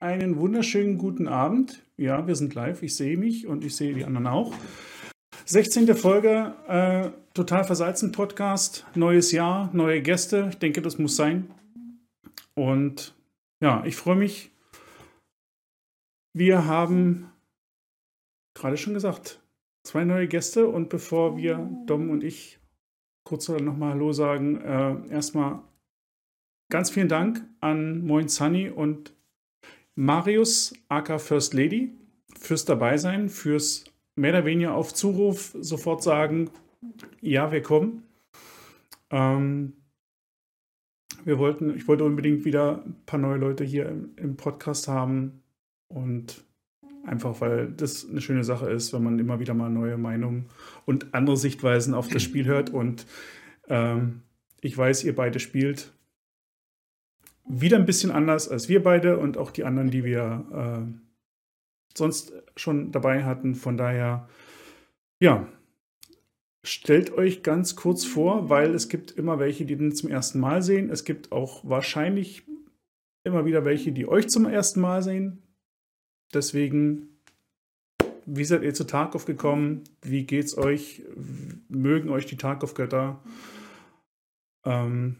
einen wunderschönen guten Abend. Ja, wir sind live. Ich sehe mich und ich sehe die anderen auch. 16. Folge, äh, total versalzen Podcast. Neues Jahr, neue Gäste. Ich denke, das muss sein. Und ja, ich freue mich. Wir haben gerade schon gesagt, zwei neue Gäste. Und bevor wir, Dom und ich, kurz nochmal Hallo sagen, äh, erstmal ganz vielen Dank an Moin Sunny und Marius, aka First Lady, fürs Dabeisein, fürs mehr oder weniger auf Zuruf sofort sagen, ja, wir kommen. Ähm, wir wollten, ich wollte unbedingt wieder ein paar neue Leute hier im, im, Podcast haben und einfach, weil das eine schöne Sache ist, wenn man immer wieder mal neue Meinungen und andere Sichtweisen auf das Spiel hört. Und ähm, ich weiß, ihr beide spielt wieder ein bisschen anders als wir beide und auch die anderen, die wir äh, sonst schon dabei hatten. Von daher, ja, stellt euch ganz kurz vor, weil es gibt immer welche, die den zum ersten Mal sehen. Es gibt auch wahrscheinlich immer wieder welche, die euch zum ersten Mal sehen. Deswegen, wie seid ihr zu Tarkov gekommen? Wie geht's euch? Mögen euch die Tarkov-Götter? Ähm,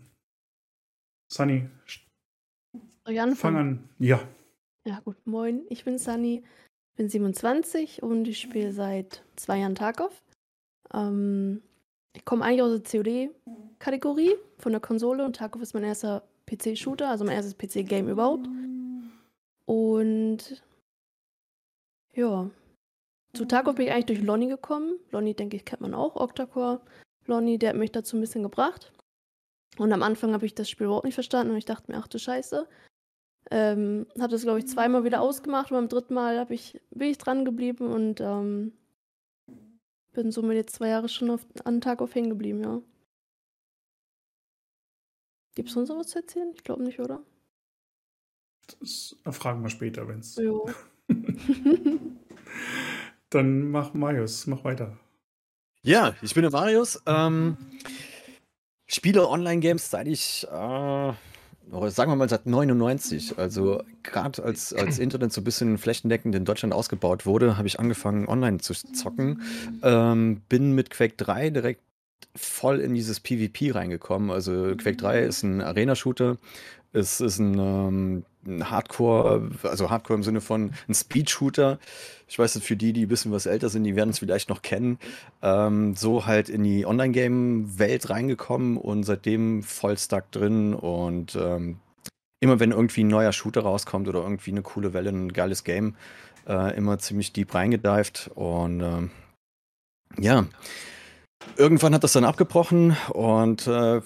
Sunny, fang an. Ja. Ja, gut. Moin, ich bin Sunny, bin 27 und ich spiele seit zwei Jahren Tarkov. Ähm, ich komme eigentlich aus der COD-Kategorie von der Konsole und Tarkov ist mein erster PC-Shooter, also mein erstes PC-Game überhaupt. Und ja, zu Tarkov bin ich eigentlich durch Lonnie gekommen. Lonnie, denke ich, kennt man auch, Octacore. Lonnie, der hat mich dazu ein bisschen gebracht. Und am Anfang habe ich das Spiel überhaupt nicht verstanden und ich dachte mir, ach du Scheiße, ähm, habe das, glaube ich, zweimal wieder ausgemacht und beim dritten Mal ich, bin ich dran geblieben und ähm, bin somit jetzt zwei Jahre schon auf, an Tag auf hängen geblieben, ja. Gibt es sonst noch was zu erzählen? Ich glaube nicht, oder? Das erfragen wir später, wenn es. Dann mach Marius, mach weiter. Ja, ich bin der Marius. Ähm, spiele Online-Games, seit ich äh, sagen wir mal seit 99, also gerade als, als Internet so ein bisschen flächendeckend in Deutschland ausgebaut wurde, habe ich angefangen online zu zocken. Ähm, bin mit Quake 3 direkt voll in dieses PvP reingekommen. Also Quake 3 ist ein Arena-Shooter. Es ist ein, ähm, ein, Hardcore, also Hardcore im Sinne von ein Speed-Shooter. Ich weiß nicht, für die, die ein bisschen was älter sind, die werden es vielleicht noch kennen. Ähm, so halt in die Online-Game-Welt reingekommen und seitdem voll stuck drin und ähm, immer wenn irgendwie ein neuer Shooter rauskommt oder irgendwie eine coole Welle, ein geiles Game, äh, immer ziemlich deep reingedived und ähm, ja, irgendwann hat das dann abgebrochen und äh,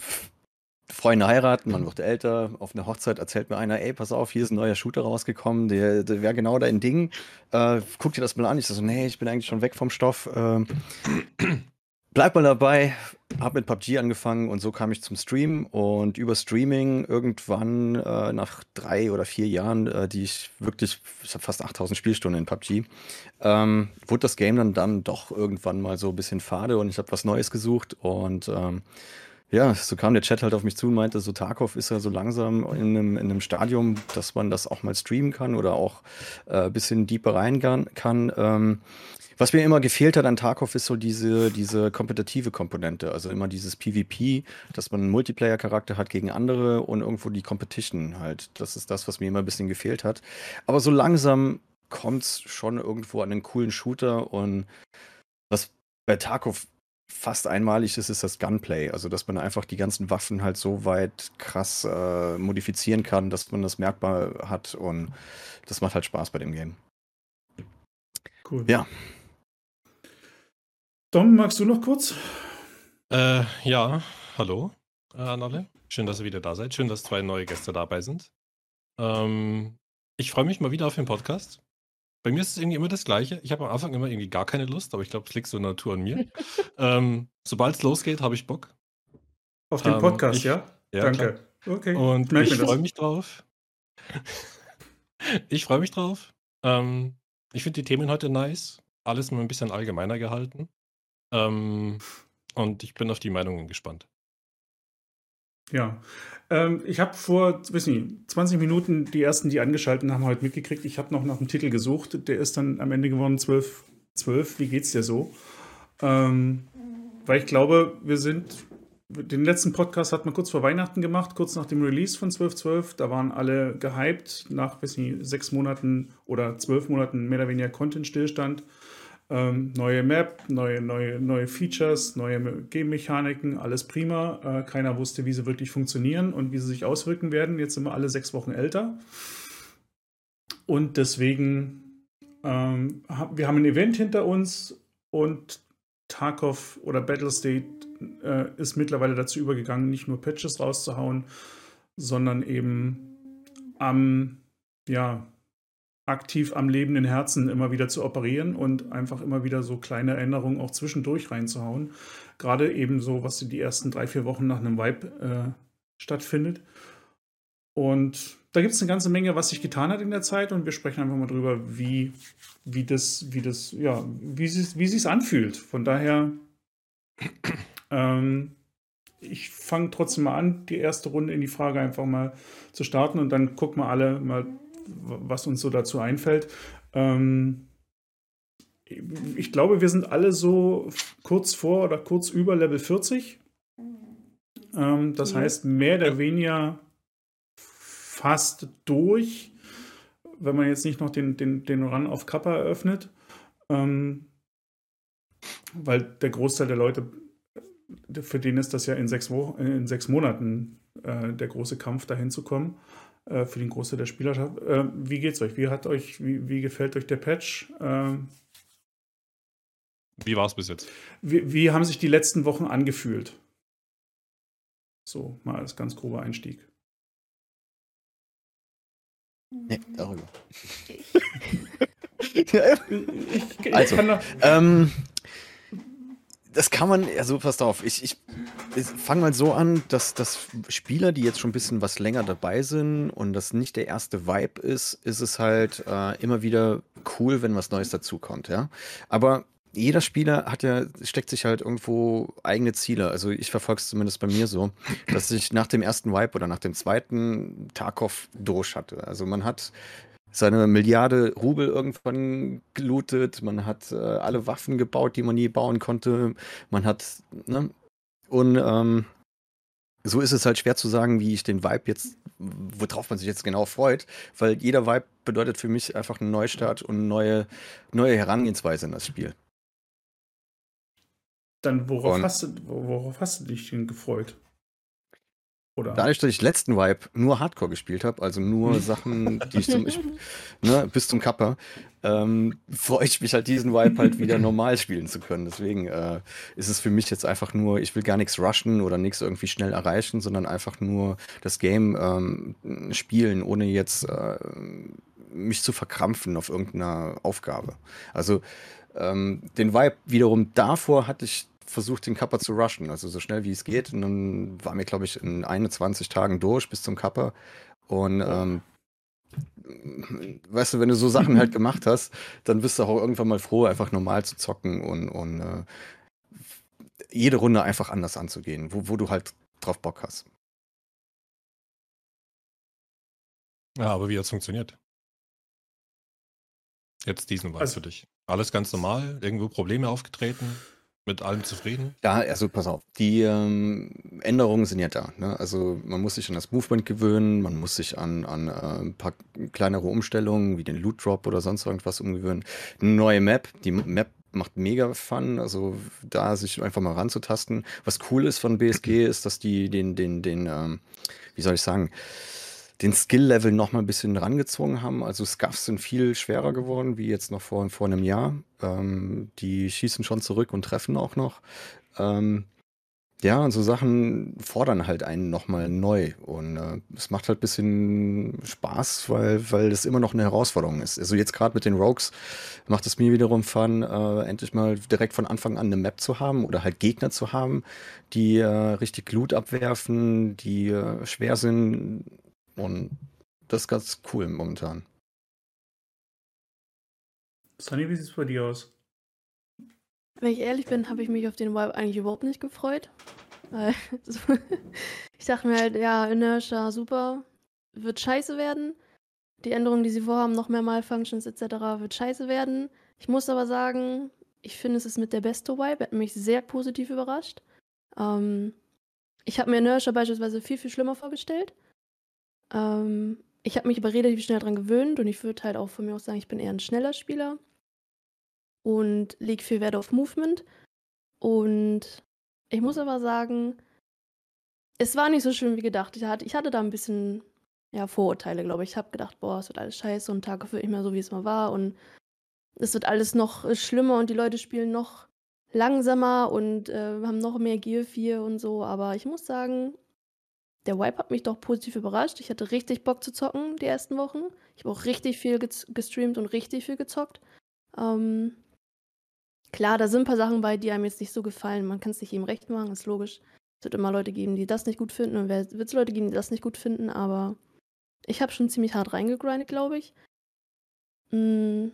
Freunde heiraten, man wird älter, auf einer Hochzeit erzählt mir einer, ey, pass auf, hier ist ein neuer Shooter rausgekommen, der, der wäre genau dein Ding. Äh, guck dir das mal an. Ich so, nee, ich bin eigentlich schon weg vom Stoff. Äh, bleib mal dabei. Hab mit PUBG angefangen und so kam ich zum Stream und über Streaming irgendwann äh, nach drei oder vier Jahren, äh, die ich wirklich, ich habe fast 8000 Spielstunden in PUBG, ähm, wurde das Game dann, dann doch irgendwann mal so ein bisschen fade und ich habe was Neues gesucht und ähm, ja, so kam der Chat halt auf mich zu und meinte, so Tarkov ist ja so langsam in einem, in einem Stadium, dass man das auch mal streamen kann oder auch äh, bisschen deeper reingehen kann. Ähm, was mir immer gefehlt hat an Tarkov ist so diese, diese kompetitive Komponente, also immer dieses PvP, dass man einen Multiplayer-Charakter hat gegen andere und irgendwo die Competition halt. Das ist das, was mir immer ein bisschen gefehlt hat. Aber so langsam kommt es schon irgendwo an einen coolen Shooter und was bei Tarkov fast einmalig ist, ist das Gunplay. Also, dass man einfach die ganzen Waffen halt so weit krass äh, modifizieren kann, dass man das merkbar hat und das macht halt Spaß bei dem Game. Cool. Ja. Dom, magst du noch kurz? Äh, ja, hallo äh, an alle. Schön, dass ihr wieder da seid. Schön, dass zwei neue Gäste dabei sind. Ähm, ich freue mich mal wieder auf den Podcast. Bei mir ist es irgendwie immer das Gleiche. Ich habe am Anfang immer irgendwie gar keine Lust, aber ich glaube, es liegt so in der Natur an mir. ähm, Sobald es losgeht, habe ich Bock. Auf den ähm, Podcast, ich, ja? ja? Danke. Klar. Okay. Und ich, ich freue mich drauf. ich freue mich drauf. Ähm, ich finde die Themen heute nice. Alles mal ein bisschen allgemeiner gehalten. Ähm, und ich bin auf die Meinungen gespannt. Ja. Ähm, ich habe vor, weiß nicht, 20 Minuten die ersten, die angeschaltet haben, heute mitgekriegt. Ich habe noch nach einem Titel gesucht. Der ist dann am Ende geworden 12. 12. Wie geht's dir so? Ähm, weil ich glaube, wir sind. Den letzten Podcast hat man kurz vor Weihnachten gemacht, kurz nach dem Release von 12.12. Da waren alle gehypt nach, weiß nicht, sechs Monaten oder zwölf Monaten mehr oder weniger Content-Stillstand. Ähm, neue Map, neue, neue, neue Features, neue Game-Mechaniken, alles prima. Äh, keiner wusste, wie sie wirklich funktionieren und wie sie sich auswirken werden. Jetzt sind wir alle sechs Wochen älter. Und deswegen, ähm, wir haben ein Event hinter uns und Tarkov oder Battlestate äh, ist mittlerweile dazu übergegangen, nicht nur Patches rauszuhauen, sondern eben am, ja, aktiv am lebenden Herzen immer wieder zu operieren und einfach immer wieder so kleine Änderungen auch zwischendurch reinzuhauen. Gerade eben so, was die ersten drei, vier Wochen nach einem Vibe äh, stattfindet. Und da gibt es eine ganze Menge, was sich getan hat in der Zeit und wir sprechen einfach mal drüber, wie, wie das, wie das, ja, wie es wie sich anfühlt. Von daher, ähm, ich fange trotzdem mal an, die erste Runde in die Frage einfach mal zu starten und dann gucken wir alle mal was uns so dazu einfällt. Ähm, ich glaube, wir sind alle so kurz vor oder kurz über Level 40. Ähm, das ja. heißt, mehr oder weniger fast durch, wenn man jetzt nicht noch den, den, den Run auf Kappa eröffnet. Ähm, weil der Großteil der Leute, für den ist das ja in sechs, Wochen, in sechs Monaten äh, der große Kampf, dahin zu kommen. Äh, für den Großteil der Spielerschaft. Äh, wie geht's euch? Wie hat euch, wie, wie gefällt euch der Patch? Ähm, wie war es bis jetzt? Wie, wie haben sich die letzten Wochen angefühlt? So, mal als ganz grober Einstieg. Nee, darüber. ich, ich also, ähm, das kann man, also passt auf, ich, ich, ich fange mal so an, dass, dass Spieler, die jetzt schon ein bisschen was länger dabei sind und das nicht der erste Vibe ist, ist es halt äh, immer wieder cool, wenn was Neues dazukommt, ja. Aber jeder Spieler hat ja, steckt sich halt irgendwo eigene Ziele. Also ich verfolge es zumindest bei mir so, dass ich nach dem ersten Vibe oder nach dem zweiten Tarkov durch hatte. Also man hat seine Milliarde Rubel irgendwann gelootet, man hat äh, alle Waffen gebaut, die man nie bauen konnte, man hat, ne? Und ähm, so ist es halt schwer zu sagen, wie ich den Vibe jetzt, worauf man sich jetzt genau freut, weil jeder Vibe bedeutet für mich einfach einen Neustart und eine neue, neue Herangehensweise in das Spiel. Dann worauf, hast du, worauf hast du dich denn gefreut? Oder? Dadurch, dass ich letzten Vibe nur Hardcore gespielt habe, also nur Sachen, die ich zum, ich, ne, bis zum Kapper, ähm, freue ich mich halt diesen Vibe halt wieder normal spielen zu können. Deswegen äh, ist es für mich jetzt einfach nur, ich will gar nichts rushen oder nichts irgendwie schnell erreichen, sondern einfach nur das Game ähm, spielen, ohne jetzt äh, mich zu verkrampfen auf irgendeiner Aufgabe. Also ähm, den Vibe wiederum davor hatte ich versucht, den Kappa zu rushen, also so schnell wie es geht. Und dann waren wir, glaube ich, in 21 Tagen durch bis zum Kappa. Und ähm, weißt du, wenn du so Sachen halt gemacht hast, dann bist du auch irgendwann mal froh, einfach normal zu zocken und, und äh, jede Runde einfach anders anzugehen, wo, wo du halt drauf Bock hast. Ja, aber wie hat es funktioniert? Jetzt diesen Weiß also, für dich. Alles ganz normal? Irgendwo Probleme aufgetreten? Mit allem zufrieden? Ja, also pass auf, die ähm, Änderungen sind ja da. Ne? Also man muss sich an das Movement gewöhnen, man muss sich an, an äh, ein paar kleinere Umstellungen wie den Loot Drop oder sonst irgendwas umgewöhnen. Eine neue Map, die Map macht mega Fun, also da sich einfach mal ranzutasten. Was cool ist von BSG ist, dass die den, den, den, ähm, wie soll ich sagen, den Skill-Level noch mal ein bisschen rangezogen haben. Also Scuffs sind viel schwerer geworden, wie jetzt noch vor, vor einem Jahr. Ähm, die schießen schon zurück und treffen auch noch. Ähm, ja, und so Sachen fordern halt einen nochmal neu. Und äh, es macht halt ein bisschen Spaß, weil, weil das immer noch eine Herausforderung ist. Also jetzt gerade mit den Rogues macht es mir wiederum Fun, äh, endlich mal direkt von Anfang an eine Map zu haben oder halt Gegner zu haben, die äh, richtig Loot abwerfen, die äh, schwer sind, und das ist ganz cool momentan. Sunny, wie sieht es bei dir aus? Wenn ich ehrlich bin, habe ich mich auf den Vibe eigentlich überhaupt nicht gefreut. ich dachte mir halt, ja, Inertia, super, wird scheiße werden. Die Änderungen, die sie vorhaben, noch mehr Malfunctions etc., wird scheiße werden. Ich muss aber sagen, ich finde, es ist mit der beste Vibe. Hat mich sehr positiv überrascht. Ähm, ich habe mir Inertia beispielsweise viel, viel schlimmer vorgestellt. Ähm, ich habe mich aber relativ schnell daran gewöhnt und ich würde halt auch von mir aus sagen, ich bin eher ein schneller Spieler und lege viel Wert auf Movement. Und ich muss aber sagen, es war nicht so schön wie gedacht. Ich hatte, ich hatte da ein bisschen ja, Vorurteile, glaube ich. Ich habe gedacht, boah, es wird alles scheiße und Tag wird nicht mehr so, wie es mal war. Und es wird alles noch äh, schlimmer und die Leute spielen noch langsamer und äh, haben noch mehr Gear 4 und so. Aber ich muss sagen, der Wipe hat mich doch positiv überrascht. Ich hatte richtig Bock zu zocken die ersten Wochen. Ich habe auch richtig viel gestreamt und richtig viel gezockt. Ähm, klar, da sind ein paar Sachen bei, die einem jetzt nicht so gefallen. Man kann es nicht jedem recht machen, ist logisch. Es wird immer Leute geben, die das nicht gut finden und es wird Leute geben, die das nicht gut finden, aber ich habe schon ziemlich hart reingegrindet, glaube ich. Mhm.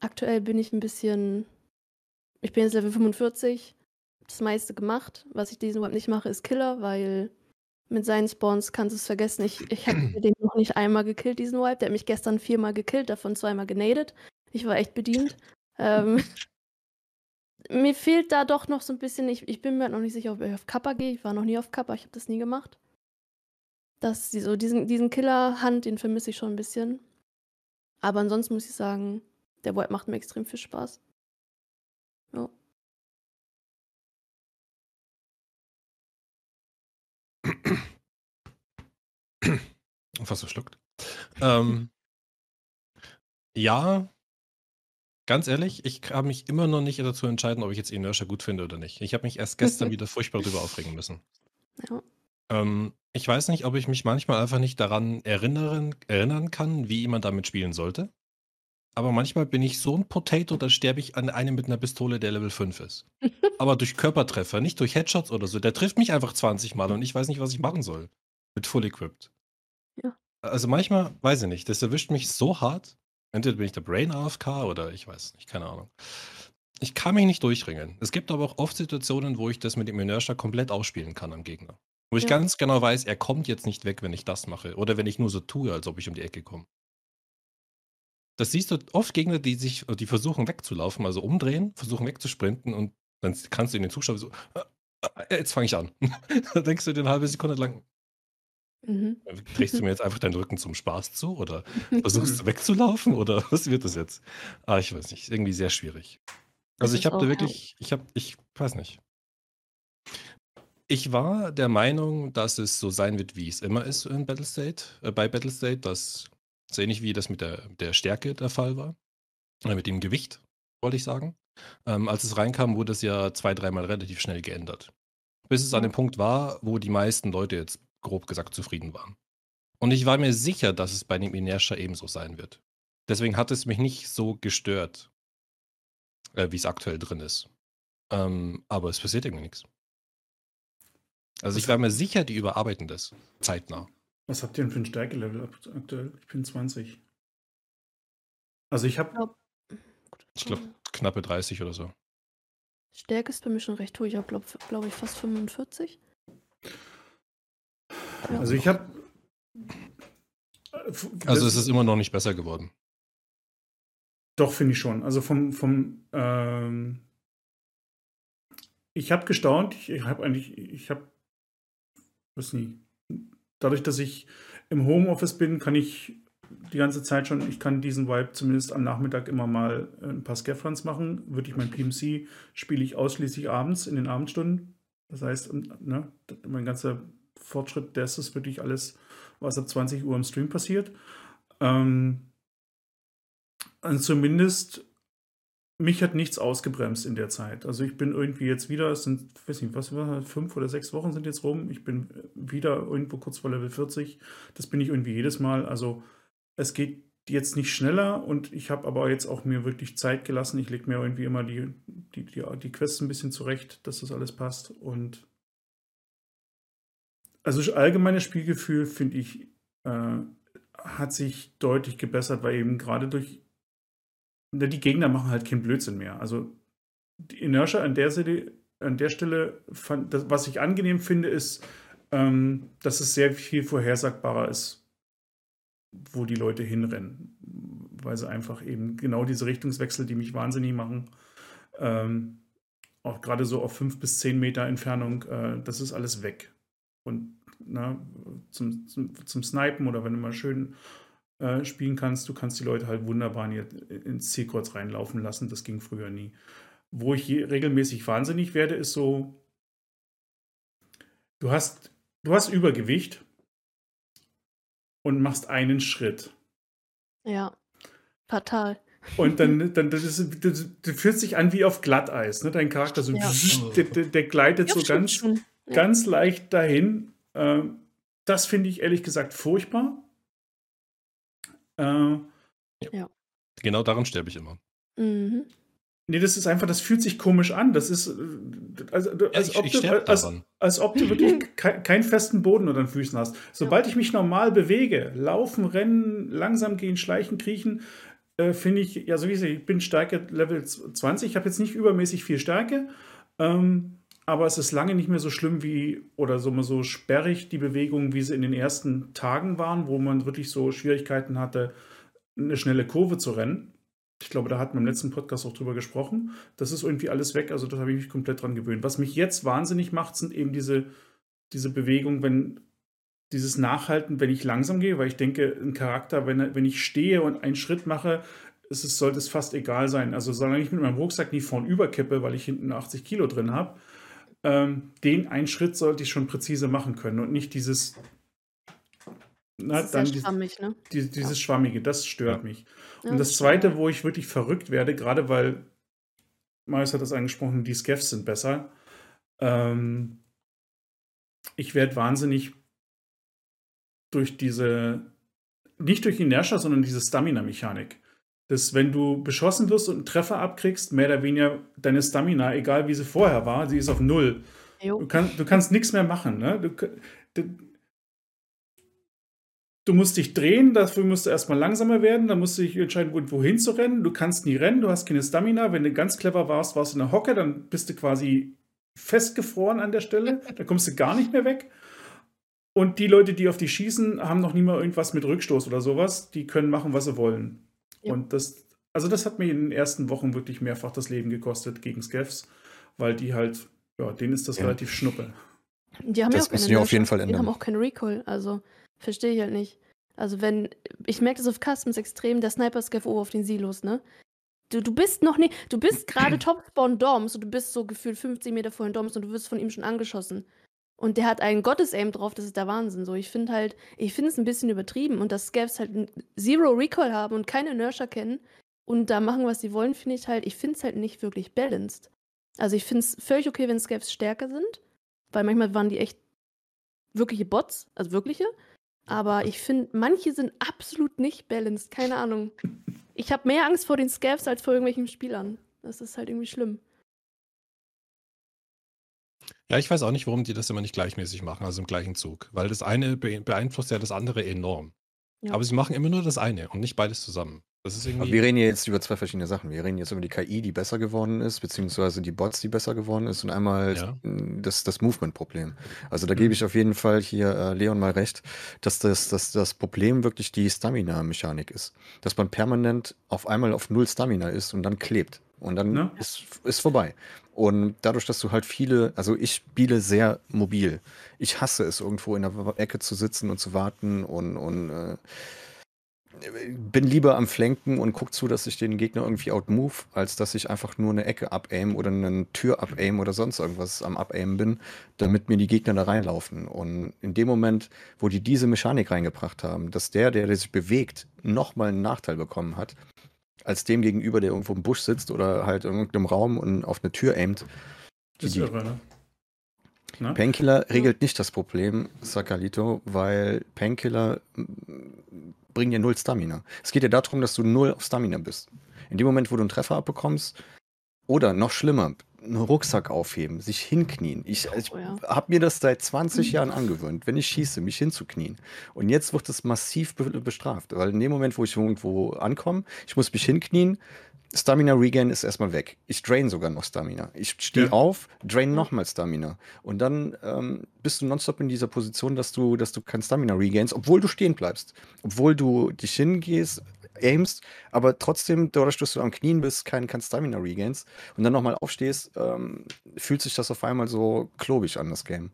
Aktuell bin ich ein bisschen. Ich bin jetzt Level 45. Das meiste gemacht. Was ich diesen Web nicht mache, ist Killer, weil mit seinen Spawns kannst du es vergessen. Ich, ich habe den noch nicht einmal gekillt, diesen Wipe. Der hat mich gestern viermal gekillt, davon zweimal genadet. Ich war echt bedient. ähm, mir fehlt da doch noch so ein bisschen, ich, ich bin mir halt noch nicht sicher, ob ich auf Kappa gehe. Ich war noch nie auf Kappa, ich habe das nie gemacht. Das, so diesen, diesen Killer-Hand, den vermisse ich schon ein bisschen. Aber ansonsten muss ich sagen, der Void macht mir extrem viel Spaß. Ja. Fast verschluckt. ähm, ja, ganz ehrlich, ich kann mich immer noch nicht dazu entscheiden, ob ich jetzt Inertia gut finde oder nicht. Ich habe mich erst gestern wieder furchtbar darüber aufregen müssen. Ja. Ähm, ich weiß nicht, ob ich mich manchmal einfach nicht daran erinnern, erinnern kann, wie man damit spielen sollte. Aber manchmal bin ich so ein Potato, da sterbe ich an einem mit einer Pistole, der Level 5 ist. Aber durch Körpertreffer, nicht durch Headshots oder so. Der trifft mich einfach 20 Mal und ich weiß nicht, was ich machen soll. Mit Full Equipped. Ja. Also manchmal, weiß ich nicht, das erwischt mich so hart. Entweder bin ich der Brain AFK oder ich weiß nicht, keine Ahnung. Ich kann mich nicht durchringen. Es gibt aber auch oft Situationen, wo ich das mit dem Inertia komplett ausspielen kann am Gegner. Wo ich ja. ganz genau weiß, er kommt jetzt nicht weg, wenn ich das mache. Oder wenn ich nur so tue, als ob ich um die Ecke komme. Das siehst du oft Gegner, die sich, die versuchen wegzulaufen, also umdrehen, versuchen wegzusprinten und dann kannst du in den Zuschauer so, äh, äh, jetzt fange ich an. da denkst du dir eine halbe Sekunde lang, mhm. drehst du mir jetzt einfach deinen Rücken zum Spaß zu oder versuchst du wegzulaufen oder was wird das jetzt? Ah, ich weiß nicht, irgendwie sehr schwierig. Also ich habe da wirklich, ich habe, ich weiß nicht. Ich war der Meinung, dass es so sein wird, wie es immer ist in Battlestate, äh, bei Battlestate, dass so ähnlich wie das mit der, der Stärke der Fall war. Oder mit dem Gewicht, wollte ich sagen. Ähm, als es reinkam, wurde es ja zwei, dreimal relativ schnell geändert. Bis es an dem Punkt war, wo die meisten Leute jetzt grob gesagt zufrieden waren. Und ich war mir sicher, dass es bei dem Inertia ebenso sein wird. Deswegen hat es mich nicht so gestört, äh, wie es aktuell drin ist. Ähm, aber es passiert irgendwie nichts. Also ich war mir sicher, die überarbeiten das zeitnah. Was habt ihr denn für ein Stärkelevel aktuell? Ich bin 20. Also ich habe. Ich glaube, knappe 30 oder so. Stärke ist bei mir schon recht hoch. Ich habe, glaube glaub ich, fast 45. Also ich habe. Also es ist immer noch nicht besser geworden. Doch, finde ich schon. Also vom, vom ähm, ich habe gestaunt. Ich habe eigentlich, ich habe, weiß nicht, dadurch, dass ich im Homeoffice bin, kann ich die ganze Zeit schon, ich kann diesen Vibe zumindest am Nachmittag immer mal ein paar Scaffrons machen. Würde ich mein PMC spiele ich ausschließlich abends in den Abendstunden. Das heißt, ne, mein ganzer Fortschritt, das ist wirklich alles, was ab 20 Uhr im Stream passiert. Ähm, und zumindest mich hat nichts ausgebremst in der Zeit. Also ich bin irgendwie jetzt wieder, es sind, weiß nicht, was fünf oder sechs Wochen sind jetzt rum. Ich bin wieder irgendwo kurz vor Level 40. Das bin ich irgendwie jedes Mal. Also es geht jetzt nicht schneller und ich habe aber jetzt auch mir wirklich Zeit gelassen. Ich lege mir irgendwie immer die, die, die, die Quests ein bisschen zurecht, dass das alles passt. Und also allgemeines Spielgefühl, finde ich, äh, hat sich deutlich gebessert, weil eben gerade durch die Gegner machen halt keinen Blödsinn mehr. Also die Inertia an der Serie an der Stelle, fand, das, was ich angenehm finde, ist, ähm, dass es sehr viel vorhersagbarer ist, wo die Leute hinrennen. Weil sie einfach eben genau diese Richtungswechsel, die mich wahnsinnig machen, ähm, auch gerade so auf fünf bis zehn Meter Entfernung, äh, das ist alles weg. Und na, zum, zum, zum Snipen oder wenn du mal schön äh, spielen kannst, du kannst die Leute halt wunderbar in, ins Zielkreuz reinlaufen lassen. Das ging früher nie. Wo ich regelmäßig wahnsinnig werde, ist so, du hast, du hast Übergewicht und machst einen Schritt. Ja, fatal. Und dann, dann das, ist, das, das fühlt sich an wie auf Glatteis. Ne? Dein Charakter so, ja. der, der, der, gleitet ja, so ganz, ja. ganz leicht dahin. Ähm, das finde ich ehrlich gesagt furchtbar. Äh, ja. Genau daran sterbe ich immer. Mhm. Nee, das ist einfach, das fühlt sich komisch an. Das ist, also, als, ich, ob ich du, als, als, ob du wirklich ke keinen festen Boden unter den Füßen hast. Sobald ich mich normal bewege, laufen, rennen, langsam gehen, schleichen, kriechen, äh, finde ich, ja, so wie ich, ich bin Stärke Level 20. Ich habe jetzt nicht übermäßig viel Stärke, ähm, aber es ist lange nicht mehr so schlimm wie, oder so, so sperrig die Bewegungen, wie sie in den ersten Tagen waren, wo man wirklich so Schwierigkeiten hatte, eine schnelle Kurve zu rennen. Ich glaube, da hatten wir im letzten Podcast auch drüber gesprochen. Das ist irgendwie alles weg, also das habe ich mich komplett dran gewöhnt. Was mich jetzt wahnsinnig macht, sind eben diese, diese Bewegungen, wenn dieses Nachhalten, wenn ich langsam gehe, weil ich denke, ein Charakter, wenn, wenn ich stehe und einen Schritt mache, es, sollte es fast egal sein. Also solange ich mit meinem Rucksack nie vorn überkippe, weil ich hinten 80 Kilo drin habe, ähm, den einen Schritt sollte ich schon präzise machen können und nicht dieses na, das ist dann sehr schwammig, ne? Die, dieses ja. Schwammige, das stört ja. mich. Und ja, das, das Zweite, wo ich wirklich verrückt werde, gerade weil, Marius hat das angesprochen, die Skeffs sind besser. Ähm, ich werde wahnsinnig durch diese, nicht durch Inertia, sondern diese Stamina-Mechanik. Dass, wenn du beschossen wirst und einen Treffer abkriegst, mehr oder weniger deine Stamina, egal wie sie vorher war, sie ist auf Null. Du, kann, du kannst nichts mehr machen. Ne? Du, du, Du musst dich drehen, dafür musst du erstmal langsamer werden, dann musst du dich entscheiden, wohin zu rennen. Du kannst nie rennen, du hast keine Stamina. Wenn du ganz clever warst, warst du in der Hocke, dann bist du quasi festgefroren an der Stelle. Da kommst du gar nicht mehr weg. Und die Leute, die auf dich schießen, haben noch nie mal irgendwas mit Rückstoß oder sowas. Die können machen, was sie wollen. Ja. Und das, also das hat mir in den ersten Wochen wirklich mehrfach das Leben gekostet gegen Skeffs, weil die halt, ja, denen ist das ja. relativ schnuppe. Die haben das ja auch keine auf jeden Fall ändern. Die haben auch keinen Recall, also verstehe ich halt nicht. Also wenn, ich merke das auf Customs extrem, der Sniper Scav auf den Silos, ne? Du, du bist noch nicht, du bist gerade Top-Spawn Doms und du bist so gefühlt 50 Meter vor den Doms und du wirst von ihm schon angeschossen. Und der hat einen Gottes-Aim drauf, das ist der Wahnsinn. So, ich finde halt, ich finde es ein bisschen übertrieben und dass Scavs halt Zero Recall haben und keine Inertia kennen und da machen, was sie wollen, finde ich halt, ich finde es halt nicht wirklich balanced. Also ich finde es völlig okay, wenn Scavs stärker sind, weil manchmal waren die echt wirkliche Bots, also wirkliche. Aber ich finde, manche sind absolut nicht balanced. Keine Ahnung. Ich habe mehr Angst vor den Scavs als vor irgendwelchen Spielern. Das ist halt irgendwie schlimm. Ja, ich weiß auch nicht, warum die das immer nicht gleichmäßig machen, also im gleichen Zug. Weil das eine beeinflusst ja das andere enorm. Ja. Aber sie machen immer nur das eine und nicht beides zusammen. Das ist irgendwie. Aber wir reden ja jetzt über zwei verschiedene Sachen. Wir reden jetzt über die KI, die besser geworden ist, beziehungsweise die Bots, die besser geworden ist, und einmal ja. das, das Movement-Problem. Also da mhm. gebe ich auf jeden Fall hier äh, Leon mal recht, dass das, dass das Problem wirklich die Stamina-Mechanik ist. Dass man permanent auf einmal auf null Stamina ist und dann klebt. Und dann ja. ist, ist vorbei. Und dadurch, dass du halt viele, also ich spiele sehr mobil. Ich hasse es, irgendwo in der Ecke zu sitzen und zu warten und, und äh, bin lieber am Flanken und guck zu, dass ich den Gegner irgendwie outmove, als dass ich einfach nur eine Ecke abaim oder eine Tür abaim oder sonst irgendwas am Abaimen bin, damit mir die Gegner da reinlaufen. Und in dem Moment, wo die diese Mechanik reingebracht haben, dass der, der sich bewegt, nochmal einen Nachteil bekommen hat, als dem gegenüber, der irgendwo im Busch sitzt oder halt in irgendeinem Raum und auf eine Tür aimt. Das ist irre, ne? ne? Painkiller regelt nicht das Problem, Sakalito, weil Painkiller bringen dir null Stamina. Es geht ja darum, dass du null auf Stamina bist. In dem Moment, wo du einen Treffer abbekommst, oder noch schlimmer, einen Rucksack aufheben, sich hinknien. Ich, ich oh, ja. habe mir das seit 20 Jahren angewöhnt, wenn ich schieße, mich hinzuknien. Und jetzt wird das massiv be bestraft, weil in dem Moment, wo ich irgendwo ankomme, ich muss mich hinknien, Stamina Regain ist erstmal weg. Ich drain sogar noch Stamina. Ich stehe Ja. auf, drain nochmal Stamina. Und dann ähm, bist du nonstop in dieser Position, dass du, dass du kein Stamina regainst, obwohl du stehen bleibst. Obwohl du dich hingehst, aimst, aber trotzdem, dadurch, dass du am Knien bist, kein, kein Stamina regainst und dann nochmal aufstehst, ähm, fühlt sich das auf einmal so klobig an, das Game.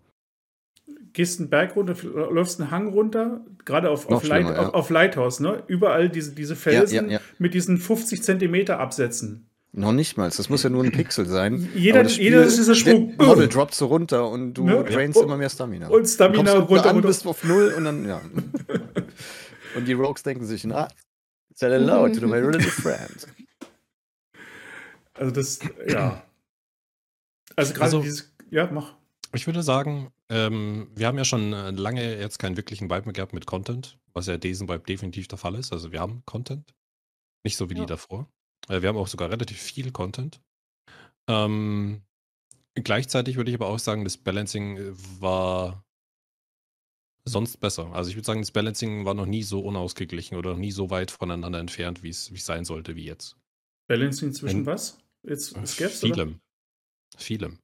Gehst einen Berg runter, läufst einen Hang runter, gerade auf, auf, Light, ja. auf, auf Lighthouse, ne? Überall diese, diese Felsen ja, ja. mit diesen 50 Zentimeter Absätzen. Noch nicht mal. Das muss ja nur ein Pixel sein. Jeder- das jeder ist dieser Sprung. Der Model droppt so runter und du Ne? drainst Und- immer mehr Stamina. und Stamina du runter, runter. bist auf null und dann, ja. und die Rogues denken sich, na, say hello to my little friend. Also das, ja. Also gerade Also- dieses, ja, mach. Ich würde sagen, ähm, wir haben ja schon äh, lange jetzt keinen wirklichen Vibe mehr gehabt mit Content, was ja diesen Vibe definitiv der Fall ist. Also wir haben Content. Nicht so wie Ja. die davor. Äh, wir haben auch sogar relativ viel Content. Ähm, gleichzeitig würde ich aber auch sagen, das Balancing äh, war sonst besser. Also ich würde sagen, das Balancing war noch nie so unausgeglichen oder noch nie so weit voneinander entfernt, wie es sein sollte wie jetzt. Balancing zwischen In- was? Jetzt Scaps, oder? Vielem. Vielem.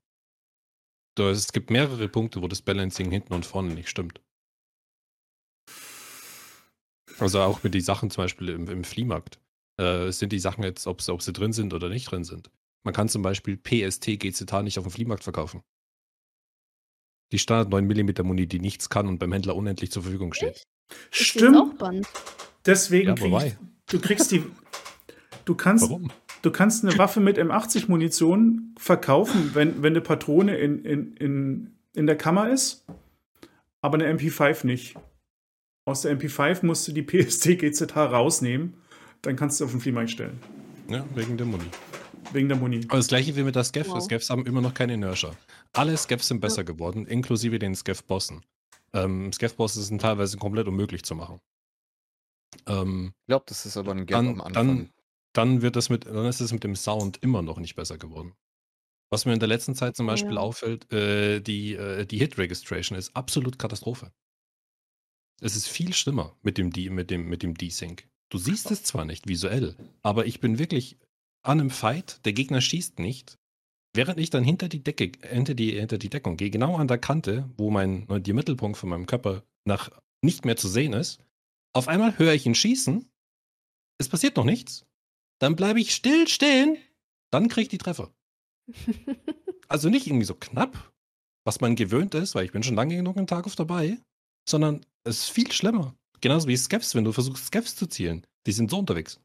Da- Es gibt mehrere Punkte, wo das Balancing hinten und vorne nicht stimmt. Also auch mit den Sachen zum Beispiel im, im Fliehmarkt. Äh, sind die Sachen jetzt, ob, ob sie drin sind oder nicht drin sind. Man kann zum Beispiel PST GZH nicht auf dem Fliehmarkt verkaufen. Die Standard 9 mm Muni, die nichts kann und beim Händler unendlich zur Verfügung steht. Jetzt Stimmt. auch Band. Deswegen Ja, krieg wobei. ich, du kriegst die, du kannst, Warum? du kannst eine Waffe mit M80-Munition verkaufen, wenn, wenn eine Patrone in, in, in, in der Kammer ist, aber eine MP5 nicht. Aus der MP5 musst du die PST GZH rausnehmen, dann kannst du auf den Fliehmarkt stellen. Ja, wegen der Muni. Wegen der Muni. Aber das gleiche wie mit der Skeff. Wow. Skeffs haben immer noch keine Inertia. Alle Skeffs sind besser geworden, inklusive den Skeff-Bossen. Ähm, Skeff-Bosse sind teilweise komplett unmöglich zu machen. Ähm, Ich glaube, das ist aber ein Gap dann, am Anfang. dann, dann wird das mit, dann ist es mit dem Sound immer noch nicht besser geworden. Was mir in der letzten Zeit zum Beispiel Ja. auffällt, äh, die, äh, die Hit-Registration ist absolut Katastrophe. Es ist viel schlimmer mit dem, mit dem, mit dem D-Sync. Du siehst es zwar nicht visuell, aber ich bin wirklich an einem Fight, der Gegner schießt nicht, während ich dann hinter die Decke, hinter die, hinter die Deckung gehe, genau an der Kante, wo mein, der Mittelpunkt von meinem Körper nach nicht mehr zu sehen ist, auf einmal höre ich ihn schießen, es passiert noch nichts, dann bleibe ich still stehen, dann kriege ich die Treffer. Also nicht irgendwie so knapp, was man gewöhnt ist, weil ich bin schon lange genug im Tag auf dabei, sondern es ist viel schlimmer. Genauso wie Skeps, wenn du versuchst, Skeps zu zielen. Die sind so unterwegs.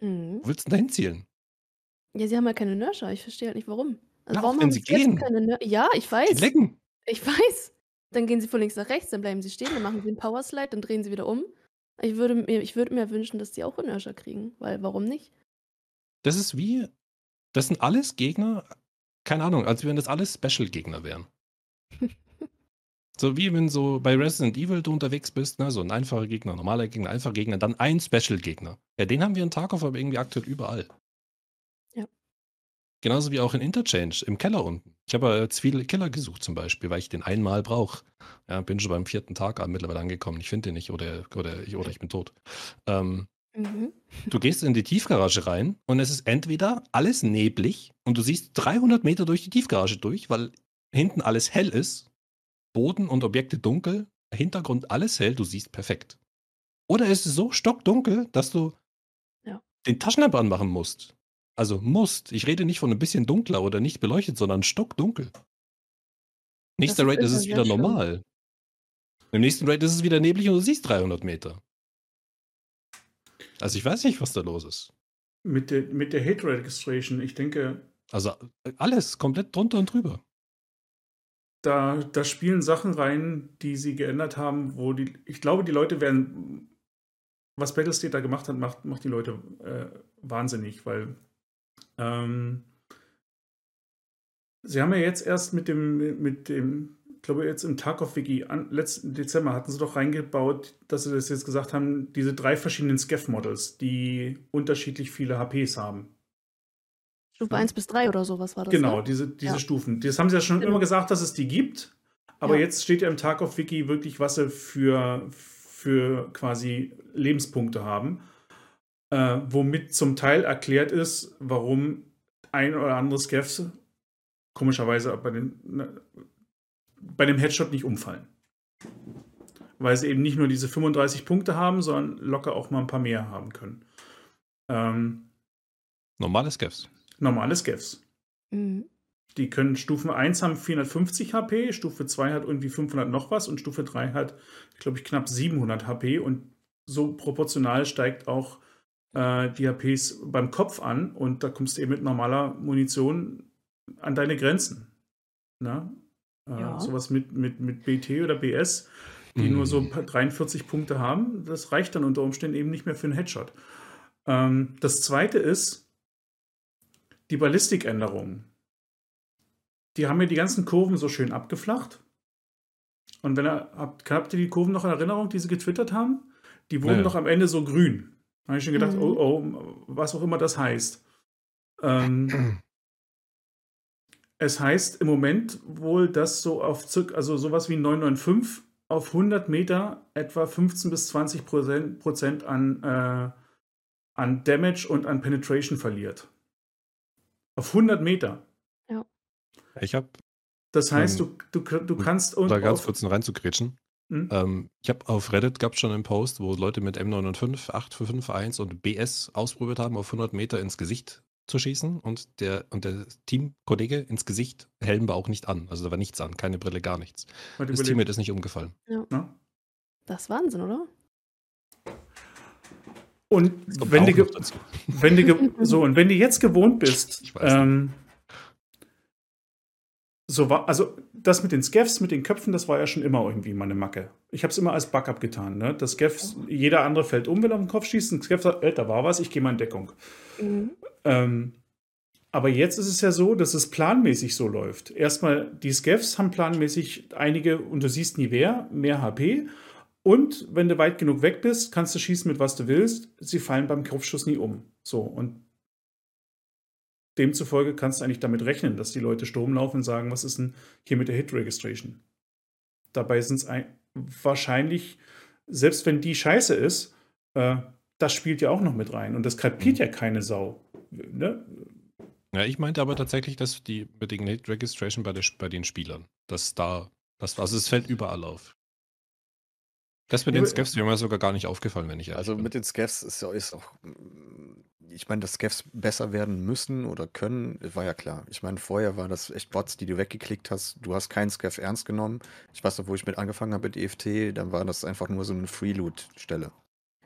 Mhm. Wo willst du denn da hinzielen? Ja, sie haben ja keine Inertia. Ich verstehe halt nicht, warum. Also Ja, warum wenn haben sie gehen. keine Inertia? Ja, ich Die weiß. lecken. Ich weiß. Dann gehen sie von links nach rechts, dann bleiben sie stehen, dann machen sie einen Powerslide, dann drehen sie wieder um. Ich würde mir, ich würde mir wünschen, dass die auch Inertia kriegen, weil warum nicht? Das ist wie, das sind alles Gegner, keine Ahnung, als wenn das alles Special-Gegner wären. so wie wenn so bei Resident Evil du unterwegs bist, ne, so ein einfacher Gegner, normaler Gegner, einfacher Gegner, dann ein Special-Gegner. Ja, den haben wir in Tarkov aber irgendwie aktuell überall. Genauso wie auch in Interchange, im Keller unten. Ich habe viele Killer gesucht zum Beispiel, weil ich den einmal brauche. Ja, bin schon beim vierten Tag mittlerweile angekommen. Ich finde den nicht oder, oder, ich, oder ich bin tot. Ähm, Mhm. Du gehst in die Tiefgarage rein und es ist entweder alles neblig und du siehst 300 Meter durch die Tiefgarage durch, weil hinten alles hell ist, Boden und Objekte dunkel, Hintergrund alles hell, du siehst perfekt. Oder es ist so stockdunkel, dass du Ja. den Taschenlampe anmachen musst. Also musst. Ich rede nicht von ein bisschen dunkler oder nicht beleuchtet, sondern stockdunkel. Nächster Raid ist es wieder schlimm. normal. Im nächsten Raid ist es wieder neblig und du siehst 300 Meter. Also ich weiß nicht, was da los ist. Mit der, mit der Hate Registration, ich denke, Also äh, alles komplett drunter und drüber. da, da spielen Sachen rein, die sie geändert haben, wo die, ich glaube, die Leute werden, was Battlestate da gemacht hat, macht, macht die Leute äh, wahnsinnig, weil ähm, sie haben ja jetzt erst mit dem, mit dem, ich glaube jetzt im Tarkov-Wiki, an- letzten Dezember hatten sie doch reingebaut, dass sie das jetzt gesagt haben, diese drei verschiedenen Scav-Models, die unterschiedlich viele HPs haben. Stufe 1 bis 3 oder sowas war das. Genau, Ne? diese, diese Ja. Stufen. Das haben sie ja schon Genau. immer gesagt, dass es die gibt. Aber Ja. jetzt steht ja im Tarkov-Wiki wirklich, was sie für, für quasi Lebenspunkte haben. Äh, womit zum Teil erklärt ist, warum ein oder andere Scavs komischerweise bei, den, ne, bei dem Headshot nicht umfallen. Weil sie eben nicht nur diese 35 Punkte haben, sondern locker auch mal ein paar mehr haben können. Ähm, Normale Scavs. normale Scavs. Mhm. Die können Stufe 1 haben 450 HP, Stufe 2 hat irgendwie 500 noch was und Stufe 3 hat, glaube ich, knapp 700 HP und so proportional steigt auch äh, die HPs beim Kopf an und da kommst du eben mit normaler Munition an deine Grenzen. Na? Äh, Ja. Sowas mit, mit, mit BT oder BS, die Mhm. nur so ein paar 43 Punkte haben, das reicht dann unter Umständen eben nicht mehr für einen Headshot. Ähm, das zweite ist die Ballistikänderungen die haben mir die ganzen Kurven so schön abgeflacht. Und wenn er, habt, habt ihr die Kurven noch in Erinnerung, die sie getwittert haben? Die wurden Ja. noch am Ende so grün. Da habe ich schon gedacht, Mhm. oh, oh, was auch immer das heißt. Ähm, es heißt im Moment wohl, dass so auf circa, also sowas wie 995 auf 100 Meter etwa 15 bis 20 Prozent, Prozent an, äh, an Damage und an Penetration verliert. Auf 100 Meter. Ich habe, Das heißt, Ähm, du, du, du kannst und da ganz auf- kurz noch reinzugrätschen. Hm? Ähm, ich habe auf Reddit gab es schon einen Post, wo Leute mit M905, 851 und BS ausprobiert haben, auf 100 Meter ins Gesicht zu schießen und der, und der Teamkollege ins Gesicht, Helm war auch nicht an. Also da war nichts an, keine Brille, gar nichts. Das überleg- Teammate ist nicht umgefallen. ne? Das ist Wahnsinn, oder? Und wenn du, wenn du so und wenn du jetzt gewohnt bist, Ich weiß ähm, so war, also das mit den Scavs, mit den Köpfen, das war ja schon immer irgendwie mal eine Macke. Ich habe es immer als Backup getan. Ne? Das Scavs, jeder andere fällt um, will auf den Kopf schießen. Ein Scav sagt, äh, da war was, ich gehe mal in Deckung. Mhm. Ähm, aber jetzt ist es ja so, dass es planmäßig so läuft. Erstmal, die Scavs haben planmäßig einige, und du siehst nie wer, mehr HP. Und wenn du weit genug weg bist, kannst du schießen mit was du willst. Sie fallen beim Kopfschuss nie um. So, und demzufolge kannst du eigentlich damit rechnen, dass die Leute Sturm laufen und sagen, was ist denn hier mit der Hit Registration? Dabei sind es wahrscheinlich, selbst wenn die scheiße ist, äh, das spielt ja auch noch mit rein. Und das kapiert ja keine Sau. Ne? Ja, ich meinte aber tatsächlich, dass die mit den Hit Registration bei, der, bei den Spielern, dass da, das, also es fällt überall auf. Das mit den Scavs wäre mir sogar gar nicht aufgefallen, wenn ich Also bin. mit den Scavs ist, ja- ist auch, mm, ich meine, dass Scavs besser werden müssen oder können, war ja klar. Ich meine, vorher waren das echt Bots, die du weggeklickt hast. Du hast keinen Scav ernst genommen. Ich weiß noch, wo ich mit angefangen habe mit EFT, dann war das einfach nur so eine Freeloot-Stelle.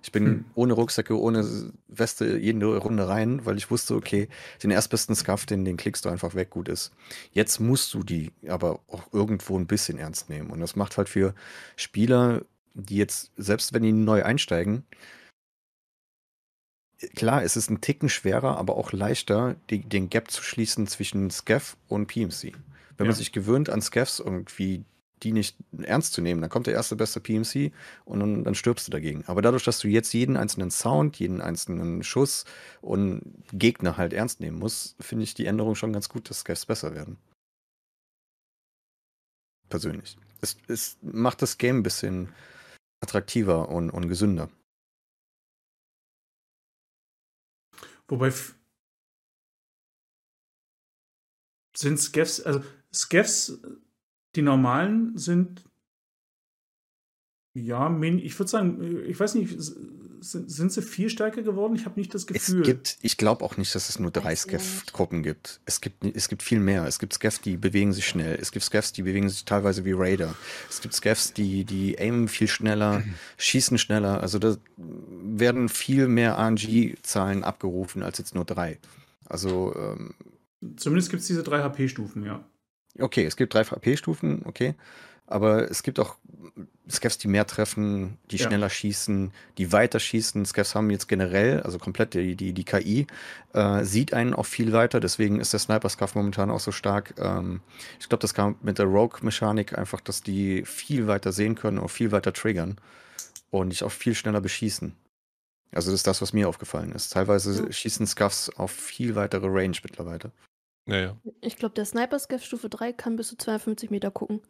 Ich bin Hm. ohne Rucksäcke, ohne Weste jede Runde rein, weil ich wusste, okay, den erstbesten Scuff, den, den klickst du einfach weg, gut ist. Jetzt musst du die aber auch irgendwo ein bisschen ernst nehmen. Und das macht halt für Spieler, die jetzt, selbst wenn die neu einsteigen, klar, es ist ein Ticken schwerer, aber auch leichter, die, den Gap zu schließen zwischen Scav und PMC. Wenn Ja. man sich gewöhnt an Scavs irgendwie die nicht ernst zu nehmen, dann kommt der erste beste PMC und dann, dann stirbst du dagegen. Aber dadurch, dass du jetzt jeden einzelnen Sound, jeden einzelnen Schuss und Gegner halt ernst nehmen musst, finde ich die Änderung schon ganz gut, dass Scavs besser werden. Persönlich. Es, es macht das Game ein bisschen attraktiver und, und gesünder. Wobei sind Scavs, also Scavs, die normalen sind ja, ich würde sagen, ich weiß nicht, sind, sind sie viel stärker geworden? Ich habe nicht das Gefühl. Es gibt, ich glaube auch nicht, dass es nur drei Scav-Gruppen gibt. Es gibt. Es gibt viel mehr. Es gibt Scavs, die bewegen sich schnell. Es gibt Scavs, die bewegen sich teilweise wie Raider. Es gibt Scavs, die, die aimen viel schneller, schießen schneller. Also da werden viel mehr RNG-Zahlen abgerufen als jetzt nur drei. Also, ähm, Zumindest gibt es diese drei HP-Stufen, ja. okay, es gibt drei HP-Stufen, okay. Aber es gibt auch Scavs, die mehr treffen, die Ja. schneller schießen, die weiter schießen. Scavs haben jetzt generell, also komplett die, die, die KI, äh, sieht einen auch viel weiter. Deswegen ist der Sniper-Scuff momentan auch so stark. Ähm, ich glaube, das kam mit der Rogue-Mechanik einfach, dass die viel weiter sehen können und viel weiter triggern und dich auch viel schneller beschießen. Also das ist das, was mir aufgefallen ist. Teilweise Ja. schießen Scuffs auf viel weitere Range mittlerweile. Naja. Ich glaube, der Sniper-Scav Stufe 3 kann bis zu 52 Meter gucken.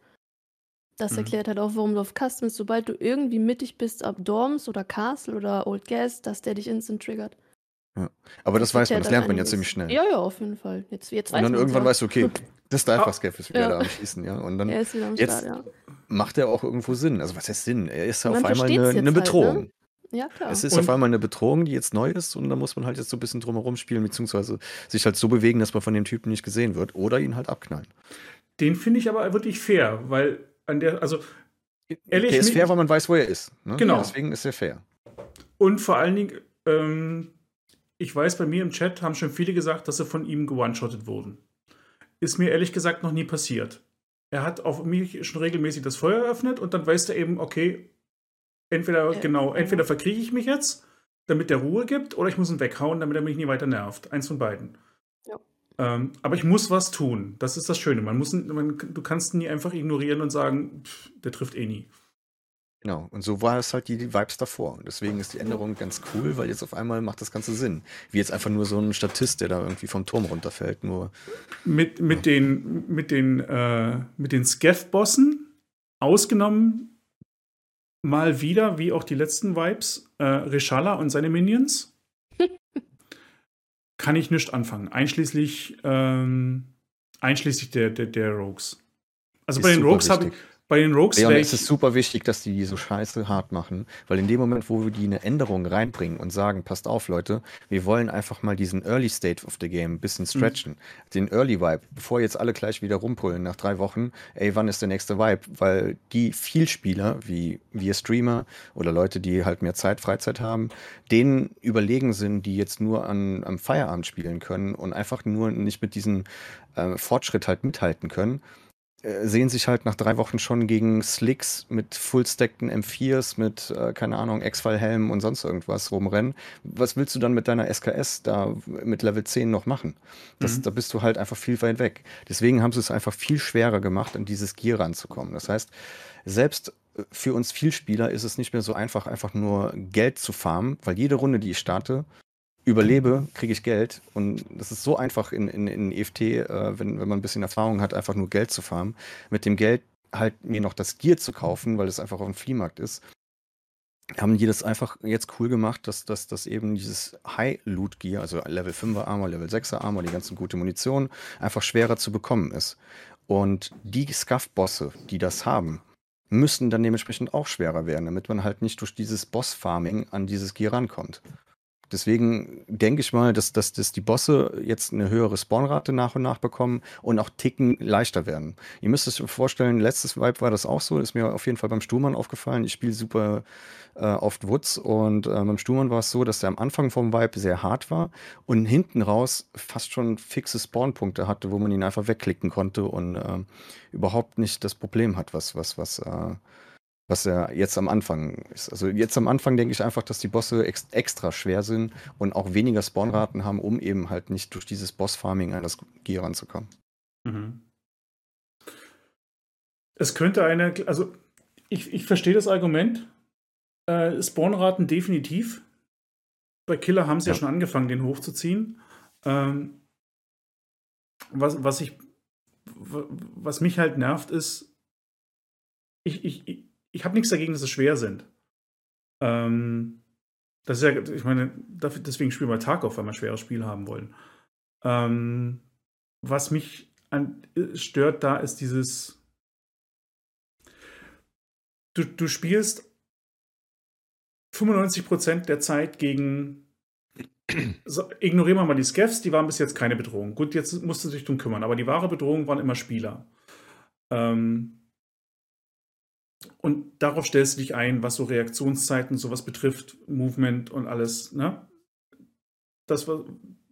Das Mhm. erklärt halt auch, warum du auf Customs, sobald du irgendwie mittig bist ab Dorms oder Castle oder Old Gas, dass der dich instant triggert. Ja. Aber das weiß man, das lernt man ja ziemlich schnell. Ja, ja, auf jeden Fall. Jetzt, jetzt und dann irgendwann weißt du, okay, das Dive-Scav ist wieder ja. da am Schießen, ja. Und dann jetzt Start, ja. macht er auch irgendwo Sinn. Also was heißt Sinn? Er ist ja auf einmal eine, eine Bedrohung. Halt, ne? Ja, klar. Es ist und auf einmal eine Bedrohung, die jetzt neu ist und da muss man halt jetzt so ein bisschen drumherum spielen, beziehungsweise sich halt so bewegen, dass man von dem Typen nicht gesehen wird oder ihn halt abknallen. Den finde ich aber wirklich fair, weil an der, also ehrlich. Der ist fair, weil man weiß, wo er ist. Ne? Genau. Deswegen ist er fair. Und vor allen Dingen, ähm, ich weiß, bei mir im Chat haben schon viele gesagt, dass sie von ihm gewone-shottet wurden. Ist mir ehrlich gesagt noch nie passiert. Er hat auf mich schon regelmäßig das Feuer eröffnet und dann weißt du eben, okay, entweder, ja. genau, entweder verkriege ich mich jetzt, damit der Ruhe gibt, oder ich muss ihn weghauen, damit er mich nie weiter nervt. Eins von beiden. Ähm, aber ich muss was tun. Das ist das Schöne. Man muss, man, du kannst nie einfach ignorieren und sagen, pff, der trifft eh nie. Genau, und so war es halt die, die Vibes davor. Und deswegen ist die Änderung ganz cool, weil jetzt auf einmal macht das Ganze Sinn. Wie jetzt einfach nur so ein Statist, der da irgendwie vom Turm runterfällt. Nur, mit, mit ja. den, mit den, äh, mit den Scav-Bossen, ausgenommen mal wieder, wie auch die letzten Vibes, äh, Reshala und seine Minions, kann ich nicht anfangen. Einschließlich, ähm, einschließlich der, der, der Rogues. Also ist bei den Rogues habe ich bei den Rogues Leon, ist es super wichtig, dass die die so scheiße hart machen, weil in dem Moment, wo wir die eine Änderung reinbringen und sagen, passt auf, Leute, wir wollen einfach mal diesen Early State of the Game ein bisschen mhm. stretchen, mhm. den Early Vibe, bevor jetzt alle gleich wieder rumpullen nach drei Wochen, ey, wann ist der nächste Vibe? Weil die Vielspieler, wie wir Streamer oder Leute, die halt mehr Zeit, Freizeit haben, denen überlegen sind, die jetzt nur an, am Feierabend spielen können und einfach nur nicht mit diesem äh, Fortschritt halt mithalten können sehen sich halt nach drei Wochen schon gegen Slicks mit fullstackten M4s, mit, äh, keine Ahnung, X-File-Helmen und sonst irgendwas rumrennen. Was willst du dann mit deiner SKS da mit Level 10 noch machen? Das, mhm. Da bist du halt einfach viel weit weg. Deswegen haben sie es einfach viel schwerer gemacht, an dieses Gear ranzukommen. Das heißt, selbst für uns Vielspieler ist es nicht mehr so einfach, einfach nur Geld zu farmen, weil jede Runde, die ich starte, überlebe, kriege ich Geld. Und das ist so einfach in, in, in EFT, äh, wenn, wenn man ein bisschen Erfahrung hat, einfach nur Geld zu farmen. Mit dem Geld halt mir noch das Gear zu kaufen, weil es einfach auf dem Fliehmarkt ist. Haben die das einfach jetzt cool gemacht, dass, dass, dass eben dieses High-Loot-Gear, also Level 5er Armor, Level 6er Armor, die ganzen gute Munition, einfach schwerer zu bekommen ist. Und die Scuff-Bosse, die das haben, müssen dann dementsprechend auch schwerer werden, damit man halt nicht durch dieses Boss-Farming an dieses Gear rankommt. Deswegen denke ich mal, dass, dass, dass die Bosse jetzt eine höhere Spawnrate nach und nach bekommen und auch Ticken leichter werden. Ihr müsst euch vorstellen, letztes Vibe war das auch so, ist mir auf jeden Fall beim Sturmann aufgefallen. Ich spiele super äh, oft Woods und äh, beim Sturmann war es so, dass der am Anfang vom Vibe sehr hart war und hinten raus fast schon fixe Spawnpunkte hatte, wo man ihn einfach wegklicken konnte und äh, überhaupt nicht das Problem hat, was, was, was äh, was ja jetzt am Anfang ist. Also jetzt am Anfang denke ich einfach, dass die Bosse ex extra schwer sind und auch weniger Spawnraten haben, um eben halt nicht durch dieses Boss-Farming an das Gear ranzukommen. Mhm. Es könnte eine, also ich, ich verstehe das Argument. Äh, Spawnraten definitiv. Bei Killer haben sie ja. ja schon angefangen, den hochzuziehen. Ähm, was, was ich, was mich halt nervt, ist, ich, ich, ich habe nichts dagegen, dass es schwer sind. Ähm, das ist ja, ich meine, deswegen spielen wir Tarkov, weil wir ein schweres Spiel haben wollen. Ähm, was mich an, stört da ist dieses. Du, du spielst 95% der Zeit gegen. So, ignorieren wir mal die Scavs, die waren bis jetzt keine Bedrohung. Gut, jetzt musst du dich drum kümmern, aber die wahre Bedrohung waren immer Spieler. Ähm, und darauf stellst du dich ein, was so Reaktionszeiten, sowas betrifft, Movement und alles. Ne? Das war,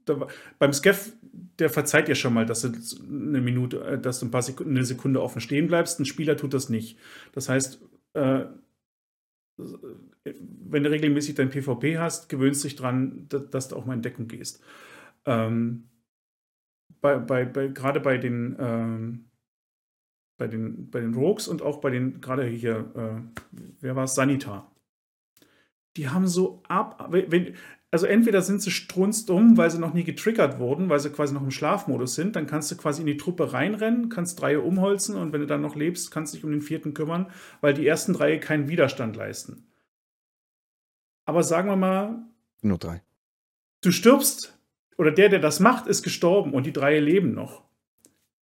da, beim Scaff, der verzeiht ja schon mal, dass du eine Minute, äh, dass du ein paar Sekunden, eine Sekunde offen stehen bleibst. Ein Spieler tut das nicht. Das heißt, äh, wenn du regelmäßig dein PvP hast, gewöhnst dich dran, dass, dass du auch mal in Deckung gehst. Ähm, bei, bei, bei, gerade bei den ähm, bei den, bei den Rogues und auch bei den, gerade hier, äh, wer war es, Sanitar. Die haben so ab, wenn, also entweder sind sie strunzdumm, weil sie noch nie getriggert wurden, weil sie quasi noch im Schlafmodus sind, dann kannst du quasi in die Truppe reinrennen, kannst drei umholzen und wenn du dann noch lebst, kannst du dich um den vierten kümmern, weil die ersten drei keinen Widerstand leisten. Aber sagen wir mal. Nur drei. du stirbst oder der, der das macht, ist gestorben und die drei leben noch.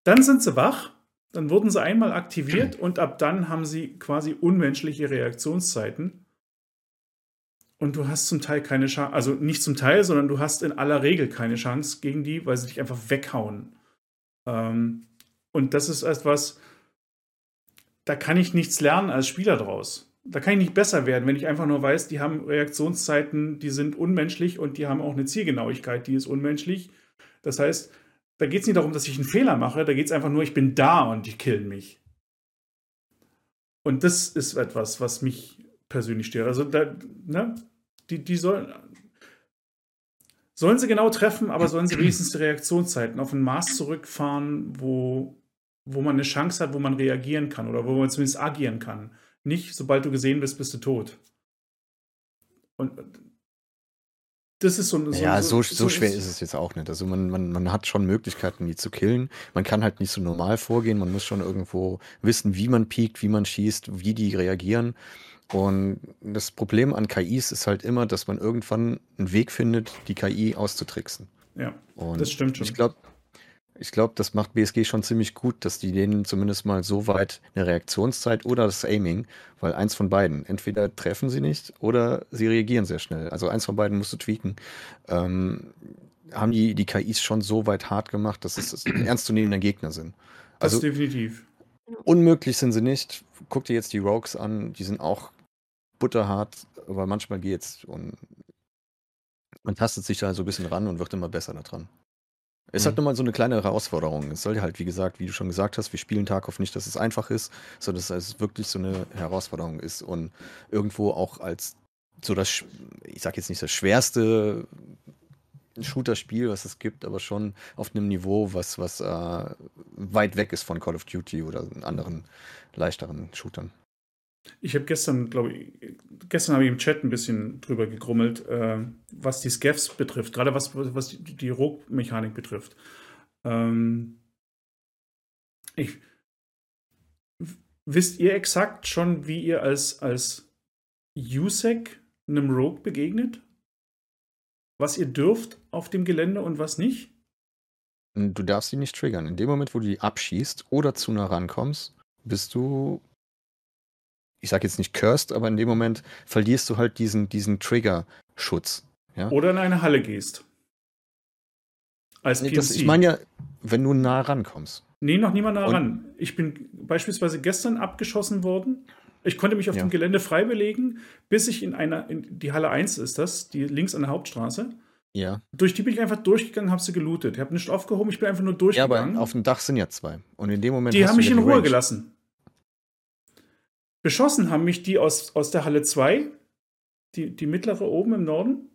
Dann sind sie wach, dann wurden sie einmal aktiviert und ab dann haben sie quasi unmenschliche Reaktionszeiten. Und du hast zum Teil keine Chance, also nicht zum Teil, sondern du hast in aller Regel keine Chance gegen die, weil sie dich einfach weghauen. Ähm, und das ist etwas, da kann ich nichts lernen als Spieler draus. Da kann ich nicht besser werden, wenn ich einfach nur weiß, die haben Reaktionszeiten, die sind unmenschlich und die haben auch eine Zielgenauigkeit, die ist unmenschlich. Das heißt, da geht es nicht darum, dass ich einen Fehler mache, da geht es einfach nur, ich bin da und die killen mich. Und das ist etwas, was mich persönlich stört. Also, da, ne, die, die sollen, sollen sie genau treffen, aber sollen sie wenigstens die Reaktionszeiten auf ein Maß zurückfahren, wo, wo man eine Chance hat, wo man reagieren kann oder wo man zumindest agieren kann. Nicht, sobald du gesehen bist, bist du tot. Und das ist so ein. So, ja, so, so, so schwer ist es jetzt auch nicht. Also man, man, man hat schon Möglichkeiten, die zu killen. Man kann halt nicht so normal vorgehen. Man muss schon irgendwo wissen, wie man piekt, wie man schießt, wie die reagieren. Und das Problem an KIs ist halt immer, dass man irgendwann einen Weg findet, die KI auszutricksen. Ja, Und das stimmt schon. Ich glaube, ich glaube, das macht BSG schon ziemlich gut, dass die denen zumindest mal so weit eine Reaktionszeit oder das Aiming, weil eins von beiden, entweder treffen sie nicht oder sie reagieren sehr schnell. Also eins von beiden musst du tweaken. Ähm, haben die, die KIs schon so weit hart gemacht, dass es ein ernstzunehmender Gegner sind. Also, das definitiv. Unmöglich sind sie nicht. Guck dir jetzt die Rogues an, die sind auch butterhart, aber manchmal geht's. Und man tastet sich da so ein bisschen ran und wird immer besser daran. Es mhm. hat nochmal so eine kleine Herausforderung. Es soll halt, wie gesagt, wie du schon gesagt hast, wir spielen Tarkov nicht, dass es einfach ist, sondern dass es wirklich so eine Herausforderung ist und irgendwo auch als so das, ich sag jetzt nicht das schwerste Shooter-Spiel, was es gibt, aber schon auf einem Niveau, was, was äh, weit weg ist von Call of Duty oder anderen leichteren Shootern. Ich habe gestern, glaube ich, gestern habe ich im Chat ein bisschen drüber gegrummelt, äh, was die Scavs betrifft, gerade was, was die, die Rogue-Mechanik betrifft. Ähm, ich, wisst ihr exakt schon, wie ihr als, als USEC einem Rogue begegnet? Was ihr dürft auf dem Gelände und was nicht? Du darfst sie nicht triggern. In dem Moment, wo du die abschießt oder zu nah rankommst, bist du ich sage jetzt nicht cursed, aber in dem Moment verlierst du halt diesen, diesen Trigger-Schutz. Ja? Oder in eine Halle gehst. Als nee, das, ich meine ja, wenn du nah rankommst. Nee, noch niemand nah Und, ran. Ich bin beispielsweise gestern abgeschossen worden. Ich konnte mich auf ja. dem Gelände frei belegen, bis ich in einer, in die Halle 1 ist das, die links an der Hauptstraße. Ja. Durch die bin ich einfach durchgegangen, habe sie gelootet. Ich habe nicht aufgehoben, ich bin einfach nur durchgegangen. Ja, aber auf dem Dach sind ja zwei. Und in dem Moment. Die haben mich in Ruhe gelassen. Beschossen haben mich die aus, aus der Halle 2, die, die mittlere oben im Norden,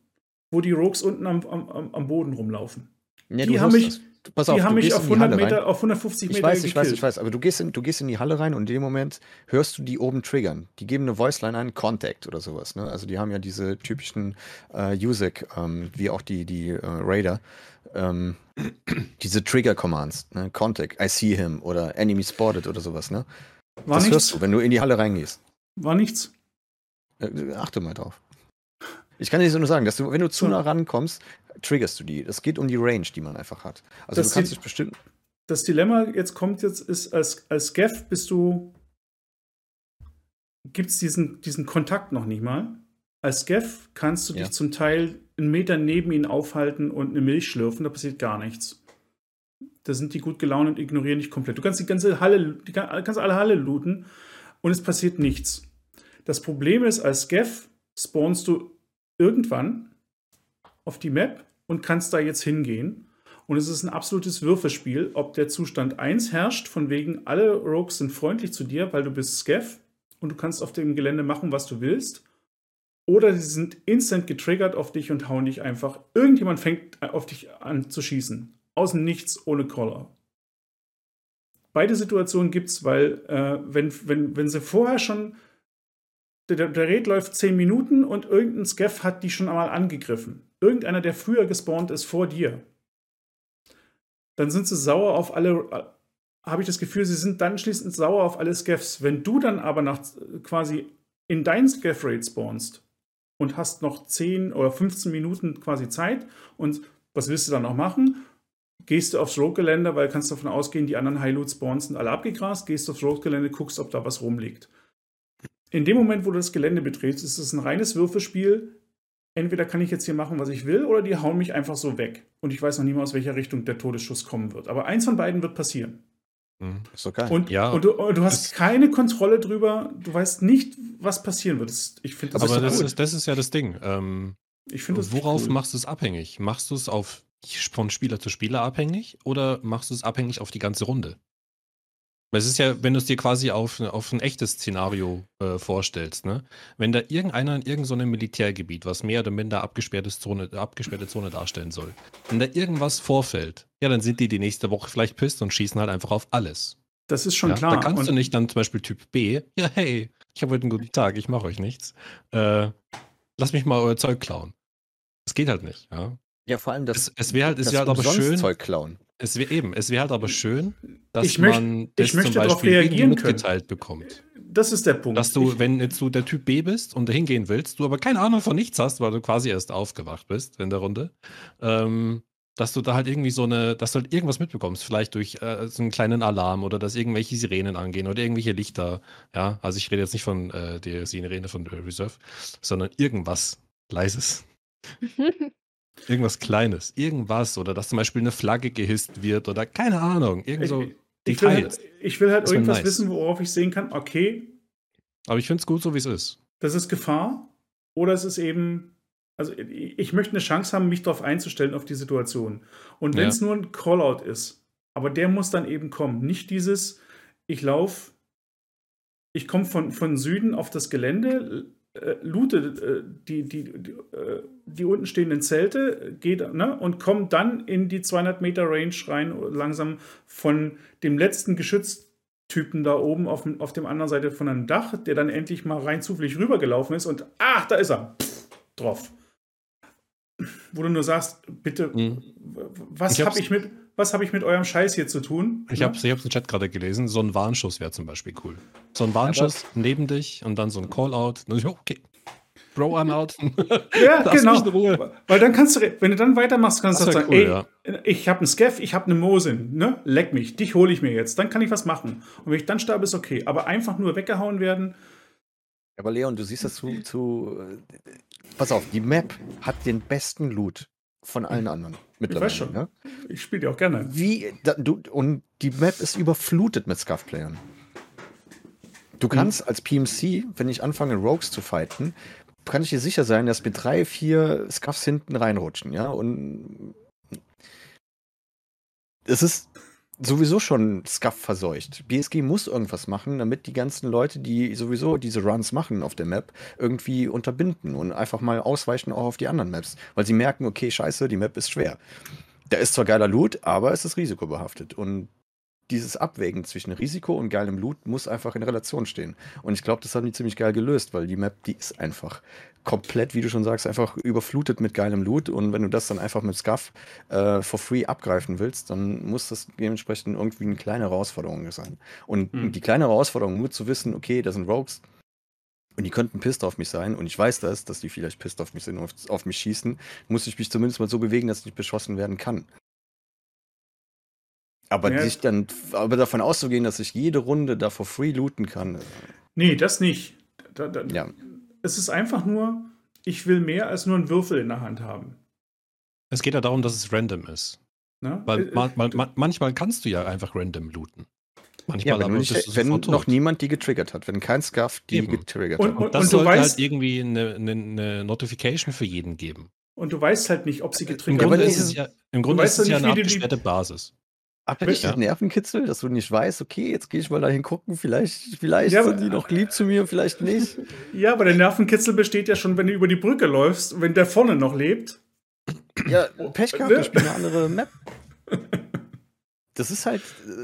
wo die Rogues unten am, am, am Boden rumlaufen. Ja, die haben mich, Pass auf, die haben mich auf 100 Meter, auf 150 Meter Ich weiß, ich weiß, ich weiß, aber du gehst, in, du gehst in die Halle rein und in dem Moment hörst du die oben triggern. Die geben eine Voiceline an, Contact oder sowas. Ne? Also die haben ja diese typischen äh, USEC, ähm, wie auch die, die äh, Raider, ähm, diese Trigger-Commands, ne? Contact, I see him oder Enemy spotted oder sowas. Ne? War das nichts. hörst du, wenn du in die Halle reingehst. War nichts. Äh, achte mal drauf. Ich kann dir so nur sagen, dass du, wenn du zu nah rankommst, triggerst du die. Es geht um die Range, die man einfach hat. Also das du kannst dich bestimmt. Das Dilemma jetzt kommt jetzt, ist, als, als Gav bist du. Gibt es diesen, diesen Kontakt noch nicht mal? Als Gav kannst du ja. dich zum Teil einen Meter neben ihn aufhalten und eine Milch schlürfen, da passiert gar nichts. Da sind die gut gelaunt und ignorieren dich komplett. Du kannst die ganze Halle, die kannst alle Halle looten und es passiert nichts. Das Problem ist, als Gav spawnst du irgendwann auf die Map und kannst da jetzt hingehen. Und es ist ein absolutes Würfelspiel, ob der Zustand 1 herrscht, von wegen alle Rogues sind freundlich zu dir, weil du bist Scav und du kannst auf dem Gelände machen, was du willst. Oder sie sind instant getriggert auf dich und hauen dich einfach. Irgendjemand fängt auf dich an zu schießen aus dem Nichts ohne Caller. Beide Situationen gibt es, weil äh, wenn, wenn, wenn sie vorher schon, der, der Raid läuft 10 Minuten und irgendein Scaff hat die schon einmal angegriffen. Irgendeiner, der früher gespawnt ist vor dir. Dann sind sie sauer auf alle, äh, habe ich das Gefühl, sie sind dann schließlich sauer auf alle Scaffs. Wenn du dann aber nach quasi in dein Scaff-Raid spawnst und hast noch 10 oder 15 Minuten quasi Zeit. Und was willst du dann noch machen? Gehst du aufs Road-Gelände, weil kannst davon ausgehen, die anderen High-Loot-Spawns sind alle abgegrast, gehst aufs Road-Gelände, guckst, ob da was rumliegt. In dem Moment, wo du das Gelände betrittst, ist es ein reines Würfelspiel. Entweder kann ich jetzt hier machen, was ich will, oder die hauen mich einfach so weg. Und ich weiß noch nie mal, aus welcher Richtung der Todesschuss kommen wird. Aber eins von beiden wird passieren. Mhm. Ist doch geil. Und, Ja, und, du, und du hast das- keine Kontrolle drüber. Du weißt nicht, was passieren wird. Das, ich finde das, Aber so das gut. ist, das ist ja das Ding. Ähm, ich find das worauf cool. machst du es abhängig? Machst du es auf von Spieler zu Spieler abhängig oder machst du es abhängig auf die ganze Runde? Weil es ist ja, wenn du es dir quasi auf, auf ein echtes Szenario äh, vorstellst, ne? Wenn da irgendeiner in irgendeinem so Militärgebiet, was mehr oder minder abgesperrte Zone, abgesperrte Zone darstellen soll, wenn da irgendwas vorfällt, ja, dann sind die die nächste Woche vielleicht pisst und schießen halt einfach auf alles. Das ist schon ja? klar. Da kannst Und du nicht dann zum Beispiel Typ B, ja, hey, ich habe heute einen guten Tag, ich mache euch nichts. Äh, lass mich mal euer Zeug klauen. Das geht halt nicht, ja. Ja, vor allem das, Es, es wäre halt, es das wär halt aber schön, Zeug klauen. es wäre eben, es wäre halt aber schön, dass Ich möcht- man ich möchte zum Beispiel irgendwie reagieren können. mitgeteilt bekommt. Das ist der Punkt. Dass du, ich, wenn jetzt du der Typ B bist und da hingehen willst, du aber keine Ahnung von nichts hast, weil du quasi erst aufgewacht bist in der Runde, ähm, dass du da halt irgendwie so eine, dass du halt irgendwas mitbekommst, vielleicht durch äh, so einen kleinen Alarm oder dass irgendwelche Sirenen angehen oder irgendwelche Lichter, ja, also ich rede jetzt nicht von äh, der Sirene von Reserve, sondern irgendwas Leises, irgendwas Kleines, irgendwas oder dass zum Beispiel eine Flagge gehisst wird oder keine Ahnung, irgend ich, so ich, will Details. halt, ich will halt irgendwas nice. wissen, worauf ich sehen kann, okay, Aber ich finde es gut, so wie es ist. das ist Gefahr oder es ist eben, also ich ich möchte eine Chance haben, mich darauf einzustellen, auf die Situation. Und wenn Ja. es nur ein Callout ist, aber der muss dann eben kommen. Nicht dieses, ich laufe, ich komme von, von Süden auf das Gelände, äh, loote äh, die, die, die, äh, die unten stehenden Zelte geht, ne, und komme dann in die 200 Meter Range rein, langsam von dem letzten Geschütztypen da oben auf, dem- auf dem anderen Seite von einem Dach, der dann endlich mal rein zufällig rübergelaufen ist und ach, da ist er, Pff, drauf. Wo du nur sagst, bitte, Mhm. was habe ich, mit, was hab ich mit eurem Scheiß hier zu tun? Ich habe ich hab's im Chat gerade gelesen, so ein Warnschuss wäre zum Beispiel cool. So ein Warnschuss neben dich und dann so ein Callout. Okay, Bro, I'm out. Ja, genau. Weil dann kannst du, wenn du dann weitermachst, kannst du Das sagen, cool, ey, ja. ich habe einen Skeff, ich habe eine Mosin, ne? Leck mich, dich hole ich mir jetzt, dann kann ich was machen. Und wenn ich dann sterbe, ist okay. Aber einfach nur weggehauen werden, Aber Leon, du siehst das zu, zu. Pass auf, die Map hat den besten Loot von allen anderen. Mittlerweile. weiß schon. Ne? ich spiele die auch gerne. Wie, da, du, und die Map ist überflutet mit Scuff-Playern. Du kannst als PMC, wenn ich anfange, Rogues zu fighten, kann ich dir sicher sein, dass mir drei, vier Scuffs hinten reinrutschen, ja. Und es ist sowieso schon Scuff verseucht. BSG muss irgendwas machen, damit die ganzen Leute, die sowieso diese Runs machen auf der Map, irgendwie unterbinden und einfach mal ausweichen auch auf die anderen Maps. Weil sie merken, okay, scheiße, die Map ist schwer. Da ist zwar geiler Loot, aber es ist risikobehaftet. Und dieses Abwägen zwischen Risiko und geilem Loot muss einfach in Relation stehen. Und ich glaube, das haben die ziemlich geil gelöst, weil die Map, die ist einfach komplett, wie du schon sagst, einfach überflutet mit geilem Loot. Und wenn du das dann einfach mit Scuff äh, for free abgreifen willst, dann muss das dementsprechend irgendwie eine kleine Herausforderung sein. Und Mhm. die kleine Herausforderung, nur zu wissen, okay, das sind Rogues, und die könnten pisst auf mich sein. Und ich weiß das, dass die vielleicht pisst auf mich sind und auf, auf mich schießen. Muss ich mich zumindest mal so bewegen, dass ich nicht beschossen werden kann. Aber Ja. sich dann, aber davon auszugehen, dass ich jede Runde da for free looten kann. äh, Nee, das nicht. Da, da, Ja. Es ist einfach nur, ich will mehr als nur einen Würfel in der Hand haben. Es geht ja darum, dass es random ist. Ne? Weil Äh, ma ma ma manchmal kannst du ja einfach random looten. Manchmal Ja, wenn, nicht, bist du wenn noch tot. niemand die getriggert hat, wenn kein Scuff die Eben. getriggert Und- hat. und- Das du sollte weißt- halt irgendwie eine, eine, eine Notification für jeden geben. Und du weißt halt nicht, ob sie Im getriggert aber Grunde ist es ja, im Grunde ist es ja nicht, eine abgesperrte Basis. Aber nicht Ja. Nervenkitzel, dass du nicht weißt, okay, jetzt gehe ich mal dahin gucken, vielleicht, vielleicht Ja, sind die noch lieb zu mir, vielleicht nicht. Ja, aber der Nervenkitzel besteht ja schon, wenn du über die Brücke läufst, wenn der vorne noch lebt. Ja, Pech gehabt, Ne? ich spiele eine andere Map. Das ist halt,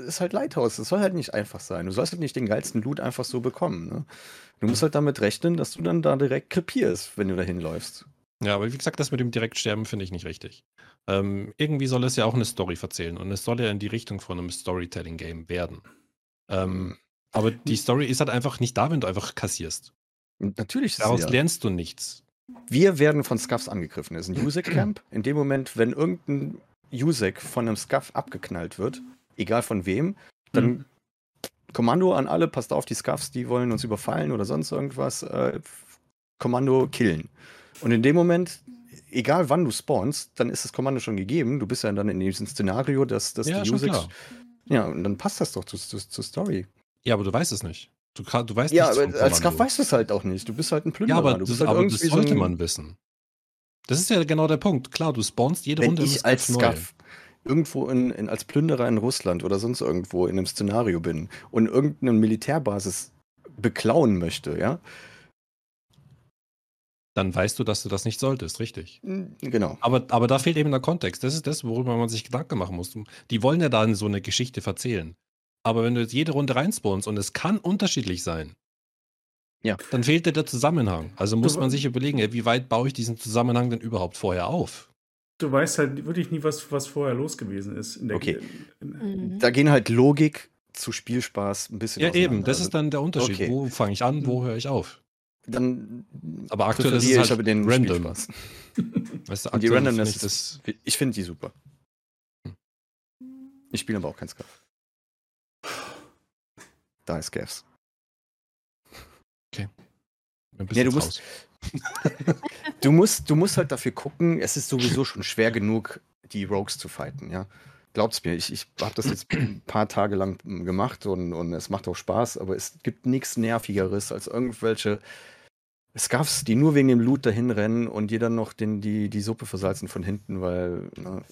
ist halt Lighthouse. Das soll halt nicht einfach sein. Du sollst halt nicht den geilsten Loot einfach so bekommen. Ne? Du musst halt damit rechnen, dass du dann da direkt krepierst, wenn du da hinläufst. Ja, aber wie gesagt, das mit dem Direktsterben finde ich nicht richtig. Ähm, irgendwie soll es ja auch eine Story erzählen und es soll ja in die Richtung von einem Storytelling-Game werden. Ähm, aber die Story ist halt einfach nicht da, wenn du einfach kassierst. Natürlich ist Daraus ja. lernst du nichts. wir werden von Scuffs angegriffen. Das ist ein USEC-Camp. In dem Moment, wenn irgendein USEC von einem Scuff abgeknallt wird, egal von wem, dann Mhm. Kommando an alle, passt auf, die Scuffs, die wollen uns überfallen oder sonst irgendwas. Äh, Kommando killen. Und in dem Moment, egal wann du spawnst, dann ist das Kommando schon gegeben. Du bist ja dann in diesem Szenario, dass, dass Ja, die klar. Ja, und dann passt das doch zu, zu, zur Story. Ja, aber du weißt es nicht. Du, du weißt Ja, aber als. Scuff weißt du es halt auch nicht. Du bist halt ein Plünderer. Ja, aber, du das, halt aber das so sollte ein- man wissen. Das ist ja genau der Punkt. Klar, du spawnst jede Wenn Runde ich als. Scuff irgendwo in, in, als Plünderer in Russland oder sonst irgendwo in einem Szenario bin und irgendeine Militärbasis beklauen möchte, ja, Dann weißt du, dass du das nicht solltest, richtig. genau. Aber, aber da fehlt eben der Kontext. Das ist das, worüber man sich Gedanken machen muss. Die wollen ja dann so eine Geschichte erzählen. Aber wenn du jetzt jede Runde reinspawnst und es kann unterschiedlich sein, Ja. dann fehlt dir der Zusammenhang. Also muss Du- man sich überlegen, ey, wie weit baue ich diesen Zusammenhang denn überhaupt vorher auf? Du weißt halt wirklich nie, was, was vorher los gewesen ist. In der Okay. Mhm. Da gehen halt Logik zu Spielspaß ein bisschen Ja, eben, das ist dann der Unterschied. okay. Wo fange ich an, wo höre ich auf? Dann Aber aktuell ist es halt aber den random. Spielspaß. Weißt du, die Randomness das, ist, ich finde die super. Hm. Ich spiele aber auch kein Scuff. Da ist Gavs. Ja, bisschen du musst-. Du musst, du musst halt dafür gucken, es ist sowieso schon schwer genug, die Rogues zu fighten, ja. Glaub's mir, ich, ich habe das jetzt ein paar Tage lang gemacht und, und es macht auch Spaß, aber es gibt nichts Nervigeres als irgendwelche Scuffs, die nur wegen dem Loot dahin rennen und dann noch den, die, die Suppe versalzen von hinten, weil na,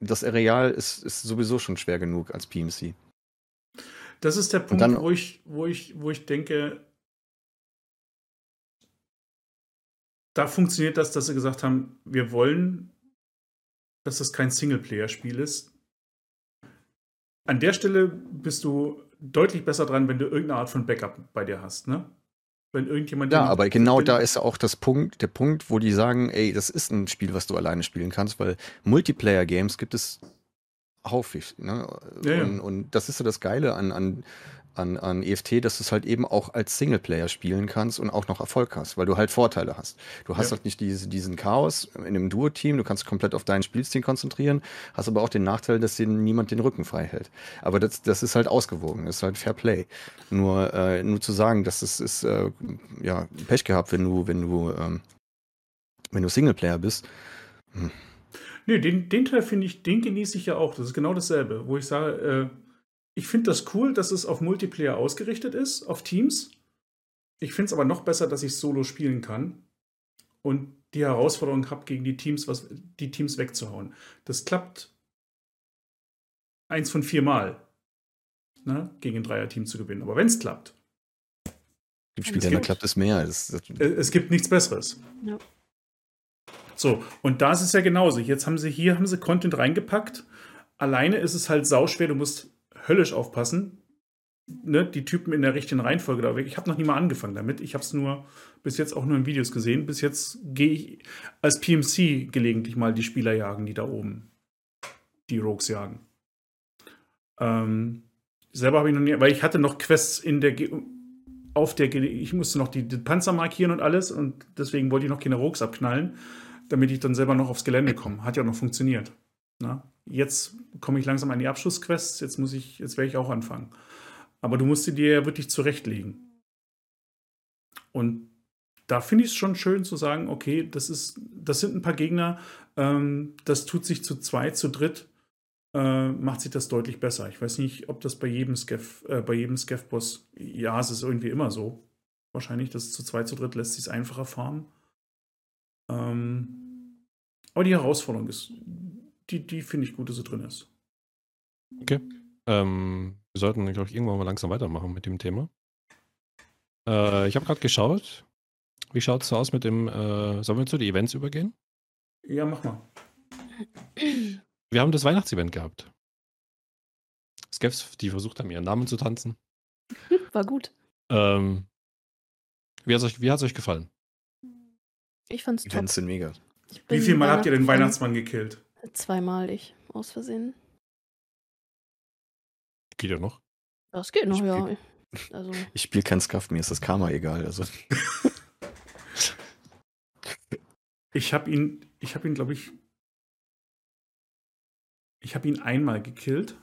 das Areal ist, ist sowieso schon schwer genug als PMC. Das ist der Punkt, dann- wo, ich, wo, ich, wo ich denke, da funktioniert das, dass sie gesagt haben, wir wollen, dass das kein Singleplayer-Spiel ist. An der Stelle bist du deutlich besser dran, wenn du irgendeine Art von Backup bei dir hast, ne? Wenn irgendjemand. Ja, aber genau da ist auch das Punkt, der Punkt, wo die sagen, ey, das ist ein Spiel, was du alleine spielen kannst, weil Multiplayer-Games gibt es haufig. Ne? Ja, ja. Und, und das ist so das Geile an, an, an, an EFT, dass du es halt eben auch als Singleplayer spielen kannst und auch noch Erfolg hast, weil du halt Vorteile hast. Du hast Ja. halt nicht diese, diesen Chaos in einem Duo-Team, du kannst komplett auf deinen Spielstil konzentrieren, hast aber auch den Nachteil, dass dir niemand den Rücken frei hält. Aber das, das ist halt ausgewogen, das ist halt Fair Play. Nur, äh, nur zu sagen, dass es ist, äh, ja, Pech gehabt, wenn du, wenn du, ähm, wenn du Singleplayer bist. Nee, den, den Teil finde ich, den genieße ich ja auch. Das ist genau dasselbe, wo ich sage, äh, ich finde das cool, dass es auf Multiplayer ausgerichtet ist, auf Teams. Ich finde es aber noch besser, dass ich solo spielen kann und die Herausforderung habe, gegen die Teams, was, die Teams wegzuhauen. Das klappt eins von vier Mal, ne, gegen ein Dreier-Team zu gewinnen. Aber wenn es klappt, Gibt Es Spiele, da gibt- klappt es mehr. Das, äh, es gibt nichts Besseres. Ja. So, und da ist es ja genauso. Jetzt haben sie hier haben sie Content reingepackt. Alleine ist es halt sauschwer, du musst höllisch aufpassen. Ne, die Typen in der richtigen Reihenfolge da weg. Ich habe noch nie mal angefangen damit. Ich habe es nur bis jetzt auch nur in Videos gesehen. Bis jetzt gehe ich als PMC gelegentlich mal die Spieler jagen, die da oben die Rogues jagen. Ähm, selber habe ich noch nie, weil ich hatte noch Quests in der Ge auf der Ge ich musste noch die, die Panzer markieren und alles und deswegen wollte ich noch keine Rogues abknallen, damit ich dann selber noch aufs Gelände komme. Hat ja noch funktioniert. Na? Jetzt komme ich langsam an die Abschlussquests, jetzt muss ich, jetzt werde ich auch anfangen. Aber du musst sie dir ja wirklich zurechtlegen. Und da finde ich es schon schön zu sagen, okay, das ist, das sind ein paar Gegner, ähm, das tut sich zu zweit, zu dritt, äh, macht sich das deutlich besser. Ich weiß nicht, ob das bei jedem Skev, äh, bei jedem Skev-Boss, ja, es ist irgendwie immer so. Wahrscheinlich, dass zu zweit, zu dritt lässt sich es einfacher farmen. Ähm, aber die Herausforderung ist, die, die finde ich gut, dass sie drin ist. Ähm, wir sollten, glaube ich, irgendwann mal langsam weitermachen mit dem Thema. Äh, ich habe gerade geschaut. Wie schaut es so aus mit dem, äh, sollen wir zu den Events übergehen? Ja, mach mal. Wir haben das Weihnachtsevent gehabt. Skevs, die versucht haben, ihren Namen zu tanzen. War gut. Ähm, wie hat es euch, wie hat's euch gefallen? Ich fand's top. Events sind mega. Wie viel Mal habt ihr den Weihnachtsmann gekillt? Zweimal ich, aus Versehen. Geht ja noch. Das geht noch, Ich ja. spiel- Also, Ich spiele kein Scuff, mir ist das Karma egal. Also. Ich habe ihn, ich habe ihn, glaube ich, ich habe ihn einmal gekillt.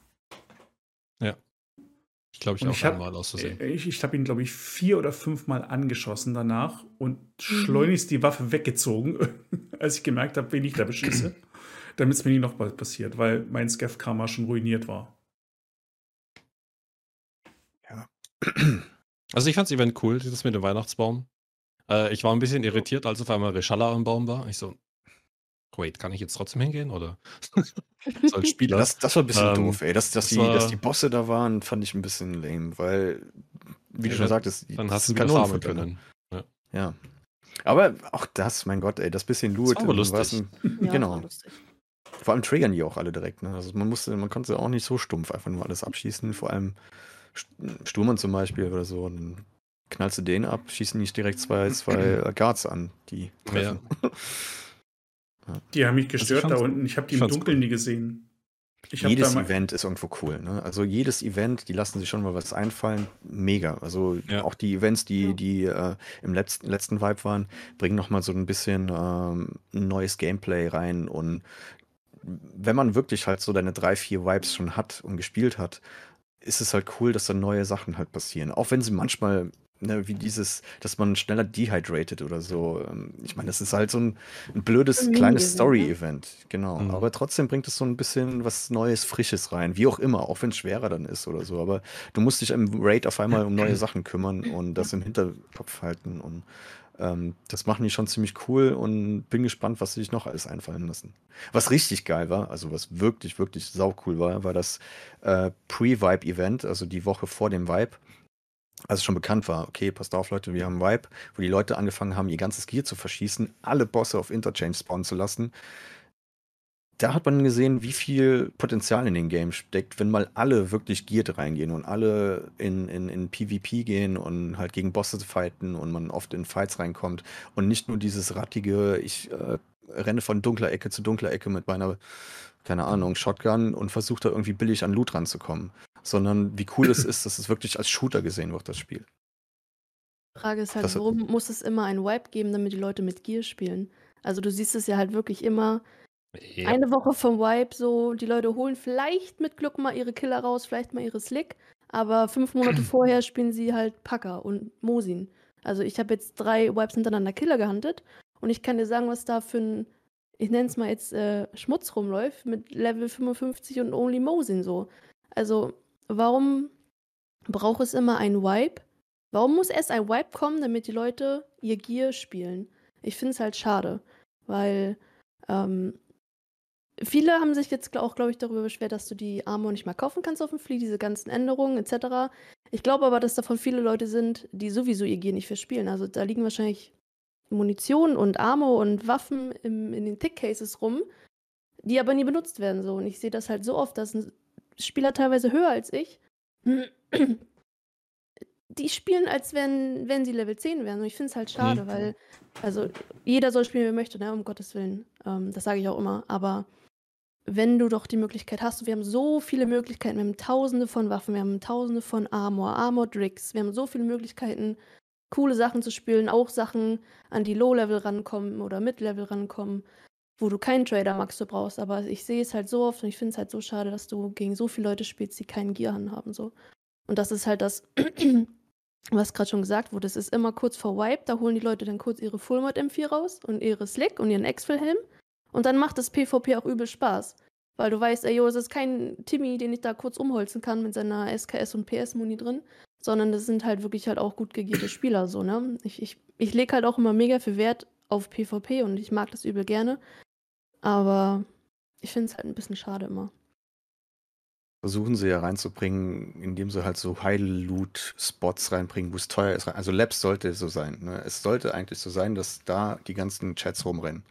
Ja. Ich glaube, ich Und auch ich hab- einmal auszusehen. Äh, Ich, ich habe ihn, glaube ich, vier oder fünfmal angeschossen danach und Mhm. schleunigst die Waffe weggezogen, als ich gemerkt habe, wen ich da beschieße, damit es mir nicht nochmal passiert, weil mein Scav-Karma schon ruiniert war. Also ich fand das Event cool, das mit dem Weihnachtsbaum. Äh, ich war ein bisschen irritiert, als auf einmal Reschalla am Baum war. Ich so, wait, kann ich jetzt trotzdem hingehen oder? so als Spieler. Das, das war ein bisschen Ähm, doof, ey. Dass, dass, das die, war- dass die Bosse da waren, fand ich ein bisschen lame, weil, wie du Ja, schon sagtest, Dann das hast du ne? können. Ja. Aber auch das, mein Gott, ey, das bisschen Loot. war aber lustig. ein- Ja, Genau. war lustig. Vor allem triggern die auch alle direkt. Ne? Also man musste, man konnte auch nicht so stumpf einfach nur alles abschießen. Vor allem St- Sturmern zum Beispiel oder so. Und dann knallst du den ab, schießen nicht direkt zwei, zwei äh, Guards an, die treffen. Die haben mich gestört fand's- da unten. Ich habe die im Dunkeln cool. nie gesehen. Ich jedes Event ist irgendwo cool. Ne? Also jedes Event, die lassen sich schon mal was einfallen. Mega. Also Ja. auch die Events, die, Ja. die äh, im letzten, letzten Vibe waren, bringen noch mal so ein bisschen ähm, neues Gameplay rein. Und wenn man wirklich halt so deine drei, vier Vibes schon hat und gespielt hat, ist es halt cool, dass da neue Sachen halt passieren. Auch wenn sie manchmal, ne, wie dieses, dass man schneller dehydrated oder so. Ähm, Ich meine, das ist halt so ein, ein blödes Ein kleines Mini-Event, Story-Event. Genau. Mhm. Aber trotzdem bringt es so ein bisschen was Neues, Frisches rein. Wie auch immer, auch wenn es schwerer dann ist oder so. Aber du musst dich im Raid auf einmal um neue Sachen kümmern und das im Hinterkopf halten. Und ähm, das machen die schon ziemlich cool und bin gespannt, was sie sich noch alles einfallen lassen. Was richtig geil war, also was wirklich, wirklich saucool war, war das äh, Pre-Vibe-Event, also die Woche vor dem Vibe. Als es schon bekannt war, okay, passt auf, Leute, wir haben Vibe, wo die Leute angefangen haben, ihr ganzes Gear zu verschießen, alle Bosse auf Interchange spawnen zu lassen. Da hat man gesehen, wie viel Potenzial in den Games steckt, wenn mal alle wirklich geared reingehen und alle in, in, in PvP gehen und halt gegen Bosse fighten und man oft in Fights reinkommt und nicht nur dieses rattige, ich äh, renne von dunkler Ecke zu dunkler Ecke mit meiner, keine Ahnung, Shotgun und versuche da irgendwie billig an Loot ranzukommen, sondern wie cool es ist, dass es wirklich als Shooter gesehen wird, das Spiel. Die Frage ist halt, Das warum muss es immer einen Wipe geben, damit die Leute mit Gear spielen? Also du siehst es ja halt wirklich immer Ja. eine Woche vom Wipe so, die Leute holen vielleicht mit Glück mal ihre Killer raus, vielleicht mal ihre Slick, aber fünf Monate vorher spielen sie halt Packer und Mosin. Also ich habe jetzt drei Wipes hintereinander Killer gehandelt und ich kann dir sagen, was da für ein, ich nenne es mal jetzt äh, Schmutz rumläuft mit Level 55 und Only Mosin so. Also warum braucht es immer einen Wipe? Warum muss erst ein Wipe kommen, damit die Leute ihr Gear spielen? Ich finde es halt schade, weil ähm, viele haben sich jetzt auch, glaube ich, darüber beschwert, dass du die Armor nicht mehr kaufen kannst auf dem Flea, diese ganzen Änderungen etc. Ich glaube aber, dass davon viele Leute sind, die sowieso ihr Gear nicht verspielen. Also da liegen wahrscheinlich Munition und Armor und Waffen im, in den Thick Cases rum, die aber nie benutzt werden. So. Und ich sehe das halt so oft, dass Spieler teilweise höher als ich, die spielen, als wenn, wenn sie Level 10 wären. Und ich finde es halt schade, Mhm. weil, also jeder soll spielen, wie er möchte, ne? um Gottes Willen. Ähm, das sage ich auch immer. Aber wenn du doch die Möglichkeit hast, wir haben so viele Möglichkeiten, wir haben tausende von Waffen, wir haben tausende von Armor, Armor Dricks, wir haben so viele Möglichkeiten, coole Sachen zu spielen, auch Sachen, an die Low-Level rankommen oder Mid-Level rankommen, wo du keinen Trader-Max du brauchst. Aber ich sehe es halt so oft und ich finde es halt so schade, dass du gegen so viele Leute spielst, die keinen Gear haben. So. Und das ist halt das, was gerade schon gesagt wurde. Es ist immer kurz vor Wipe, da holen die Leute dann kurz ihre Fullmod M4 raus und ihre Slick und ihren Exfil-Helm. Und dann macht das PvP auch übel Spaß. Weil du weißt, ey, yo, es ist kein Timmy, den ich da kurz umholzen kann mit seiner SKS und PS-Muni drin, sondern das sind halt wirklich halt auch gut gegierte Spieler, so, ne? Ich, ich, ich lege halt auch immer mega viel Wert auf PvP und ich mag das übel gerne. Aber ich finde es halt ein bisschen schade immer. Versuchen sie ja reinzubringen, indem sie halt so High-Loot-Spots reinbringen, wo es teuer ist. Also Labs sollte so sein. Ne? Es sollte eigentlich so sein, dass da die ganzen Chats rumrennen.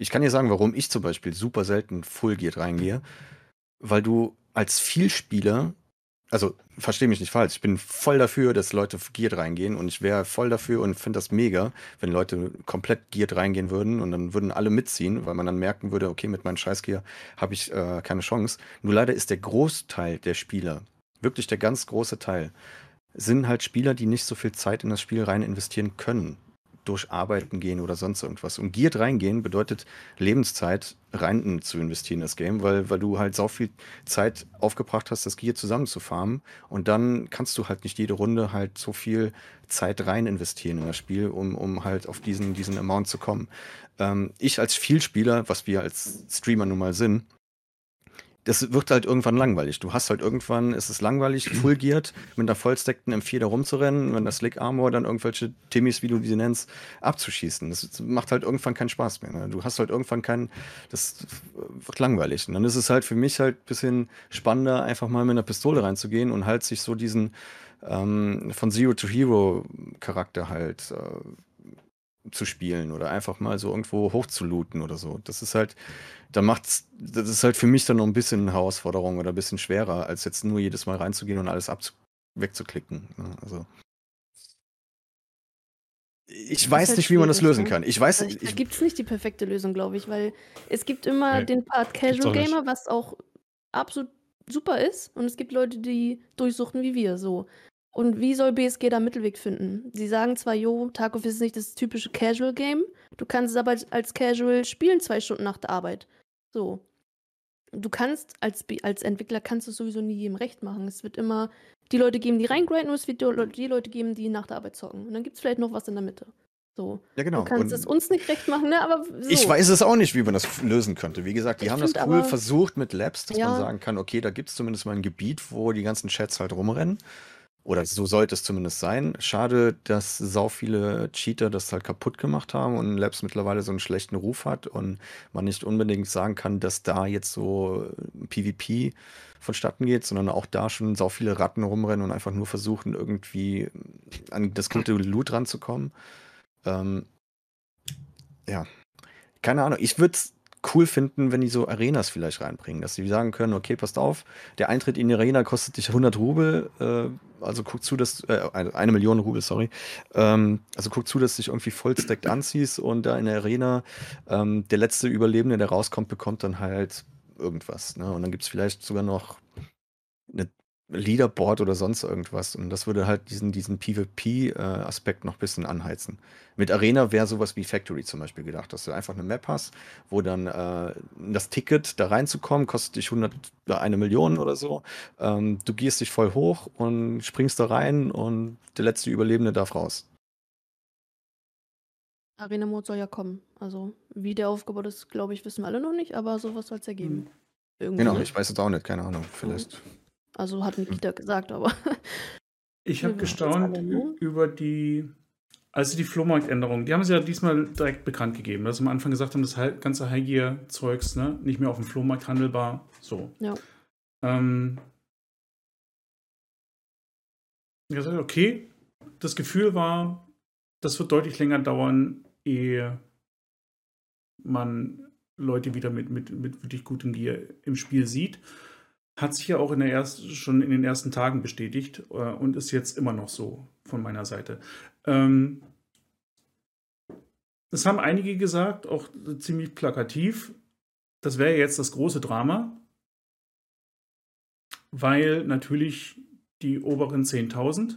Ich kann dir sagen, warum ich zum Beispiel super selten Full Geared reingehe. Weil du als Vielspieler, also verstehe mich nicht falsch, ich bin voll dafür, dass Leute Geared reingehen und ich wäre voll dafür und finde das mega, wenn Leute komplett Geared reingehen würden und dann würden alle mitziehen, weil man dann merken würde, okay, mit meinem Scheißgear habe ich äh, keine Chance. Nur leider ist der Großteil der Spieler, wirklich der ganz große Teil, sind halt Spieler, die nicht so viel Zeit in das Spiel rein investieren können. Durcharbeiten gehen oder sonst irgendwas. Und Geared reingehen bedeutet Lebenszeit rein zu investieren in das Game, weil, weil du halt so viel Zeit aufgebracht hast, das Gear zusammenzufarmen. Und dann kannst du halt nicht jede Runde halt so viel Zeit rein investieren in das Spiel, um, um halt auf diesen, diesen Amount zu kommen. Ähm, ich als Vielspieler, was wir als Streamer nun mal sind, das wird halt irgendwann langweilig. Du hast halt irgendwann, ist es langweilig, full geared, mit einer vollstackten M4 da rumzurennen, mit einer Slick Armor dann irgendwelche Timmies, wie du die nennst, abzuschießen. Das macht halt irgendwann keinen Spaß mehr. Ne? Du hast halt irgendwann keinen, das wird langweilig. Und dann ist es halt für mich halt ein bisschen spannender, einfach mal mit einer Pistole reinzugehen und halt sich so diesen ähm, von Zero to Hero Charakter halt äh, zu spielen oder einfach mal so irgendwo hochzulooten oder so. Das ist halt, da macht's, das ist halt für mich dann noch ein bisschen eine Herausforderung oder ein bisschen schwerer, als jetzt nur jedes Mal reinzugehen und alles abzu wegzuklicken. Ne? Also. Ich das weiß halt nicht, wie man das lösen ne? kann. Ich weiß, also, da gibt es nicht die perfekte Lösung, glaube ich, weil es gibt immer nee, den Part Casual Gamer, was auch absolut super ist, und es gibt Leute, die durchsuchten wie wir so. Und wie soll BSG da Mittelweg finden? Sie sagen zwar, jo, Tarkov ist nicht das typische Casual Game, du kannst es aber als Casual spielen, zwei Stunden nach der Arbeit. So. Du kannst, als, als Entwickler kannst du sowieso nie jedem recht machen. Es wird immer die Leute geben, die reingrinden, und es wird die Leute geben, die nach der Arbeit zocken. Und dann gibt es vielleicht noch was in der Mitte. So. Ja, genau. Du kannst und es uns nicht recht machen, ne? Aber so. Ich weiß es auch nicht, wie man das lösen könnte. Wie gesagt, die ich haben das cool versucht mit Labs, dass ja. man sagen kann, okay, da gibt es zumindest mal ein Gebiet, wo die ganzen Chats halt rumrennen. Oder so sollte es zumindest sein. Schade, dass so viele Cheater das halt kaputt gemacht haben und Labs mittlerweile so einen schlechten Ruf hat und man nicht unbedingt sagen kann, dass da jetzt so PvP vonstatten geht, sondern auch da schon so viele Ratten rumrennen und einfach nur versuchen, irgendwie an das gute Loot ranzukommen. Ähm, ja, keine Ahnung. Ich würde es cool finden, wenn die so Arenas vielleicht reinbringen, dass sie sagen können, okay, passt auf, der Eintritt in die Arena kostet dich 100 Rubel, äh, also guck zu, dass, äh, eine Million Rubel, sorry, ähm, also guck zu, dass du dich irgendwie vollstackt anziehst und da in der Arena ähm, der letzte Überlebende, der rauskommt, bekommt dann halt irgendwas, ne? und dann gibt es vielleicht sogar noch Leaderboard oder sonst irgendwas. Und das würde halt diesen, diesen PvP-Aspekt noch ein bisschen anheizen. Mit Arena wäre sowas wie Factory zum Beispiel gedacht, dass du einfach eine Map hast, wo dann äh, das Ticket da reinzukommen kostet dich 100, eine Million oder so. Ähm, du gehst dich voll hoch und springst da rein und der letzte Überlebende darf raus. Arena-Mode soll ja kommen. Also, wie der aufgebaut ist, glaube ich, wissen wir alle noch nicht, aber sowas soll es ja geben. Irgendwie. Genau, ich weiß es auch nicht, keine Ahnung, vielleicht. Mhm. Also hat Nikita gesagt, aber. Ich habe gestaunt alle, ne? über die, also die Flohmarktänderung. Die haben sie ja diesmal direkt bekannt gegeben, dass sie am Anfang gesagt haben, das ganze High-Gear-Zeugs ne, nicht mehr auf dem Flohmarkt handelbar. So. Ja. Ähm, ich gesagt, okay, das Gefühl war, das wird deutlich länger dauern, ehe man Leute wieder mit, mit, mit wirklich gutem Gear im Spiel sieht. Hat sich ja auch in der erst, schon in den ersten Tagen bestätigt äh, und ist jetzt immer noch so von meiner Seite. Ähm, das haben einige gesagt, auch ziemlich plakativ. Das wäre jetzt das große Drama, weil natürlich die oberen 10.000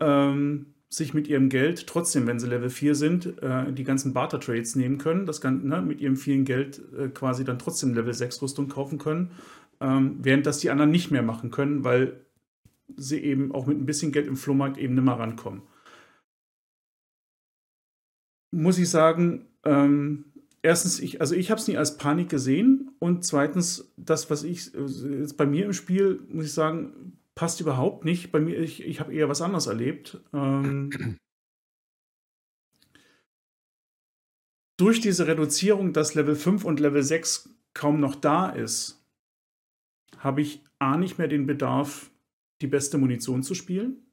ähm, sich mit ihrem Geld, trotzdem, wenn sie Level 4 sind, äh, die ganzen Barter-Trades nehmen können, das kann, ne, mit ihrem vielen Geld äh, quasi dann trotzdem Level 6 Rüstung kaufen können ähm, während das die anderen nicht mehr machen können, weil sie eben auch mit ein bisschen Geld im Flohmarkt eben nicht mehr rankommen. Muss ich sagen, ähm, erstens, ich, also ich habe es nie als Panik gesehen und zweitens, das, was ich jetzt bei mir im Spiel, muss ich sagen, passt überhaupt nicht. Bei mir, ich, ich habe eher was anderes erlebt. Ähm, durch diese Reduzierung, dass Level 5 und Level 6 kaum noch da ist, habe ich A nicht mehr den Bedarf, die beste Munition zu spielen.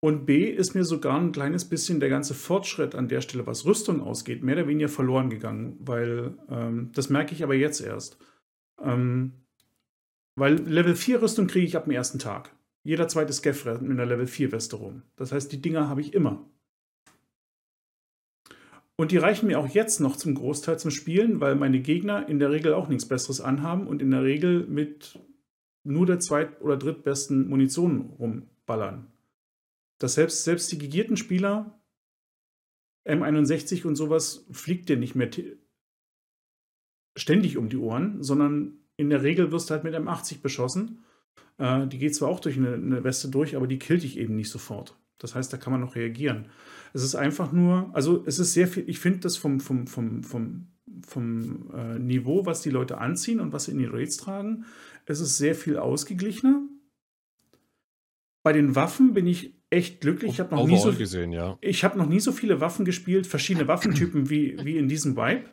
Und B ist mir sogar ein kleines bisschen der ganze Fortschritt an der Stelle, was Rüstung ausgeht, mehr oder weniger verloren gegangen, weil ähm, das merke ich aber jetzt erst. Ähm, weil Level 4 Rüstung kriege ich ab dem ersten Tag. Jeder zweite Scaff rennt mit einer Level 4 Weste rum. Das heißt, die Dinger habe ich immer. Und die reichen mir auch jetzt noch zum Großteil zum Spielen, weil meine Gegner in der Regel auch nichts Besseres anhaben und in der Regel mit nur der zweit- oder drittbesten Munition rumballern. Dass selbst, selbst die gegierten Spieler M61 und sowas fliegt dir nicht mehr ständig um die Ohren, sondern in der Regel wirst du halt mit M80 beschossen. Äh, die geht zwar auch durch eine, eine, Weste durch, aber die killt dich eben nicht sofort. Das heißt, da kann man noch reagieren. Es ist einfach nur, also es ist sehr viel, ich finde das vom, vom, vom, vom, vom äh, Niveau, was die Leute anziehen und was sie in die Raids tragen, es ist sehr viel ausgeglichener. Bei den Waffen bin ich echt glücklich. Ich habe noch, nie so, gesehen, ja. hab noch nie so viele Waffen gespielt, verschiedene Waffentypen wie, wie in diesem Vibe.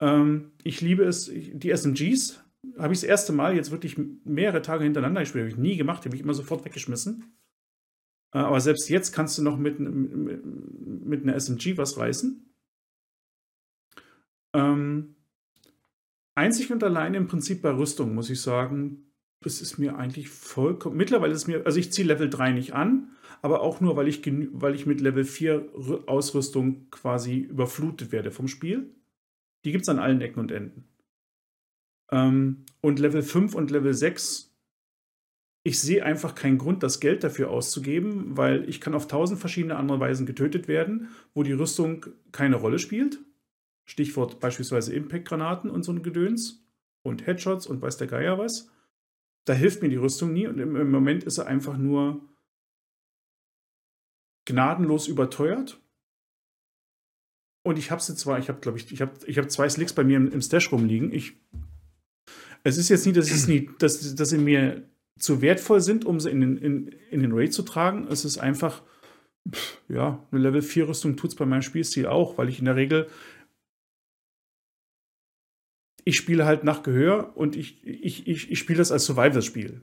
Ähm, ich liebe es, die SMGs habe ich das erste Mal jetzt wirklich mehrere Tage hintereinander gespielt. Habe ich nie gemacht, habe ich immer sofort weggeschmissen. Äh, aber selbst jetzt kannst du noch mit, mit, mit einer SMG was reißen. Ähm, einzig und allein im Prinzip bei Rüstung, muss ich sagen, das ist mir eigentlich vollkommen. Mittlerweile ist mir, also ich ziehe Level 3 nicht an, aber auch nur, weil ich, weil ich mit Level 4 Ausrüstung quasi überflutet werde vom Spiel. Die gibt es an allen Ecken und Enden. Ähm, und Level 5 und Level 6, ich sehe einfach keinen Grund, das Geld dafür auszugeben, weil ich kann auf tausend verschiedene andere Weisen getötet werden, wo die Rüstung keine Rolle spielt. Stichwort beispielsweise Impact-Granaten und so ein Gedöns und Headshots und weiß der Geier was. Da hilft mir die Rüstung nie und im, Moment ist er einfach nur gnadenlos überteuert und ich habe sie zwar, ich habe, glaube ich, ich habe ich hab zwei Slicks bei mir im, im Stash rumliegen. Ich, es ist jetzt nie, dass, es nie dass, dass sie mir zu wertvoll sind, um sie in den, in, in den Raid zu tragen. Es ist einfach, ja, eine Level 4 Rüstung tut es bei meinem Spielstil auch, weil ich in der Regel, ich spiele halt nach Gehör und ich, ich, ich, ich spiele das als Survival-Spiel.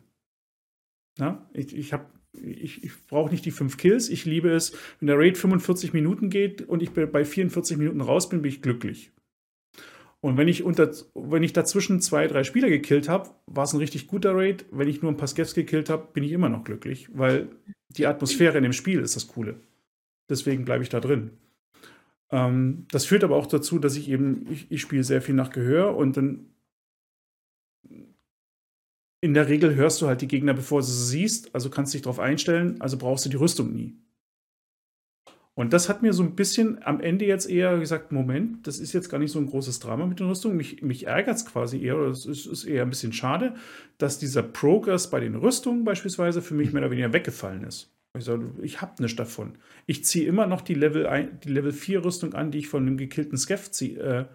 Ich, ich habe ich, ich brauche nicht die fünf Kills. Ich liebe es, wenn der Raid 45 Minuten geht und ich bei 44 Minuten raus bin, bin ich glücklich. Und wenn ich, unter, wenn ich dazwischen zwei, drei Spieler gekillt habe, war es ein richtig guter Raid. Wenn ich nur ein paar Skeffs gekillt habe, bin ich immer noch glücklich, weil die Atmosphäre in dem Spiel ist das Coole. Deswegen bleibe ich da drin. Ähm, das führt aber auch dazu, dass ich eben, ich, ich spiele sehr viel nach Gehör und dann in der Regel hörst du halt die Gegner, bevor du sie siehst, also kannst du dich darauf einstellen, also brauchst du die Rüstung nie. Und das hat mir so ein bisschen am Ende jetzt eher gesagt, Moment, das ist jetzt gar nicht so ein großes Drama mit den Rüstungen. Mich, mich ärgert es quasi eher, oder es ist, ist, eher ein bisschen schade, dass dieser Progress bei den Rüstungen beispielsweise für mich mehr oder weniger weggefallen ist. Ich sage, ich habe nichts davon. Ich ziehe immer noch die Level, die Level 4 Rüstung an, die ich von einem gekillten Skeff äh,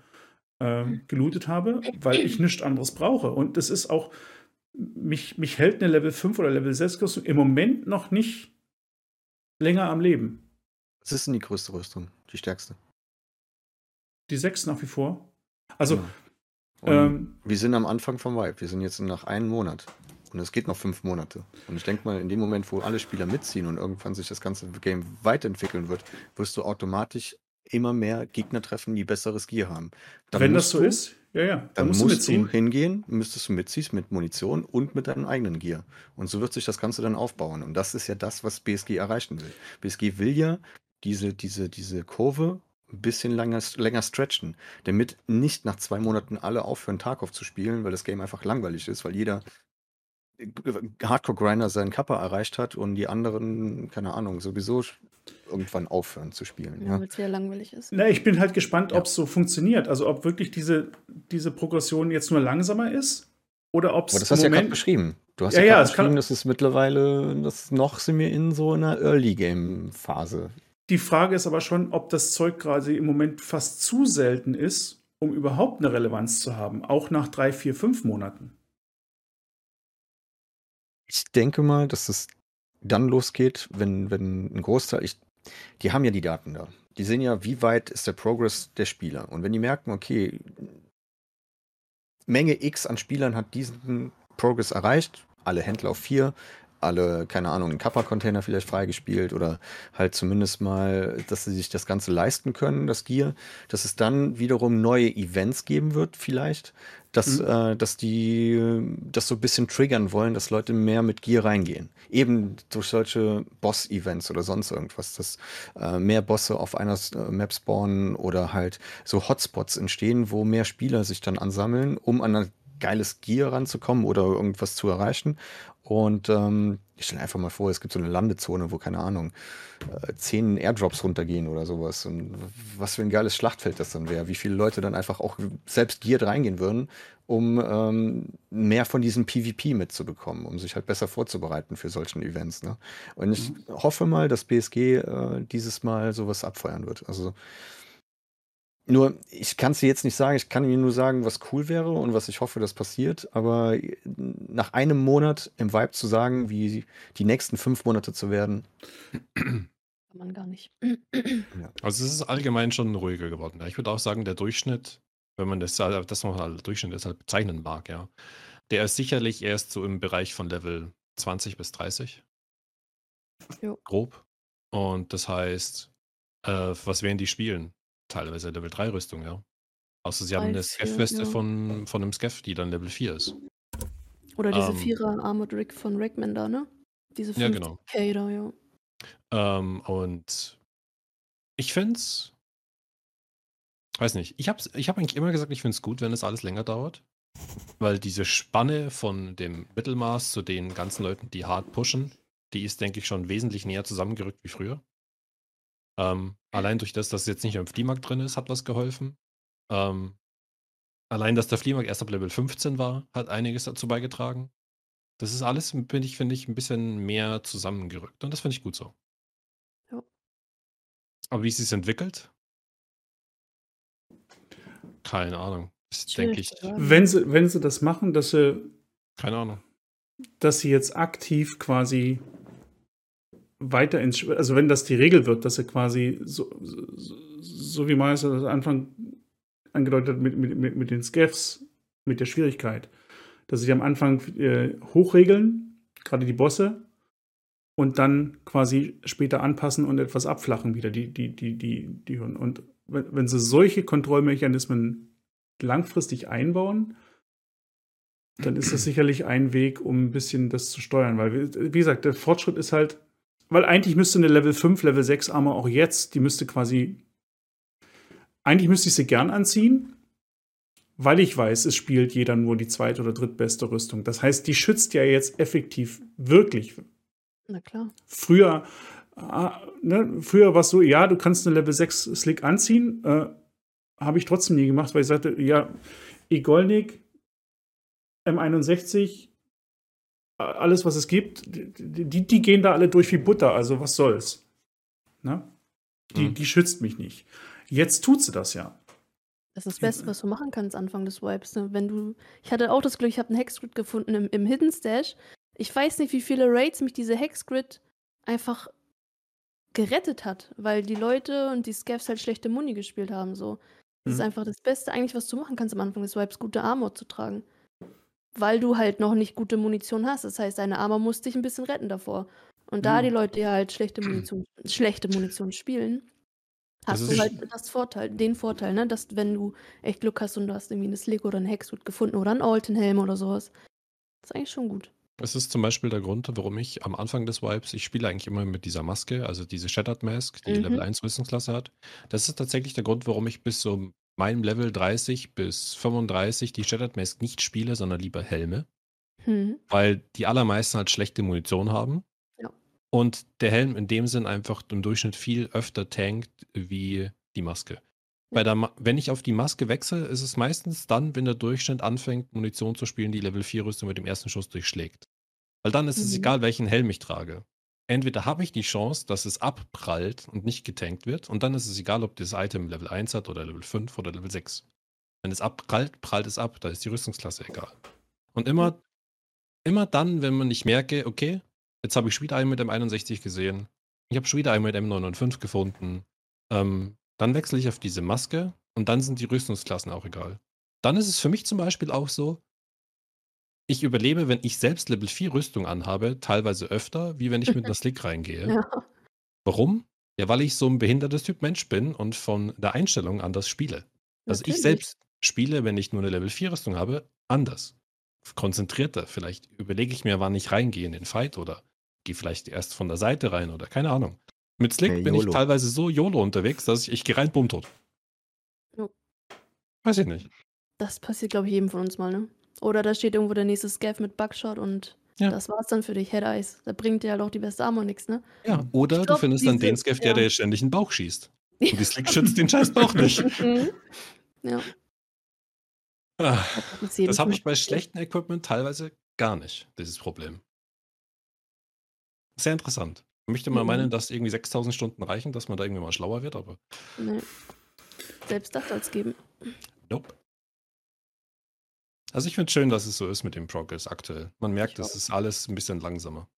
äh, gelootet habe, weil ich nichts anderes brauche. Und das ist auch, mich, mich hält eine Level 5 oder Level 6 Rüstung im Moment noch nicht länger am Leben. Was ist denn die größte Rüstung? Die stärkste? Die 6 nach wie vor. Also. Ja. Ähm, wir sind am Anfang vom Vibe. Wir sind jetzt nach einem Monat. Und es geht noch fünf Monate. Und ich denke mal, in dem Moment, wo alle Spieler mitziehen und irgendwann sich das ganze Game weiterentwickeln wird, wirst du automatisch immer mehr Gegner treffen, die besseres Gear haben. Dann Wenn das so du, ist, ja, ja. Dann, dann musst, musst du, du, hingehen, müsstest du mitziehen mit Munition und mit deinem eigenen Gear. Und so wird sich das Ganze dann aufbauen. Und das ist ja das, was BSG erreichen will. BSG will ja diese, diese, diese Kurve ein bisschen länger, länger stretchen, damit nicht nach zwei Monaten alle aufhören, Tarkov zu spielen, weil das Game einfach langweilig ist, weil jeder Hardcore-Grinder seinen Kappa erreicht hat und die anderen, keine Ahnung, sowieso irgendwann aufhören zu spielen. Ja, weil es ja langweilig ist. Na, ich bin halt gespannt, ja. ob es so funktioniert. Also ob wirklich diese, diese Progression jetzt nur langsamer ist oder ob es. das hast du ja gerade beschrieben. Du hast ja, ja, ja beschrieben, dass es mittlerweile, das noch sind wir in so einer Early-Game-Phase. Die Frage ist aber schon, ob das Zeug gerade im Moment fast zu selten ist, um überhaupt eine Relevanz zu haben, auch nach drei, vier, fünf Monaten. Ich denke mal, dass es dann losgeht, wenn, wenn ein Großteil, ich, die haben ja die Daten da. Die sehen ja, wie weit ist der Progress der Spieler. Und wenn die merken, okay, Menge X an Spielern hat diesen Progress erreicht, alle Händler auf vier, alle, keine Ahnung, einen Kappa-Container vielleicht freigespielt oder halt zumindest mal, dass sie sich das Ganze leisten können, das Gear, dass es dann wiederum neue Events geben wird, vielleicht, dass, mhm. äh, dass die das so ein bisschen triggern wollen, dass Leute mehr mit Gear reingehen. Eben durch solche Boss-Events oder sonst irgendwas, dass äh, mehr Bosse auf einer äh, Map spawnen oder halt so Hotspots entstehen, wo mehr Spieler sich dann ansammeln, um an geiles Gear ranzukommen oder irgendwas zu erreichen. Und ähm, ich stelle einfach mal vor, es gibt so eine Landezone, wo, keine Ahnung, äh, zehn Airdrops runtergehen oder sowas. Und was für ein geiles Schlachtfeld das dann wäre. Wie viele Leute dann einfach auch selbst geared reingehen würden, um ähm, mehr von diesem PvP mitzubekommen, um sich halt besser vorzubereiten für solchen Events. Ne? Und ich mhm. hoffe mal, dass BSG äh, dieses Mal sowas abfeuern wird. Also nur, ich kann es dir jetzt nicht sagen. Ich kann dir nur sagen, was cool wäre und was ich hoffe, das passiert. Aber nach einem Monat im Vibe zu sagen, wie die nächsten fünf Monate zu werden. Kann man gar nicht. Ja. Also es ist allgemein schon ruhiger geworden. Ja. Ich würde auch sagen, der Durchschnitt, wenn man das, das noch als Durchschnitt deshalb bezeichnen mag, ja, der ist sicherlich erst so im Bereich von Level 20 bis 30. Jo. Grob. Und das heißt, äh, was werden die spielen? Teilweise Level 3 Rüstung, ja. Außer sie haben eine Skeff-Weste ja. von, von einem Skeff, die dann Level 4 ist. Oder diese ähm, Vierer Armored Rig von Rackman da, ne? Diese 5 ja, genau. Da, ja. Ähm, und ich find's. Weiß nicht. Ich hab's, ich hab eigentlich immer gesagt, ich find's gut, wenn es alles länger dauert. Weil diese Spanne von dem Mittelmaß zu den ganzen Leuten, die hart pushen, die ist, denke ich, schon wesentlich näher zusammengerückt wie früher. Ähm, allein durch das, dass es jetzt nicht im Fliehmarkt drin ist, hat was geholfen. Ähm, allein, dass der Fliehmarkt erst ab Level 15 war, hat einiges dazu beigetragen. Das ist alles, finde ich, finde ich, ein bisschen mehr zusammengerückt. Und das finde ich gut so. Ja. Aber wie es sich entwickelt? Keine Ahnung. Das denke ich. Wenn sie, wenn sie das machen, dass sie. Keine Ahnung. Dass sie jetzt aktiv quasi weiter ins, also wenn das die Regel wird, dass er quasi so, so, so wie Meister das Anfang angedeutet hat mit, mit, mit den Scaffs, mit der Schwierigkeit, dass sie am Anfang äh, hochregeln, gerade die Bosse, und dann quasi später anpassen und etwas abflachen wieder, die, die, die, die, die Und wenn sie solche Kontrollmechanismen langfristig einbauen, dann ist das sicherlich ein Weg, um ein bisschen das zu steuern. Weil, wie gesagt, der Fortschritt ist halt, weil eigentlich müsste eine Level 5, Level 6 Armor auch jetzt, die müsste quasi. Eigentlich müsste ich sie gern anziehen, weil ich weiß, es spielt jeder nur die zweite oder drittbeste Rüstung. Das heißt, die schützt ja jetzt effektiv wirklich. Na klar. Früher, äh, ne, früher war es so, ja, du kannst eine Level 6 Slick anziehen. Äh, Habe ich trotzdem nie gemacht, weil ich sagte, ja, Igolnik, M61, alles, was es gibt, die, die gehen da alle durch wie Butter, also was soll's. Ne? Die, mhm. die schützt mich nicht. Jetzt tut sie das ja. Das ist das Beste, was du machen kannst Anfang des Wipes. Ne? Wenn du, ich hatte auch das Glück, ich habe einen Hexgrid gefunden im, im Hidden Stash. Ich weiß nicht, wie viele Raids mich diese Hexgrid einfach gerettet hat, weil die Leute und die Scavs halt schlechte Muni gespielt haben. So. Das mhm. ist einfach das Beste eigentlich, was du machen kannst am Anfang des Wipes, gute Armor zu tragen weil du halt noch nicht gute Munition hast. Das heißt, deine Armor muss dich ein bisschen retten davor. Und da mhm. die Leute ja halt schlechte Munition, schlechte Munition spielen, hast du halt das Vorteil, den Vorteil, ne, dass wenn du echt Glück hast und du hast irgendwie eine Slick oder einen Hexwood gefunden oder einen Altenhelm oder sowas, das ist eigentlich schon gut. Das ist zum Beispiel der Grund, warum ich am Anfang des Vibes, ich spiele eigentlich immer mit dieser Maske, also diese Shattered Mask, die mhm. Level 1 Rüstungsklasse hat. Das ist tatsächlich der Grund, warum ich bis zum meinem Level 30 bis 35 die Shattered Mask nicht spiele, sondern lieber Helme. Hm. Weil die allermeisten halt schlechte Munition haben. Ja. Und der Helm in dem Sinn einfach im Durchschnitt viel öfter tankt wie die Maske. Bei der Ma wenn ich auf die Maske wechsle, ist es meistens dann, wenn der Durchschnitt anfängt, Munition zu spielen, die Level 4 Rüstung mit dem ersten Schuss durchschlägt. Weil dann ist mhm. es egal, welchen Helm ich trage entweder habe ich die Chance, dass es abprallt und nicht getankt wird, und dann ist es egal, ob das Item Level 1 hat oder Level 5 oder Level 6. Wenn es abprallt, prallt es ab, da ist die Rüstungsklasse egal. Und immer, immer dann, wenn man nicht merke, okay, jetzt habe ich schon wieder einen mit M61 gesehen, ich habe schon wieder einen mit M905 gefunden, ähm, dann wechsle ich auf diese Maske und dann sind die Rüstungsklassen auch egal. Dann ist es für mich zum Beispiel auch so, ich überlebe, wenn ich selbst Level 4 Rüstung anhabe, teilweise öfter, wie wenn ich mit einer Slick reingehe. Ja. Warum? Ja, weil ich so ein behindertes Typ Mensch bin und von der Einstellung anders spiele. Also Natürlich. ich selbst spiele, wenn ich nur eine Level 4 Rüstung habe, anders. Konzentrierter. Vielleicht überlege ich mir, wann ich reingehe in den Fight oder gehe vielleicht erst von der Seite rein oder keine Ahnung. Mit Slick hey, bin ich teilweise so YOLO unterwegs, dass ich, ich gehe rein, bumm, tot. Jo. Weiß ich nicht. Das passiert, glaube ich, jedem von uns mal, ne? Oder da steht irgendwo der nächste Scav mit Bugshot und Ja. das war's dann für dich, Head Eyes. Da bringt dir halt auch die beste Armor nichts, ne? Ja, oder Ich du glaub, findest dann den Scav, der ja. dir ständig in den Bauch schießt. Und die Slick schützt den scheiß Bauch nicht. Mhm. Ja. Ah, Das, habe ich bei schlechtem Equipment teilweise gar nicht, dieses Problem. Sehr interessant. Ich möchte mal Mhm. meinen, dass irgendwie 6000 Stunden reichen, dass man da irgendwie mal schlauer wird, aber Nee. Selbst das soll's geben. nope. Also ich finde es schön, dass es so ist mit dem Progress aktuell. Man merkt, es ist alles ein bisschen langsamer.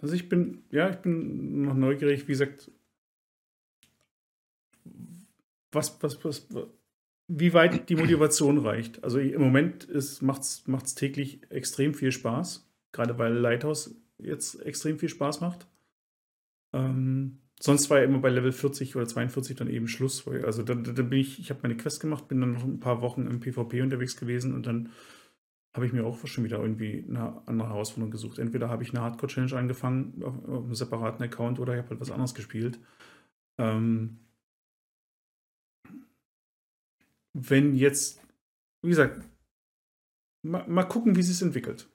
Also ich bin, ja, ich bin noch neugierig, wie gesagt, was, was, was, wie weit die Motivation reicht. Also im Moment macht es täglich extrem viel Spaß, gerade weil Lighthouse jetzt extrem viel Spaß macht. Ähm, sonst war ja immer bei Level 40 oder 42 dann eben Schluss. Also dann, dann bin ich, ich habe meine Quest gemacht, bin dann noch ein paar Wochen im PvP unterwegs gewesen und dann habe ich mir auch schon wieder irgendwie eine andere Herausforderung gesucht. Entweder habe ich eine Hardcore-Challenge angefangen auf, einem separaten Account oder ich habe halt was anderes gespielt. Ähm, wenn jetzt, wie gesagt, mal, mal gucken, wie es entwickelt.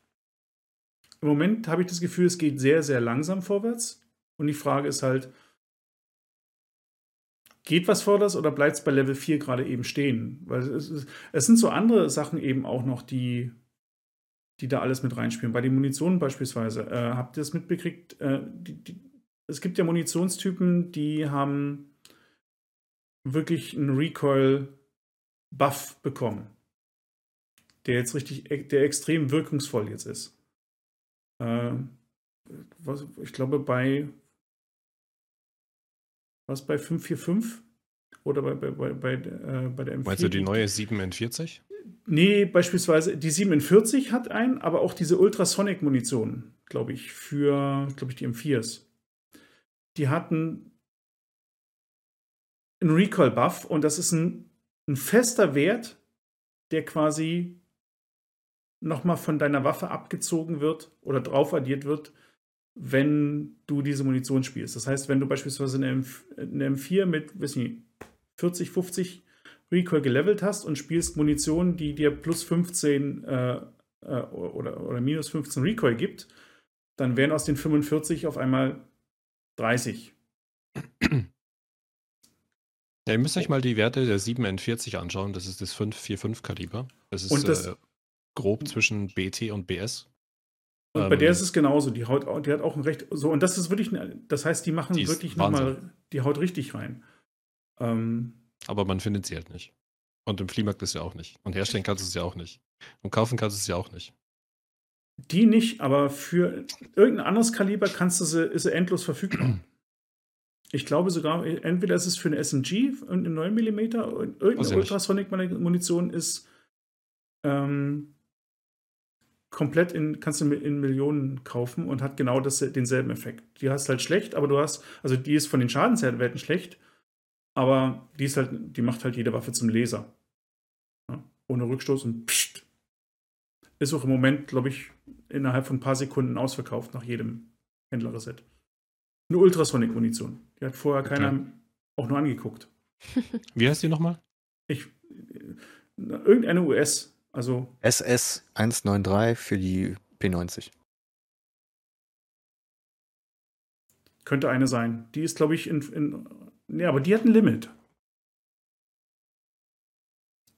Im Moment habe ich das Gefühl, es geht sehr, sehr langsam vorwärts. Und die Frage ist halt, geht was vorwärts oder bleibt es bei Level 4 gerade eben stehen? Weil es, es sind so andere Sachen eben auch noch, die, die da alles mit reinspielen. Bei den Munitionen beispielsweise, äh, habt ihr das mitbekriegt? Äh, die, die, es gibt ja Munitionstypen, die haben wirklich einen Recoil-Buff bekommen. Der jetzt richtig, der extrem wirkungsvoll jetzt ist. Äh, was, ich glaube, bei was bei 545 oder bei, bei, bei, bei, äh, bei der M4. Meinst du die neue 7N40? Nee, beispielsweise die 47 hat einen, aber auch diese Ultrasonic-Munition, glaube ich, für, glaube ich, die M4s. Die hatten einen Recoil-Buff und das ist ein, ein fester Wert, der quasi nochmal von deiner Waffe abgezogen wird oder drauf addiert wird, wenn du diese Munition spielst. Das heißt, wenn du beispielsweise eine, M eine M4 mit, weiß nicht, 40, 50 Recoil gelevelt hast und spielst Munition, die dir plus 15 äh, äh, oder, oder minus 15 Recoil gibt, dann wären aus den 45 auf einmal 30. Ja, ihr müsst euch mal die Werte der 7N40 anschauen. Das ist das 545 Kaliber. Das ist das- äh, grob zwischen BT und BS. Und bei der Ähm, ist es genauso. Die haut, au- die hat auch ein recht. So, und das ist wirklich, das heißt, die machen Die wirklich nochmal, die haut richtig rein. Ähm, Aber man findet sie halt nicht. Und im Fliehmarkt ist ja auch nicht. Und herstellen kannst du es ja auch nicht. Und kaufen kannst du es ja auch nicht. die nicht, aber für irgendein anderes Kaliber kannst du sie, ist sie endlos verfügbar. Ich glaube sogar, entweder ist es für eine SMG und eine 9 mm und Weiß ich irgendeine nicht. Ultrasonic-Munition ist ähm, komplett in, kannst du in Millionen kaufen und hat genau das, denselben Effekt. Die hast halt schlecht, aber du hast, also die ist von den Schadenswerten schlecht, aber die ist halt, die macht halt jede Waffe zum Laser. Ja? Ohne Rückstoß und pst. Ist auch im Moment, glaube ich, innerhalb von ein paar Sekunden ausverkauft nach jedem Händlerreset. Eine Ultrasonic-Munition. Die hat vorher Okay. keiner auch nur angeguckt. Wie heißt die nochmal? Ich, äh, irgendeine US, also SS 193 für die P90. könnte eine sein. Die ist, glaube ich, in, in. Nee, aber die hat ein Limit.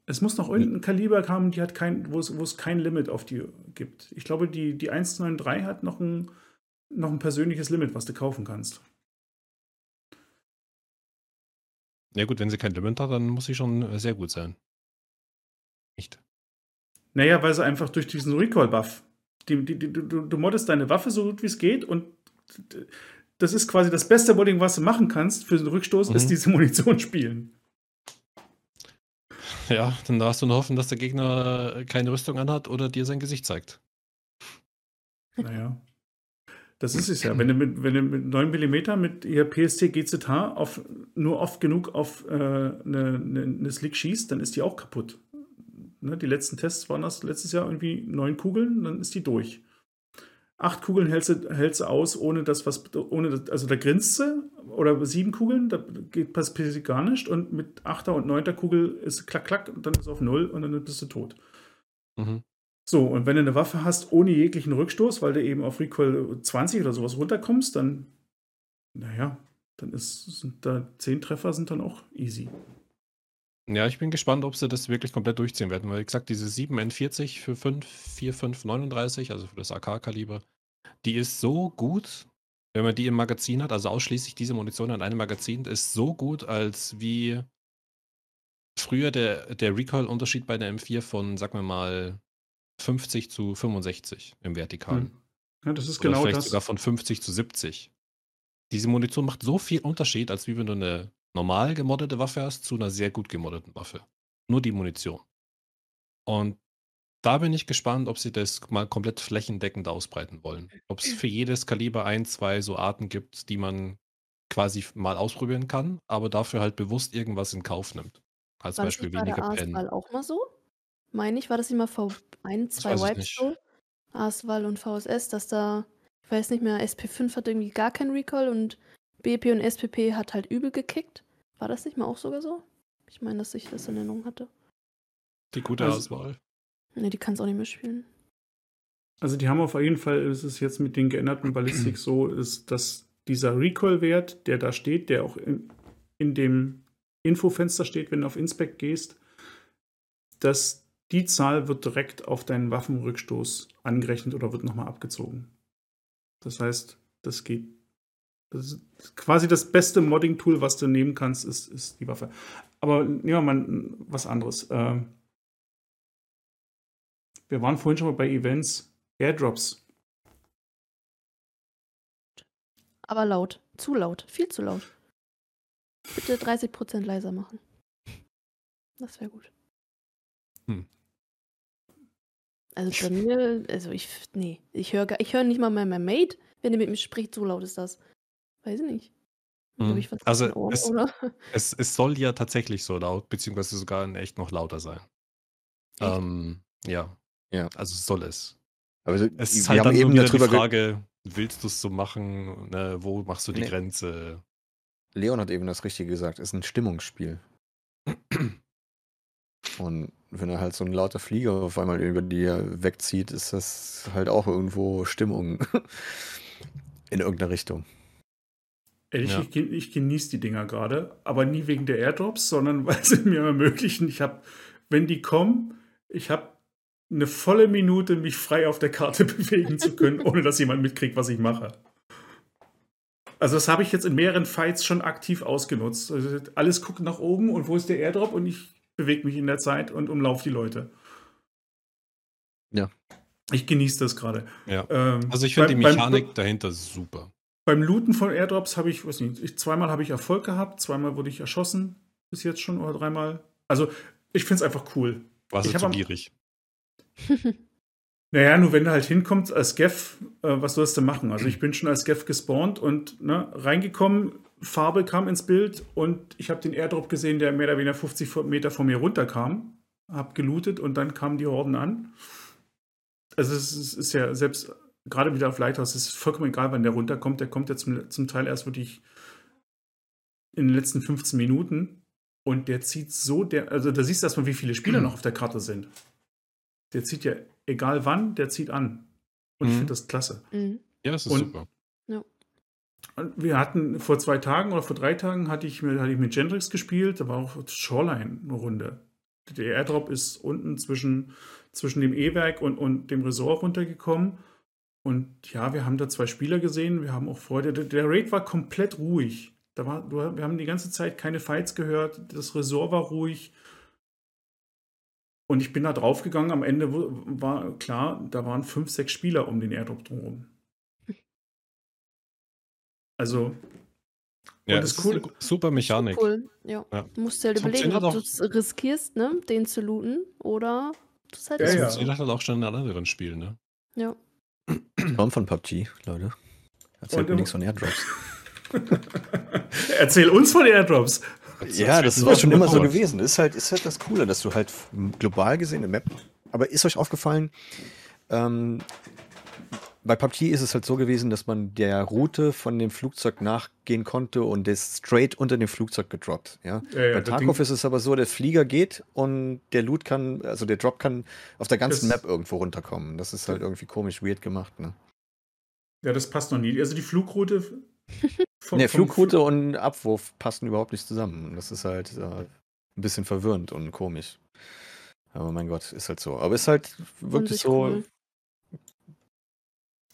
Es muss noch irgendein Kaliber haben, die hat kein, wo es, wo es kein Limit auf die gibt. Ich glaube, die, die 193 hat noch ein, noch ein persönliches Limit, was du kaufen kannst. Ja gut, wenn sie kein Limit hat, dann muss sie schon äh, sehr gut sein. Nicht. Naja, weil sie einfach durch diesen Recoil-Buff. Die, die, die, du, du moddest deine Waffe so gut wie es geht und das ist quasi das beste Modding, was du machen kannst für den Rückstoß, Mhm. ist diese Munition spielen. Ja, dann darfst du nur hoffen, dass der Gegner äh, keine Rüstung anhat oder dir sein Gesicht zeigt. Naja. Das ist es ja. Wenn du mit, wenn du mit 9 mm mit ihr PST GZH auf, nur oft genug auf äh, eine, eine, eine Slick schießt, dann ist die auch kaputt. Ne, die letzten Tests waren das letztes Jahr irgendwie neun Kugeln, dann ist die durch. acht Kugeln hältst du, hältst du aus, ohne das, was, ohne das, also da grinst sie, oder sieben Kugeln, da geht passiert gar nicht. Und mit achter und neunter Kugel ist klack, klack, und dann ist es auf null und dann bist du tot. Mhm. So, und wenn du eine Waffe hast ohne jeglichen Rückstoß, weil du eben auf Recoil 20 oder sowas runterkommst, dann, naja, dann ist, sind da zehn Treffer sind dann auch easy. Ja, ich bin gespannt, ob sie das wirklich komplett durchziehen werden, weil wie gesagt, diese 7N40 für 5, 4, 5, 39, also für das AK-Kaliber, die ist so gut, wenn man die im Magazin hat, also ausschließlich diese Munition in einem Magazin, ist so gut, als wie früher der, der Recoil-Unterschied bei der M4 von, sagen wir mal, 50 zu 65 im Vertikalen. Hm. Ja, das ist Oder genau vielleicht das. sogar von 50 zu 70. Diese Munition macht so viel Unterschied, als wie wenn du eine normal gemoddete Waffe hast zu einer sehr gut gemoddeten Waffe. Nur die Munition. Und da bin ich gespannt, ob sie das mal komplett flächendeckend ausbreiten wollen. Ob es für jedes Kaliber ein, zwei so Arten gibt, die man quasi mal ausprobieren kann, aber dafür halt bewusst irgendwas in Kauf nimmt. Als War Beispiel nicht bei weniger Pen. ASWAL auch mal so? Meine ich, war das immer vor ein, zwei weiß ich Wipes nicht. so? ASWAL und VSS, dass da, ich weiß nicht mehr, SP5 hat irgendwie gar keinen Recall und BP und SPP hat halt übel gekickt. War das nicht mal auch sogar so? Ich meine, dass ich das in Erinnerung hatte. Die gute Also- Auswahl. Ne, die kann es auch nicht mehr spielen. Also die haben auf jeden Fall, ist es jetzt mit den geänderten Ballistik so, ist, dass dieser Recoil-Wert, der da steht, der auch in, in dem Infofenster steht, wenn du auf Inspect gehst, dass die Zahl wird direkt auf deinen Waffenrückstoß angerechnet oder wird nochmal abgezogen. Das heißt, das geht. Das ist quasi das beste Modding-Tool, was du nehmen kannst, ist, ist die Waffe. Aber nehmen wir mal was anderes. Ähm, wir waren vorhin schon mal bei Events. Airdrops. Aber laut. Zu laut. Viel zu laut. Bitte 30% leiser machen. Das wäre gut. Hm. Also bei mir, also ich, nee, ich höre ich hör nicht mal mehr mein Mate, wenn er mit mir spricht, so laut ist das. Weiß ich nicht. Hm. Hab ich Also Ohren, es- oder? Es, es soll ja tatsächlich so laut, beziehungsweise sogar in echt noch lauter sein. Echt? Ähm, ja. Ja. Also soll es. Aber so, Es ist wir halt haben dann eben wieder die Frage, willst du es so machen? Ne, wo machst du die Nee. Grenze? Leon hat eben das Richtige gesagt, ist ein Stimmungsspiel. Und wenn er halt so ein lauter Flieger auf einmal über dir wegzieht, ist das halt auch irgendwo Stimmung in irgendeiner Richtung. Ehrlich, Ja. ich, ich genieße die Dinger gerade, aber nie wegen der Airdrops, sondern weil sie mir ermöglichen, ich habe, wenn die kommen, ich habe eine volle Minute, mich frei auf der Karte bewegen zu können, ohne dass jemand mitkriegt, was ich mache. Also das habe ich jetzt in mehreren Fights schon aktiv ausgenutzt. Also alles guckt nach oben und wo ist der Airdrop und ich bewege mich in der Zeit und umlaufe die Leute. Ja. Ich genieße das gerade. Ja. Ähm, Also ich finde die beim- beim- Mechanik dahinter super. Beim Looten von Airdrops habe ich, weiß nicht, ich, zweimal habe ich Erfolg gehabt, zweimal wurde ich erschossen, bis jetzt schon oder dreimal. Also ich finde es einfach cool. Warst Ich du zu gierig? Naja, nur wenn du halt hinkommst als Geff, äh, was sollst du machen? Also ich bin schon als Geff gespawnt und ne, reingekommen, Farbe kam ins Bild und ich habe den Airdrop gesehen, der mehr oder weniger 50 Meter von mir runterkam, habe gelootet und dann kamen die Horden an. Also es ist ja selbst gerade wieder auf Lighthouse, es ist vollkommen egal, wann der runterkommt. Der kommt ja zum, zum Teil erst wirklich in den letzten 15 Minuten und der zieht so, der, also da siehst du erstmal, wie viele Spieler noch auf der Karte sind. Der zieht ja, egal wann, der zieht an. Und ich Mhm. finde das klasse. Mhm. Ja, das ist Und- super. Wir hatten vor zwei Tagen oder vor drei Tagen hatte ich, mit- hatte ich mit Gendrix gespielt, da war auch Shoreline eine Runde. Der Airdrop ist unten zwischen, zwischen dem E-Werk und, und dem Resort runtergekommen. Und ja, wir haben da zwei Spieler gesehen, wir haben auch Freude. Der, Raid war komplett ruhig. Da war, wir haben die ganze Zeit keine Fights gehört, das Resort war ruhig. Und ich bin da draufgegangen, am Ende war klar, da waren fünf, sechs Spieler um den Airdrop drumherum. Also, Ja, das ist eine super Mechanik. Cool, ja. Ja. Du musst dir halt überlegen, ob funktioniert du es riskierst, ne, den zu looten oder du es halt Ja, Das ja. nicht. funktioniert halt auch schon in anderen Spielen, ne? Ja. Kommt von PUBG, Leute. Erzählt Und mir nichts von Airdrops. Erzähl uns von Airdrops. Ja, das ist war schon immer so gewesen. gewesen. Ist halt, ist halt das Coole, dass du halt global gesehen eine Map. Aber ist euch aufgefallen, ähm, bei PUBG ist es halt so gewesen, dass man der Route von dem Flugzeug nachgehen konnte und ist straight unter dem Flugzeug gedroppt. Ja? Ja, ja, bei Tarkov ist es aber so, der Flieger geht und der Loot kann, also der Drop kann auf der ganzen Map irgendwo runterkommen. Das ist halt irgendwie komisch weird gemacht. Ne, Ja, das passt noch nie. Also die Flugroute. vom- nee, Flugroute und Abwurf passen überhaupt nicht zusammen. Das ist halt äh, ein bisschen verwirrend und komisch. Aber mein Gott, ist halt so. Aber ist halt wirklich so, cool.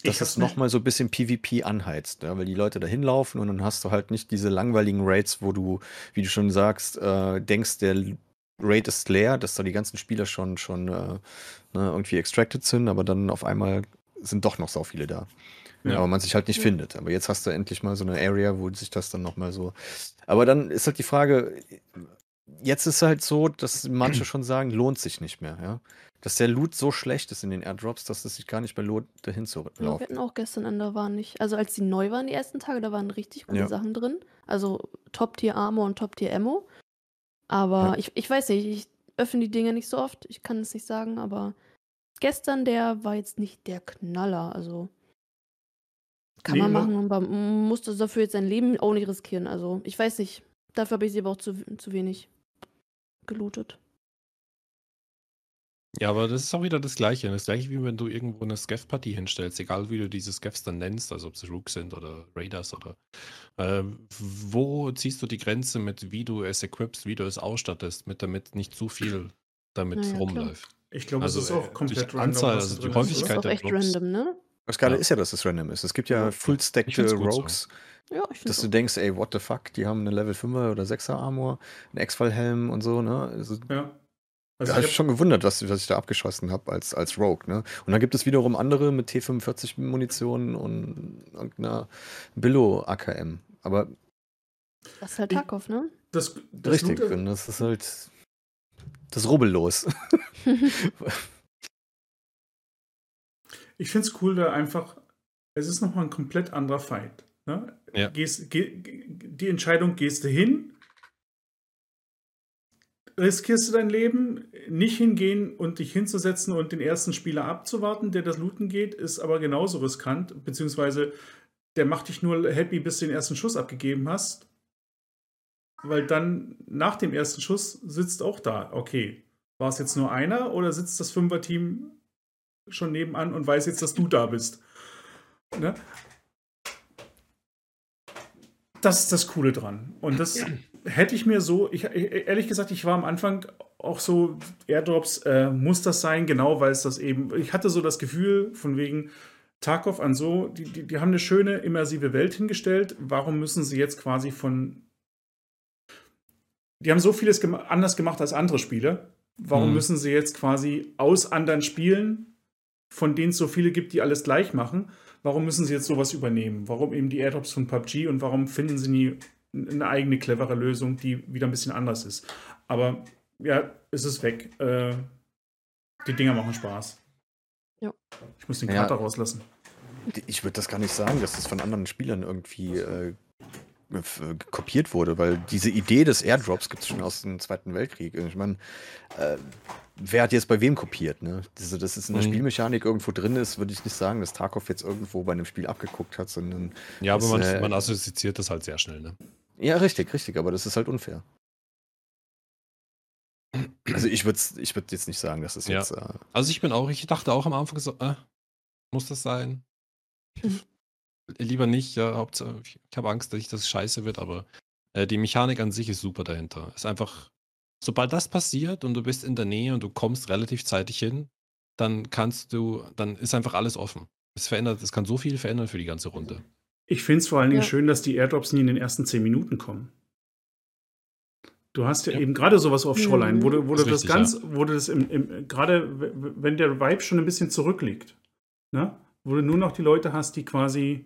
Ich dass es hab's mir- nochmal so ein bisschen PvP anheizt, ja, weil die Leute da hinlaufen und dann hast du halt nicht diese langweiligen Raids, wo du, wie du schon sagst, äh, denkst, der Raid ist leer, dass da die ganzen Spieler schon, schon äh, ne, irgendwie extracted sind, aber dann auf einmal sind doch noch so viele da. Ja. Aber man sich halt nicht Ja. findet. Aber jetzt hast du endlich mal so eine Area, wo sich das dann nochmal so. Aber dann ist halt die Frage, jetzt ist halt so, dass manche schon sagen, lohnt sich nicht mehr, ja. Dass der Loot so schlecht ist in den Airdrops, dass es sich gar nicht mehr lohnt, dahin zu Ja, wir laufen. hatten auch gestern an, da waren nicht, also als die neu waren, die ersten Tage, da waren richtig gute Ja. Sachen drin. Also Top-Tier-Armor und Top-Tier-Ammo. Aber Ja. ich, ich weiß nicht, ich öffne die Dinge nicht so oft, ich kann es nicht sagen, aber gestern, der war jetzt nicht der Knaller, also kann Nee, man noch- machen, aber man muss das dafür jetzt sein Leben auch nicht riskieren. Also ich weiß nicht, dafür habe ich sie aber auch zu, zu wenig gelootet. Ja, aber das ist auch wieder das Gleiche. Das gleiche wie wenn du irgendwo eine Scav-Partie hinstellst, egal wie du diese Scavs dann nennst, also ob es Rooks sind oder Raiders oder äh, wo ziehst du die Grenze mit, wie du es equipst, wie du es ausstattest, mit damit nicht zu viel damit Ja, ja, klar. rumläuft. Ich glaube, Also, es ist auch äh, komplett durch Anzahl, also die Häufigkeit ist auch der echt Drops. random, ne? Das Geile Ja. ist ja, dass es random ist. Es gibt ja Ja. full-stacked gut so. Rogues, Ja, dass du denkst, ey, what the fuck, die haben eine Level 5er oder 6er Armor, einen X-Fall-Helm und so, ne? Also, Ja. Da Also habe ich ich schon gewundert, was, was ich da abgeschossen habe als, als Rogue, ne? Und dann gibt es wiederum andere mit T45-Munition und irgendeiner Billo-AKM. Aber Das ist halt Tarkov, ne? das, das richtig, und das ist halt das rubbellos. Ich finde es cool, da einfach, es ist nochmal ein komplett anderer Fight. Ne? Ja. Gehst, ge, ge- die Entscheidung, gehst du hin, riskierst du dein Leben, nicht hingehen und dich hinzusetzen und den ersten Spieler abzuwarten, der das Looten geht, ist aber genauso riskant, beziehungsweise der macht dich nur happy, bis du den ersten Schuss abgegeben hast, weil dann nach dem ersten Schuss sitzt auch da, okay, war es jetzt nur einer oder sitzt das Fünfer-Team schon nebenan und weiß jetzt, dass du da bist. Ne? Das ist das Coole dran. Und das hätte ich mir so, ich, ehrlich gesagt, ich war am Anfang auch so, Airdrops, äh, muss das sein, genau, weil es das eben, ich hatte so das Gefühl von wegen Tarkov an so, die, die, die haben eine schöne immersive Welt hingestellt, warum müssen sie jetzt quasi von, die haben so vieles gema anders gemacht als andere Spiele, warum Mhm. müssen sie jetzt quasi aus anderen Spielen von denen es so viele gibt, die alles gleich machen, warum müssen sie jetzt sowas übernehmen? Warum eben die Airdrops von PUBG und warum finden sie nie eine eigene clevere Lösung, die wieder ein bisschen anders ist? Aber ja, es ist weg. Äh, die Dinger machen Spaß. Ja. Ich muss den Ja. Kater rauslassen. Ich würde das gar nicht sagen, dass das von anderen Spielern irgendwie äh, kopiert wurde, weil diese Idee des Airdrops gibt es schon aus dem Zweiten Weltkrieg. Ich meine, äh, wer hat jetzt bei wem kopiert? Ne? Diese, dass es in der Mhm. Spielmechanik irgendwo drin ist, würde ich nicht sagen, dass Tarkov jetzt irgendwo bei einem Spiel abgeguckt hat, sondern. Ja, aber Das, man, äh, man assoziiert das halt sehr schnell, ne? Ja, richtig, richtig, aber das ist halt unfair. Also ich würde ich würd jetzt nicht sagen, dass es Ja. jetzt. Äh, Also ich bin auch, ich dachte auch am Anfang so, äh, muss das sein? Lieber nicht, ja, Hauptsache, ich, habe Angst, dass ich das scheiße wird, aber äh, die Mechanik an sich ist super dahinter. Ist einfach, sobald das passiert und du bist in der Nähe und du kommst relativ zeitig hin, dann kannst du, dann ist einfach alles offen. Es verändert, es kann so viel verändern für die ganze Runde. Ich finde es vor allen Dingen Ja. schön, dass die Airdrops nie in den ersten zehn Minuten kommen. Du hast ja, Ja. eben gerade sowas auf. Shoreline, wo du, wo Das das richtig, ganz, wo du das im, im gerade wenn der Vibe schon ein bisschen zurückliegt, ne? wo du nur noch die Leute hast, die quasi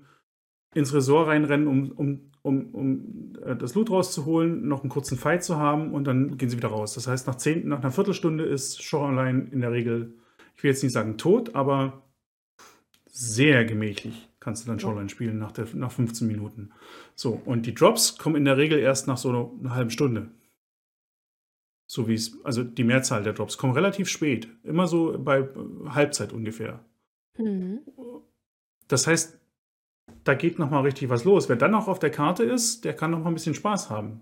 ins Resort reinrennen, um, um, um, um äh, das Loot rauszuholen, noch einen kurzen Fight zu haben und dann gehen sie wieder raus. Das heißt, nach, zehn, nach einer Viertelstunde ist Shoreline in der Regel, ich will jetzt nicht sagen tot, aber sehr gemächlich kannst du dann Shoreline spielen nach, der, nach 15 Minuten. So, und die Drops kommen in der Regel erst nach so einer halben Stunde. So wie es, also die Mehrzahl der Drops kommen relativ spät. Immer so bei Halbzeit ungefähr. Mhm. Das heißt, da geht noch mal richtig was los. Wer dann noch auf der Karte ist, der kann noch mal ein bisschen Spaß haben.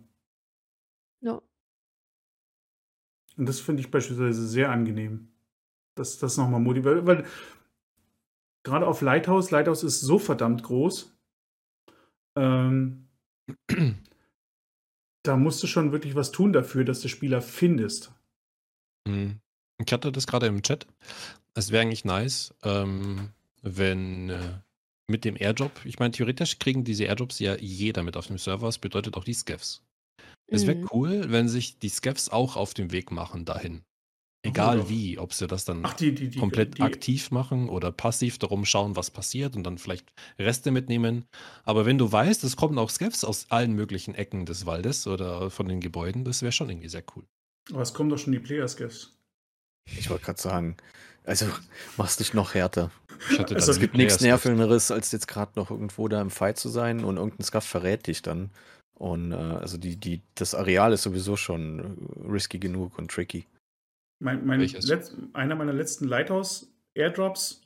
Ja. Und das finde ich beispielsweise sehr angenehm. Das, das nochmal motiviert. Weil gerade auf Lighthouse, Lighthouse ist so verdammt groß. Ähm, da musst du schon wirklich was tun dafür, dass du Spieler findest. Hm. Ich hatte das gerade im Chat. Es wäre eigentlich nice, ähm, wenn äh, mit dem Airdrop, ich meine, theoretisch kriegen diese Airdrops ja jeder mit auf dem Server, das bedeutet auch die Scavs. Es wäre Mhm. cool, wenn sich die Scavs auch auf den Weg machen dahin. Egal doch. wie, ob sie das dann Ach, die, die, die, komplett die, aktiv machen oder passiv darum schauen, was passiert und dann vielleicht Reste mitnehmen. Aber wenn du weißt, es kommen auch Scavs aus allen möglichen Ecken des Waldes oder von den Gebäuden, das wäre schon irgendwie sehr cool. Aber es kommen doch schon die Player-Scavs. Ich wollte gerade sagen, also machst dich noch härter. Ich hatte Also es gibt nichts. Nervenderes, als jetzt gerade noch irgendwo da im Fight zu sein und irgendein Scuff verrät dich dann. Und äh, also die, die, das Areal ist sowieso schon äh, risky genug und tricky. Mein, mein? Letz, einer meiner letzten Lighthouse-Airdrops,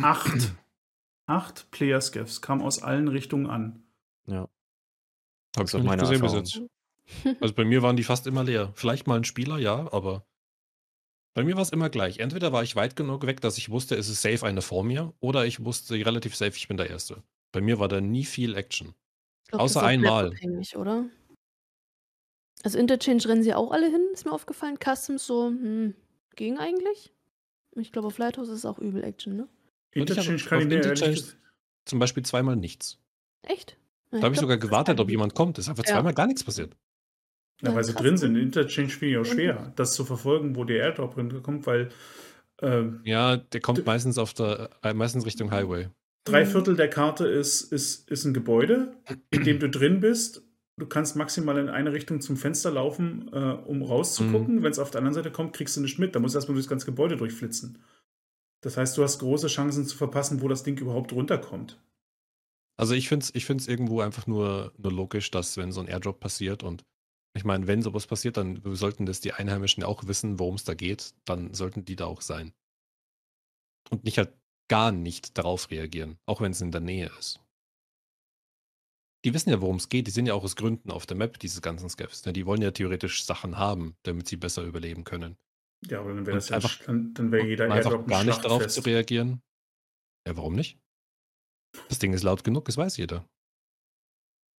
acht, acht Player-Scavs kamen aus allen Richtungen an. Ja. Das ich noch nicht meine gesehen bis jetzt. Also bei mir waren die fast immer leer. Vielleicht mal ein Spieler, ja, aber bei mir war es immer gleich. Entweder war ich weit genug weg, dass ich wusste, es ist safe eine vor mir, oder ich wusste relativ safe, ich bin der Erste. Bei mir war da nie viel Action. Ich glaub, Außer das ist auch einmal. map-abhängig, oder? Also Interchange rennen sie auch alle hin, ist mir aufgefallen. Customs so, hm, ging eigentlich. Ich glaube, auf Lighthouse ist auch übel Action, ne? Ich Interchange hab kann ich Interchange- Zum Beispiel zweimal nichts. Echt? Ja, Da habe ich sogar gewartet, ob jemand kommt. Es ist einfach Ja. zweimal gar nichts passiert. Ja, Ja, weil sie drin sind. Interchange finde ich auch Mhm. schwer, das zu verfolgen, wo der Airdrop hinkommt, weil ähm, Ja, der kommt meistens auf der, äh, meistens Richtung Highway. drei Mhm. Viertel der Karte ist, ist, ist ein Gebäude, in dem du drin bist. Du kannst maximal in eine Richtung zum Fenster laufen, äh, um rauszugucken. Wenn es auf der anderen Seite kommt, kriegst du nicht mit. Da musst du erstmal durchs ganze Gebäude durchflitzen. Das heißt, du hast große Chancen zu verpassen, wo das Ding überhaupt runterkommt. Also ich finde es ich find's irgendwo einfach nur, nur logisch, dass wenn so ein Airdrop passiert und ich meine, wenn sowas passiert, dann sollten das die Einheimischen auch wissen, worum es da geht, dann sollten die da auch sein. Und nicht halt gar nicht darauf reagieren, auch wenn es in der Nähe ist. Die wissen ja, worum es geht. Die sind ja auch aus Gründen auf der Map, diese ganzen Scavs. Ne? Die wollen ja theoretisch Sachen haben, damit sie besser überleben können. Ja, aber dann wäre das ja einfach- dann, dann wäre jeder einfach ein gar nicht darauf zu reagieren. Ja, warum nicht? Das Ding ist laut genug, das weiß jeder.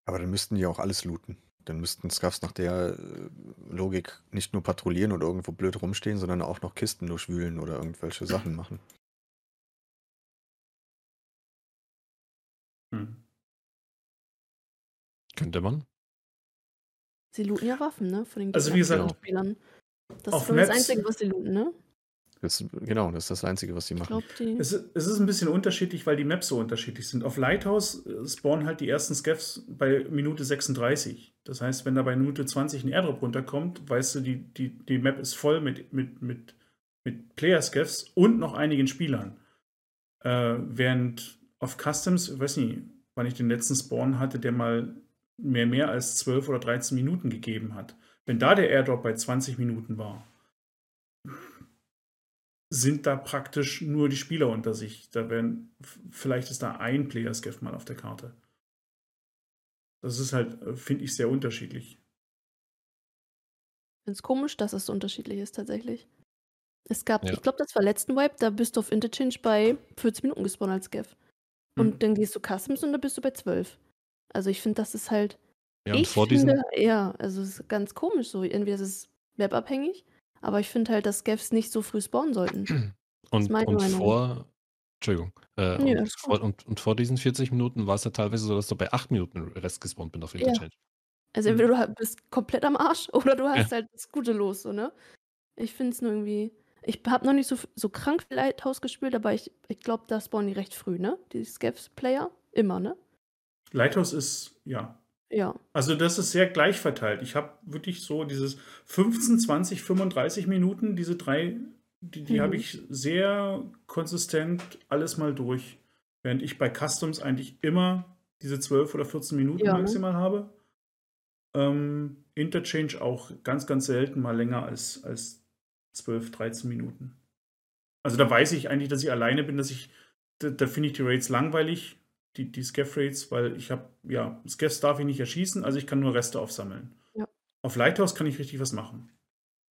Aber dann müssten die auch alles looten. Dann müssten Scuffs nach der äh, Logik nicht nur patrouillieren oder irgendwo blöd rumstehen, sondern auch noch Kisten durchwühlen oder irgendwelche Sachen machen. Hm. Könnte man. Sie looten ja Waffen, ne? Von den Also wie gesagt, Spielern. Das auf ist das Maps- Einzige, was sie looten, ne? Das, genau, das ist das Einzige, was sie Ich machen. glaube, die. Es, ist- es ist ein bisschen unterschiedlich, weil die Maps so unterschiedlich sind. Auf Lighthouse äh, spawnen halt die ersten Scavs bei Minute 36. Das heißt, wenn da bei Minute 20 ein Airdrop runterkommt, weißt du, die, die, die Map ist voll mit, mit, mit, mit Player-Scavs und noch einigen Spielern. Äh, während auf Customs, ich weiß nicht, wann ich den letzten Spawn hatte, der mal mehr, mehr als 12 oder 13 Minuten gegeben hat. Wenn da der Airdrop bei 20 Minuten war, sind da praktisch nur die Spieler unter sich. Da werden, vielleicht ist da ein Player-Scav mal auf der Karte. Das ist halt, äh, finde ich, sehr unterschiedlich. Ich finde es komisch, dass es so unterschiedlich ist, tatsächlich. Es gab, Ja. ich glaube, das war letzten Wipe, da bist du auf Interchange bei 40 Minuten gespawnt als Gav. Und Hm. dann gehst du Customs und da bist du bei 12. Also ich finde, das ist halt. Ja, und ich vor finde, diesen, ja, also es ist ganz komisch so. Entweder ist es webabhängig, aber ich finde halt, dass Gavs nicht so früh spawnen sollten. und, meine und vor, Entschuldigung, äh, Nee, und, vor, und, und vor diesen 40 Minuten war es ja teilweise so, dass du bei 8 Minuten Rest gespawnt bin auf Ja. Interchange. Also Mhm. entweder du bist komplett am Arsch oder du hast halt das Gute los, so, ne? Ich finde es nur irgendwie. Ich habe noch nicht so, so krank Lighthouse gespielt, aber ich, ich glaube, da spawnen die recht früh, ne? Die Scavs-Player. Immer, ne? Lighthouse ist, ja. Ja. Also das ist sehr gleich verteilt. Ich habe wirklich so dieses 15, 20, 35 Minuten, diese drei, die, die Mhm. habe ich sehr konsistent alles mal durch. Während ich bei Customs eigentlich immer diese 12 oder 14 Minuten Ja, maximal habe. Ähm, Interchange auch ganz, ganz selten mal länger als, als 12, 13 Minuten. Also da weiß ich eigentlich, dass ich alleine bin, dass ich da, da finde ich die Raids langweilig, die, die Scaff-Raids, weil ich habe, ja, Scaffs darf ich nicht erschießen, also ich kann nur Reste aufsammeln. Ja. Auf Lighthouse kann ich richtig was machen.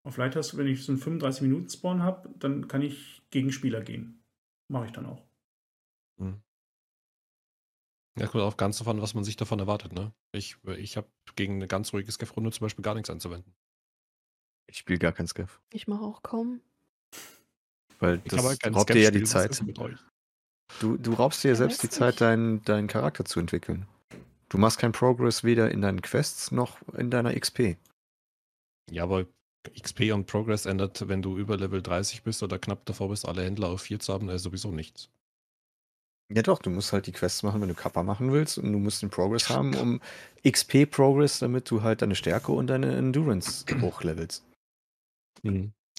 Auf Lighthouse, wenn ich so einen 35-Minuten-Spawn habe, dann kann ich gegen Spieler gehen. Mache ich dann auch. Hm. Ja, kommt auch ganz davon, was man sich davon erwartet, ne? Ich, ich habe gegen eine ganz ruhige Scaff-Runde zum Beispiel gar nichts anzuwenden. Ich spiele gar kein Scaff. Ich mache auch kaum. Weil Ich das habe halt kein raubt dir ja die Scaff-Spiel, was Zeit. Ist? Du, du raubst dir Ja, selbst die Zeit, deinen, deinen Charakter zu entwickeln. Du machst keinen Progress weder in deinen Quests noch in deiner XP. Ja, aber XP und Progress ändert, wenn du über Level 30 bist oder knapp davor bist, alle Händler auf 4 zu haben, äh, sowieso nichts. Ja doch, du musst halt die Quests machen, wenn du Kappa machen willst und du musst den Progress haben, um XP-Progress, damit du halt deine Stärke und deine Endurance hochlevelst.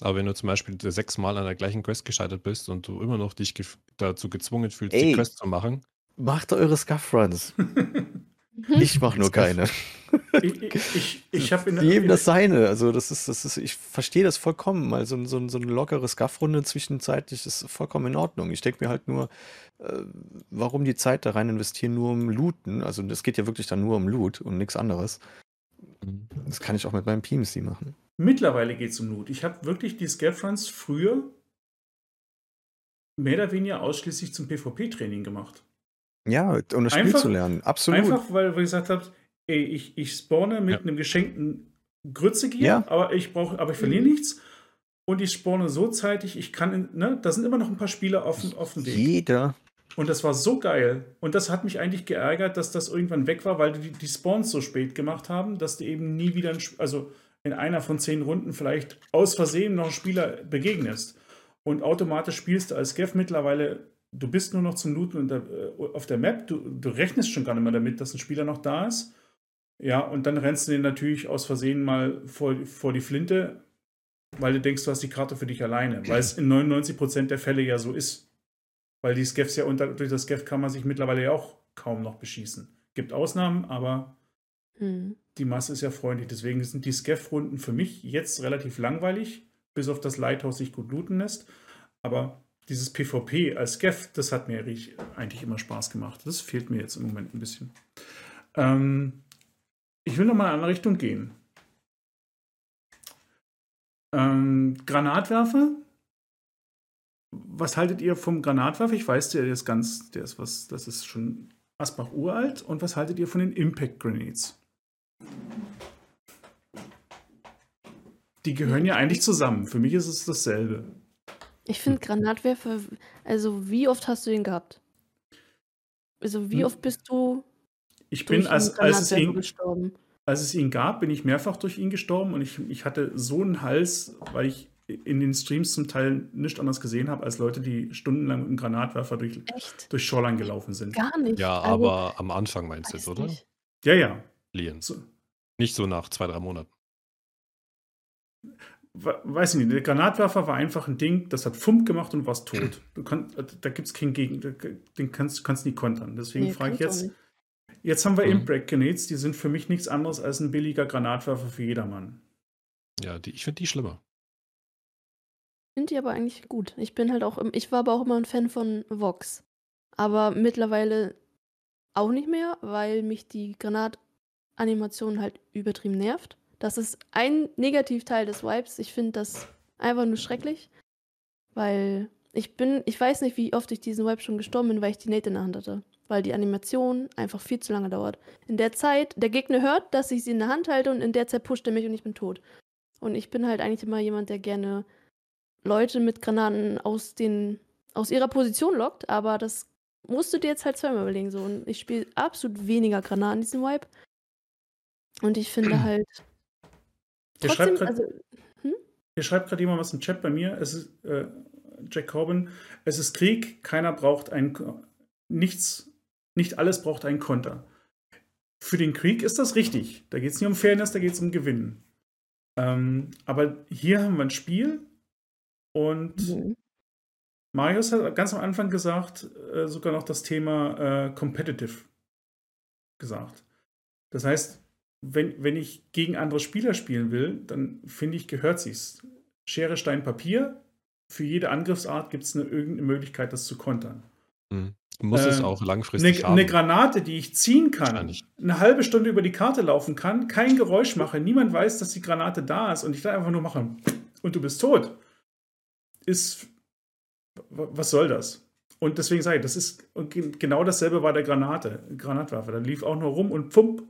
Aber wenn du zum Beispiel sechsmal an der gleichen Quest gescheitert bist und du immer noch dich gef dazu gezwungen fühlst, Ey. die Quest zu machen, Macht eure Scuff-Runs. Ich mach nur keine. ich ich, ich, habe in der- Jedem in das der- seine. Also das ist, das ist, ich verstehe das vollkommen. Mal so, so, so eine lockere Scuff-Runde zwischenzeitlich ist vollkommen in Ordnung. Ich denke mir halt nur, äh, warum die Zeit da rein investieren, nur um Looten. Also das geht ja wirklich dann nur um Loot und nichts anderes. Das kann ich auch mit meinem PMC machen. Mittlerweile geht es um Loot. Ich habe wirklich die Scafruns früher mehr oder weniger ausschließlich zum PvP-Training gemacht. Ja, um das Spiel Einfach- zu lernen. Absolut. Einfach, weil, ich gesagt habe, ey, ich, ich spawne mit Ja. einem geschenkten Grützegier, Ja. aber ich brauche, aber ich verliere Mhm. nichts. Und ich spawne so zeitig, ich kann, in, ne, da sind immer noch ein paar Spieler auf, dem- auf dem Weg. Jeder. Und das war so geil. Und das hat mich eigentlich geärgert, dass das irgendwann weg war, weil die die Spawns so spät gemacht haben, dass du eben nie wieder, ein also in einer von zehn Runden vielleicht aus Versehen noch einen Spieler begegnest. Und automatisch spielst du als Gev mittlerweile, du bist nur noch zum Looten äh, auf der Map, du, du rechnest schon gar nicht mehr damit, dass ein Spieler noch da ist. Ja, und dann rennst du den natürlich aus Versehen mal vor, vor die Flinte, weil du denkst, du hast die Karte für dich alleine. Weil es in 99% der Fälle ja so ist. Weil die Skeffs ja unter, durch das Skeff kann man sich mittlerweile ja auch kaum noch beschießen. Gibt Ausnahmen, aber Hm. Die Masse ist ja freundlich. Deswegen sind die Skeff-Runden für mich jetzt relativ langweilig, bis auf das Lighthouse sich gut looten lässt. Aber dieses PvP als Skeff, das hat mir eigentlich immer Spaß gemacht. Das fehlt mir jetzt im Moment ein bisschen. Ähm, ich will noch mal in eine andere Richtung gehen. Ähm, Granatwerfer. Was haltet ihr vom Granatwerfer? Ich weiß, der ist ganz, der ist was, das ist schon Asbach uralt. Und was haltet ihr von den Impact Grenades? Die gehören ja eigentlich zusammen. Für mich ist es dasselbe. Ich finde Granatwerfer, also wie oft hast du den gehabt? Also wie Hm. oft bist du Ich bin, durch als, als, es Granatwerfer ihn, gestorben? als es ihn gab, bin ich mehrfach durch ihn gestorben und ich, ich hatte so einen Hals, weil ich in den Streams zum Teil nichts anderes gesehen habe, als Leute, die stundenlang mit einem Granatwerfer durch, Echt? durch Shoreline gelaufen sind. Gar nicht. Ja, Also, aber am Anfang meinst du oder? nicht. Ja, ja. Lien. So, Nicht so nach zwei, drei Monaten. we- weiß ich nicht, der Granatwerfer war einfach ein Ding, das hat Fump gemacht und warst tot. Du kann, da gibt es keinen Gegen, den kannst du kannst nie kontern. Deswegen Nee, frage ich jetzt, jetzt haben wir Mhm. Impact Grenades, die sind für mich nichts anderes als ein billiger Granatwerfer für jedermann. Ja, die, ich finde die schlimmer. Finde die aber eigentlich gut. Ich bin halt auch, ich war aber auch immer ein Fan von Vox. Aber mittlerweile auch nicht mehr, weil mich die Granatanimation halt übertrieben nervt. Das ist ein Negativteil des Vibes. Ich finde das einfach nur schrecklich. Weil ich bin, ich weiß nicht, wie oft ich diesen Vibe schon gestorben bin, weil ich die Nate in der Hand hatte. Weil die Animation einfach viel zu lange dauert. In der Zeit, der Gegner hört, dass ich sie in der Hand halte und in der Zeit pusht er mich und ich bin tot. Und ich bin halt eigentlich immer jemand, der gerne Leute mit Granaten aus, den, aus ihrer Position lockt, aber das musst du dir jetzt halt zweimal überlegen. So. Und ich spiele absolut weniger Granaten in diesem Vibe. Und ich finde halt. Trotzdem, schreibt grad- also, Hier schreibt gerade jemand was im Chat bei mir. Es ist äh, Jack Corbin. Es ist Krieg. Keiner braucht ein nichts. Nicht alles braucht einen Konter. Für den Krieg ist das richtig. Da geht es nicht um Fairness, da geht es um Gewinnen. Ähm, aber hier haben wir ein Spiel und mhm. Marius hat ganz am Anfang gesagt, äh, sogar noch das Thema äh, Competitive gesagt. Das heißt, wenn, wenn ich gegen andere Spieler spielen will, dann finde ich, gehört sich's. Schere, Stein, Papier. Für jede Angriffsart gibt es eine irgendeine Möglichkeit, das zu kontern. Hm. Muss es Äh, auch Eine langfristig eine haben. Granate, die ich ziehen kann, eine halbe Stunde über die Karte laufen kann, kein Geräusch mache, niemand weiß, dass die Granate da ist und ich dann einfach nur mache und du bist tot, ist, was soll das? Und deswegen sage ich, das ist genau dasselbe war der Granate, Granatwerfer. Da lief auch nur rum und pump.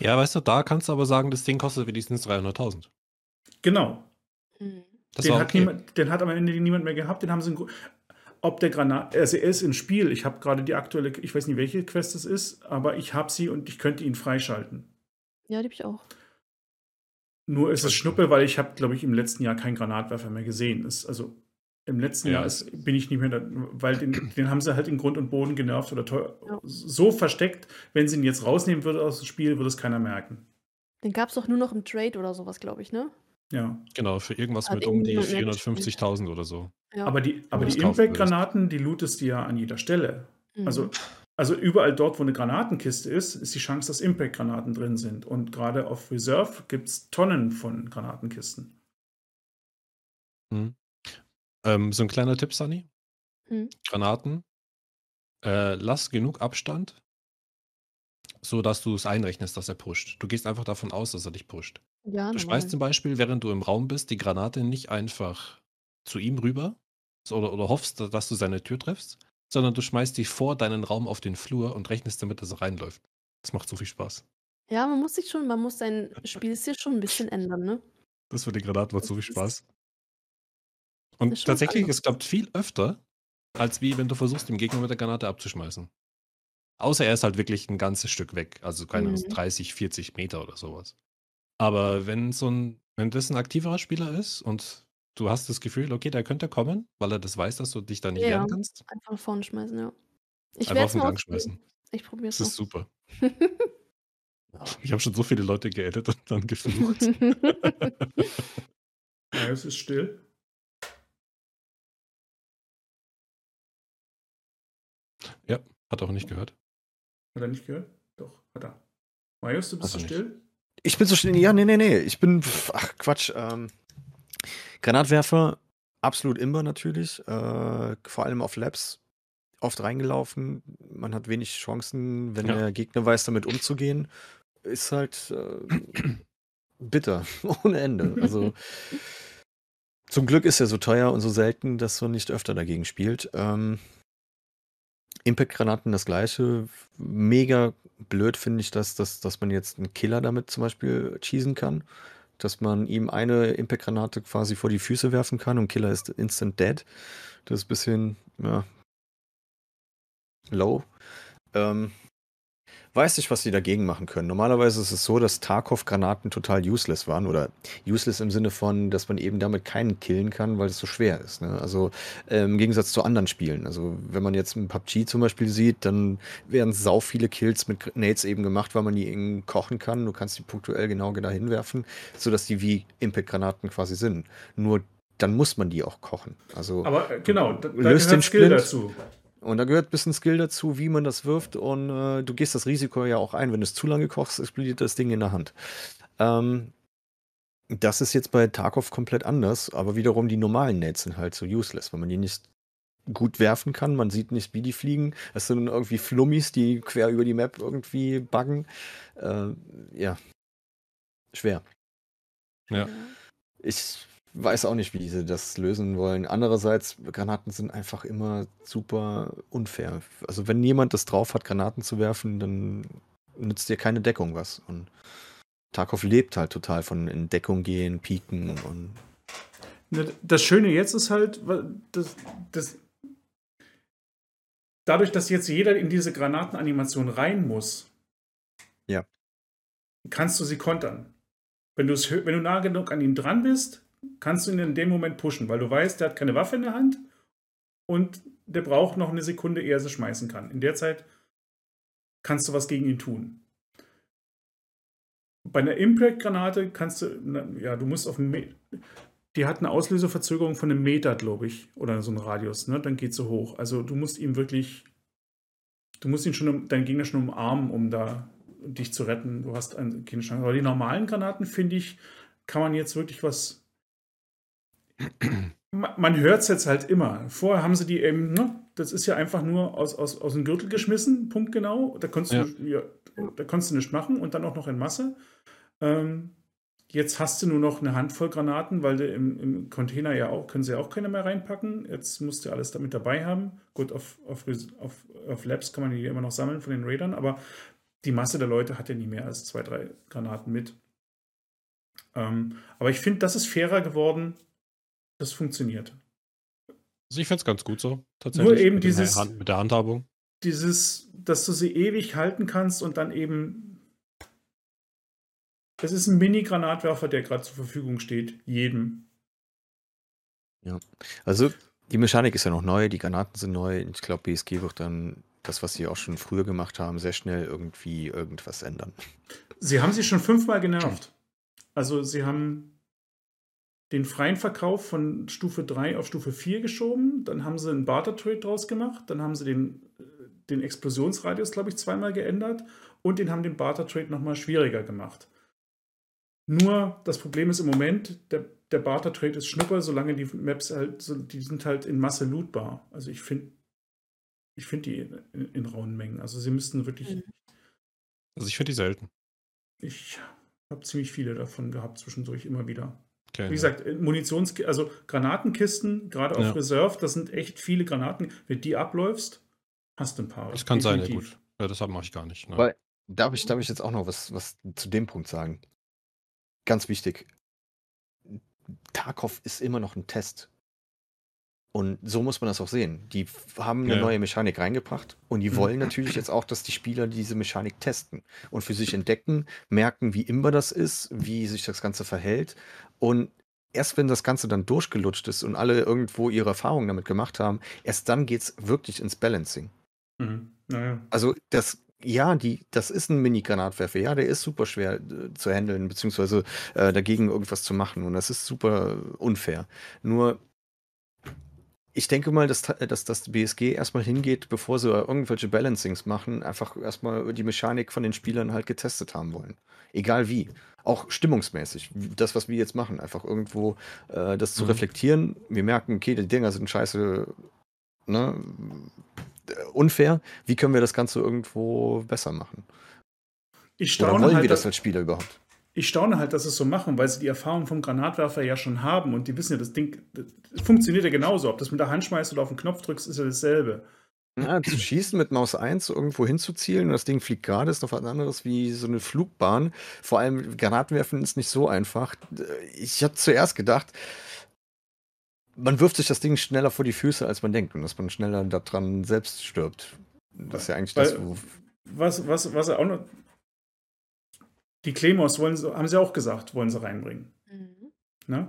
Ja, weißt du, da kannst du aber sagen, das Ding kostet wenigstens 300.000. Genau. Hm. Das den, war hat okay. niemand, den hat am Ende niemand mehr gehabt. Den haben sie. Ob der Granat, also er ist im Spiel. Ich habe gerade die aktuelle, ich weiß nicht, welche Quest es ist, aber ich habe sie und ich könnte ihn freischalten. Ja, die habe ich auch. Nur ist es Schnuppe, weil ich habe, glaube ich, im letzten Jahr keinen Granatwerfer mehr gesehen. Ist, also im letzten Ja. Jahr ist, bin ich nicht mehr, da, weil den, den haben sie halt in Grund und Boden genervt oder teuer, Ja. so versteckt. Wenn sie ihn jetzt rausnehmen würde aus dem Spiel, würde es keiner merken. Den gab es doch nur noch im Trade oder sowas, glaube ich, ne? Ja. Genau, für irgendwas Hat mit um die irgendjemand mehr gespielt? 450.000 oder so. Ja. Aber die, aber die Impact-Granaten, die lootest du ja an jeder Stelle. Mhm. Also, also überall dort, wo eine Granatenkiste ist, ist die Chance, dass Impact-Granaten drin sind. Und gerade auf Reserve gibt es Tonnen von Granatenkisten. Ähm, so ein kleiner Tipp, Sunny. Hm. Granaten. Äh, lass genug Abstand, so dass du es einrechnest, dass er pusht. Du gehst einfach davon aus, dass er dich pusht. ja, Du schmeißt zum Beispiel, während du im Raum bist, die Granate nicht einfach zu ihm rüber so, oder, oder hoffst, dass du seine Tür triffst, sondern du schmeißt die vor deinen Raum auf den Flur und rechnest damit, dass er reinläuft. Das macht so viel Spaß. Ja, man muss sich schon, man muss sein Spielstil schon ein bisschen ändern, ne? Das für die Granaten macht so viel Spaß. Und tatsächlich, es klappt viel öfter, als wie wenn du versuchst, den Gegner mit der Granate abzuschmeißen. Außer er ist halt wirklich ein ganzes Stück weg, also keine Mhm. 30, 40 Meter oder sowas. Aber wenn so ein, wenn das ein aktiverer Spieler ist und du hast das Gefühl, okay, der könnte kommen, weil er das weiß, dass du dich da nicht Ja. wehren kannst, Einfach nach vorne schmeißen, ja. Ich einfach auf es den Gang schmeißen. Ich probiere Das es ist super. Ich habe schon so viele Leute geedit und dann geflucht. Ja, es ist still. Hat auch nicht gehört. Hat er nicht gehört? Doch, hat er. Marius, du bist so still? Ich bin so schnell. Ja, nee, nee, nee. Ich bin. Ach, Quatsch. Ähm, Granatwerfer, absolut imber natürlich. Äh, vor allem auf Labs oft reingelaufen. Man hat wenig Chancen, wenn Ja. der Gegner weiß, damit umzugehen. Ist halt äh, bitter. Ohne Ende. Also. Zum Glück ist er so teuer und so selten, dass man nicht öfter dagegen spielt. Ähm, Impact-Granaten das gleiche. Mega blöd finde ich das, dass, dass man jetzt einen Killer damit zum Beispiel schießen kann. Dass man ihm eine Impact-Granate quasi vor die Füße werfen kann und Killer ist instant dead. Das ist ein bisschen, ja, low. Ähm, weiß nicht, was die dagegen machen können. Normalerweise ist es so, dass Tarkov-Granaten total useless waren oder useless im Sinne von, dass man eben damit keinen killen kann, weil es so schwer ist. Ne? Also äh, im Gegensatz zu anderen Spielen. Also wenn man jetzt ein PUBG zum Beispiel sieht, dann werden sau viele Kills mit Grenades eben gemacht, weil man die eben kochen kann. Du kannst die punktuell genau dahin werfen, sodass die wie Impact-Granaten quasi sind. Nur dann muss man die auch kochen. Also Aber äh, genau, da, da Löst den Skill Splint. dazu. Und da gehört ein bisschen Skill dazu, wie man das wirft. Und äh, du gehst das Risiko ja auch ein. Wenn du es zu lange kochst, explodiert das Ding in der Hand. Ähm, das ist jetzt bei Tarkov komplett anders. Aber wiederum die normalen Nets sind halt so useless, weil man die nicht gut werfen kann. Man sieht nicht, wie die fliegen. Es sind irgendwie Flummis, die quer über die Map irgendwie buggen. Äh, ja, schwer. Ja. Ich weiß auch nicht, wie sie das lösen wollen. Andererseits, Granaten sind einfach immer super unfair. Also wenn jemand das drauf hat, Granaten zu werfen, dann nützt dir keine Deckung was. Und Tarkov lebt halt total von in Deckung gehen, pieken und Ne, Das Schöne jetzt ist halt, wa- das, das, dadurch, dass jetzt jeder in diese Granatenanimation rein muss, Ja. kannst du sie kontern. Wenn, wenn du nah genug an ihm dran bist, kannst du ihn in dem Moment pushen, weil du weißt, der hat keine Waffe in der Hand und der braucht noch eine Sekunde, ehe er sie schmeißen kann. In der Zeit kannst du was gegen ihn tun. Bei einer Impact-Granate kannst du, ja, du musst auf einen die hat eine Auslöseverzögerung von einem Meter, glaube ich, oder so einen Radius, ne? Dann geht sie hoch. Also du musst ihm wirklich, du musst ihn schon, deinen Gegner schon umarmen, um da dich zu retten. Du hast eine, keine Chance. Aber die normalen Granaten, finde ich, kann man jetzt wirklich was. Man hört es jetzt halt immer. Vorher haben sie die eben, ne, das ist ja einfach nur aus, aus, aus dem Gürtel geschmissen, punktgenau. Da konntest, ja. du, ja, da konntest du nichts machen und dann auch noch in Masse. Ähm, jetzt hast du nur noch eine Handvoll Granaten, weil du im, im, Container ja auch, können sie ja auch keine mehr reinpacken. Jetzt musst du alles damit dabei haben. Gut, auf, auf, auf, auf Labs kann man die immer noch sammeln von den Raidern, aber die Masse der Leute hat ja nie mehr als zwei, drei Granaten mit. Ähm, aber ich finde, das ist fairer geworden. Das funktioniert. Also ich finde es ganz gut so, tatsächlich. Nur eben mit dieses. Hand, mit der Handhabung. Dieses, dass du sie ewig halten kannst und dann eben. Es ist ein Mini-Granatwerfer, der gerade zur Verfügung steht. Jedem. Ja. Also die Mechanik ist ja noch neu, die Granaten sind neu. Ich glaube, BSG wird dann das, was sie auch schon früher gemacht haben, sehr schnell irgendwie irgendwas ändern. Sie haben sie schon fünfmal genervt. Also sie haben den freien Verkauf von Stufe 3 auf Stufe 4 geschoben, dann haben sie einen Barter-Trade draus gemacht, dann haben sie den, den Explosionsradius, glaube ich, zweimal geändert und den haben den Barter-Trade nochmal schwieriger gemacht. Nur das Problem ist im Moment, der, der Barter-Trade ist Schnupper, solange die Maps halt, die sind halt in Masse lootbar. Also ich finde ich finde die in, in, rauen Mengen. Also sie müssten wirklich. Mhm. Also ich finde die selten. Ich habe ziemlich viele davon gehabt zwischendurch immer wieder. Okay, Wie gesagt, Munitions, also Granatenkisten, gerade auf ja. Reserve, das sind echt viele Granaten. Wenn die abläufst, hast du ein paar. Das kann definitiv. sein, ja gut. Ja, deshalb mache ich gar nicht. Ne? Weil, darf ich, darf ich jetzt auch noch was, was zu dem Punkt sagen? Ganz wichtig. Tarkov ist immer noch ein Test. Und so muss man das auch sehen. Die haben eine ja. neue Mechanik reingebracht und die wollen natürlich jetzt auch, dass die Spieler diese Mechanik testen und für sich entdecken, merken, wie immer das ist, wie sich das Ganze verhält. Und erst wenn das Ganze dann durchgelutscht ist und alle irgendwo ihre Erfahrungen damit gemacht haben, erst dann geht es wirklich ins Balancing. Mhm. Naja. Also das ja, die, das ist ein Mini-Granatwerfer. Ja, der ist super schwer äh, zu handeln, beziehungsweise äh, dagegen irgendwas zu machen. Und das ist super unfair. Nur ich denke mal, dass, dass das BSG erstmal hingeht, bevor sie irgendwelche Balancings machen, einfach erstmal die Mechanik von den Spielern halt getestet haben wollen. Egal wie. Auch stimmungsmäßig. Das, was wir jetzt machen, einfach irgendwo äh, das zu mhm. reflektieren. Wir merken, okay, die Dinger sind scheiße, ne, unfair. Wie können wir das Ganze irgendwo besser machen? Ich staune Oder wollen halt, wir das als Spieler überhaupt? Ich staune halt, dass sie es so machen, weil sie die Erfahrung vom Granatwerfer ja schon haben und die wissen ja, das Ding das funktioniert ja genauso. Ob das mit der Hand schmeißt oder auf den Knopf drückst, ist ja dasselbe. Ja, zu schießen mit Maus 1 irgendwo hinzuzielen und das Ding fliegt gerade, ist noch was anderes wie so eine Flugbahn. Vor allem Granatenwerfen ist nicht so einfach. Ich habe zuerst gedacht, man wirft sich das Ding schneller vor die Füße, als man denkt und dass man schneller daran selbst stirbt. Das ist ja eigentlich Weil, das, wo. Was, was, was auch noch die Claymores wollen, haben sie auch gesagt, wollen sie reinbringen. Mhm. Ne?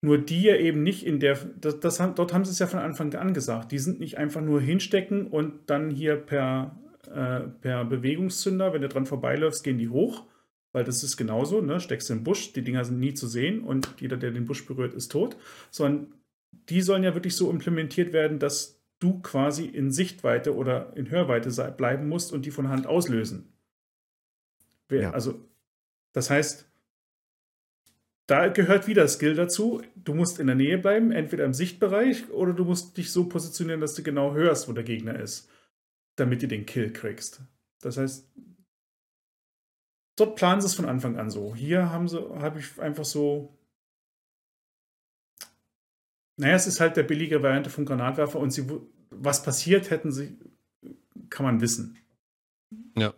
Nur die ja eben nicht in der, das, das, dort haben sie es ja von Anfang an gesagt, die sind nicht einfach nur hinstecken und dann hier per, äh, per Bewegungszünder, wenn du dran vorbeiläufst, gehen die hoch, weil das ist genauso, ne? steckst im Busch, die Dinger sind nie zu sehen und jeder, der den Busch berührt, ist tot, sondern die sollen ja wirklich so implementiert werden, dass du quasi in Sichtweite oder in Hörweite bleiben musst und die von Hand auslösen. Ja. Also das heißt, da gehört wieder Skill dazu. Du musst in der Nähe bleiben, entweder im Sichtbereich oder du musst dich so positionieren, dass du genau hörst, wo der Gegner ist, damit du den Kill kriegst. Das heißt, dort planen sie es von Anfang an so. Hier haben sie, habe ich einfach so. Naja, es ist halt der billige Variante vom Granatwerfer und sie, was passiert, hätten sie, kann man wissen. Ja.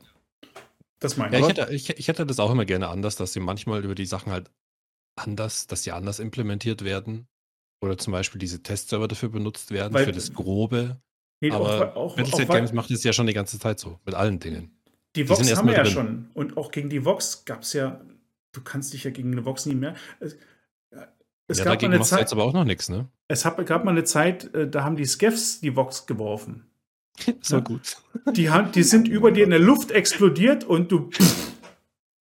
Das meine ja, ich. Hätte, ich, ich hätte das auch immer gerne anders, dass sie manchmal über die Sachen halt anders, dass sie anders implementiert werden. Oder zum Beispiel diese Testserver dafür benutzt werden, Weil, für das Grobe. Nee, Aber auch, auch, Games macht es ja schon die ganze Zeit so, mit allen Dingen. Die, die Vox haben wir ja drin. schon. Und auch gegen die Vox gab es ja, du kannst dich ja gegen eine Vox nie mehr. Es, es ja, gab dagegen eine Zeit, jetzt aber auch noch nichts, ne? Es hab, gab mal eine Zeit, äh, da haben die Skeffs die Vox geworfen. so ja. gut. Die, die sind über dir in der Luft explodiert und du.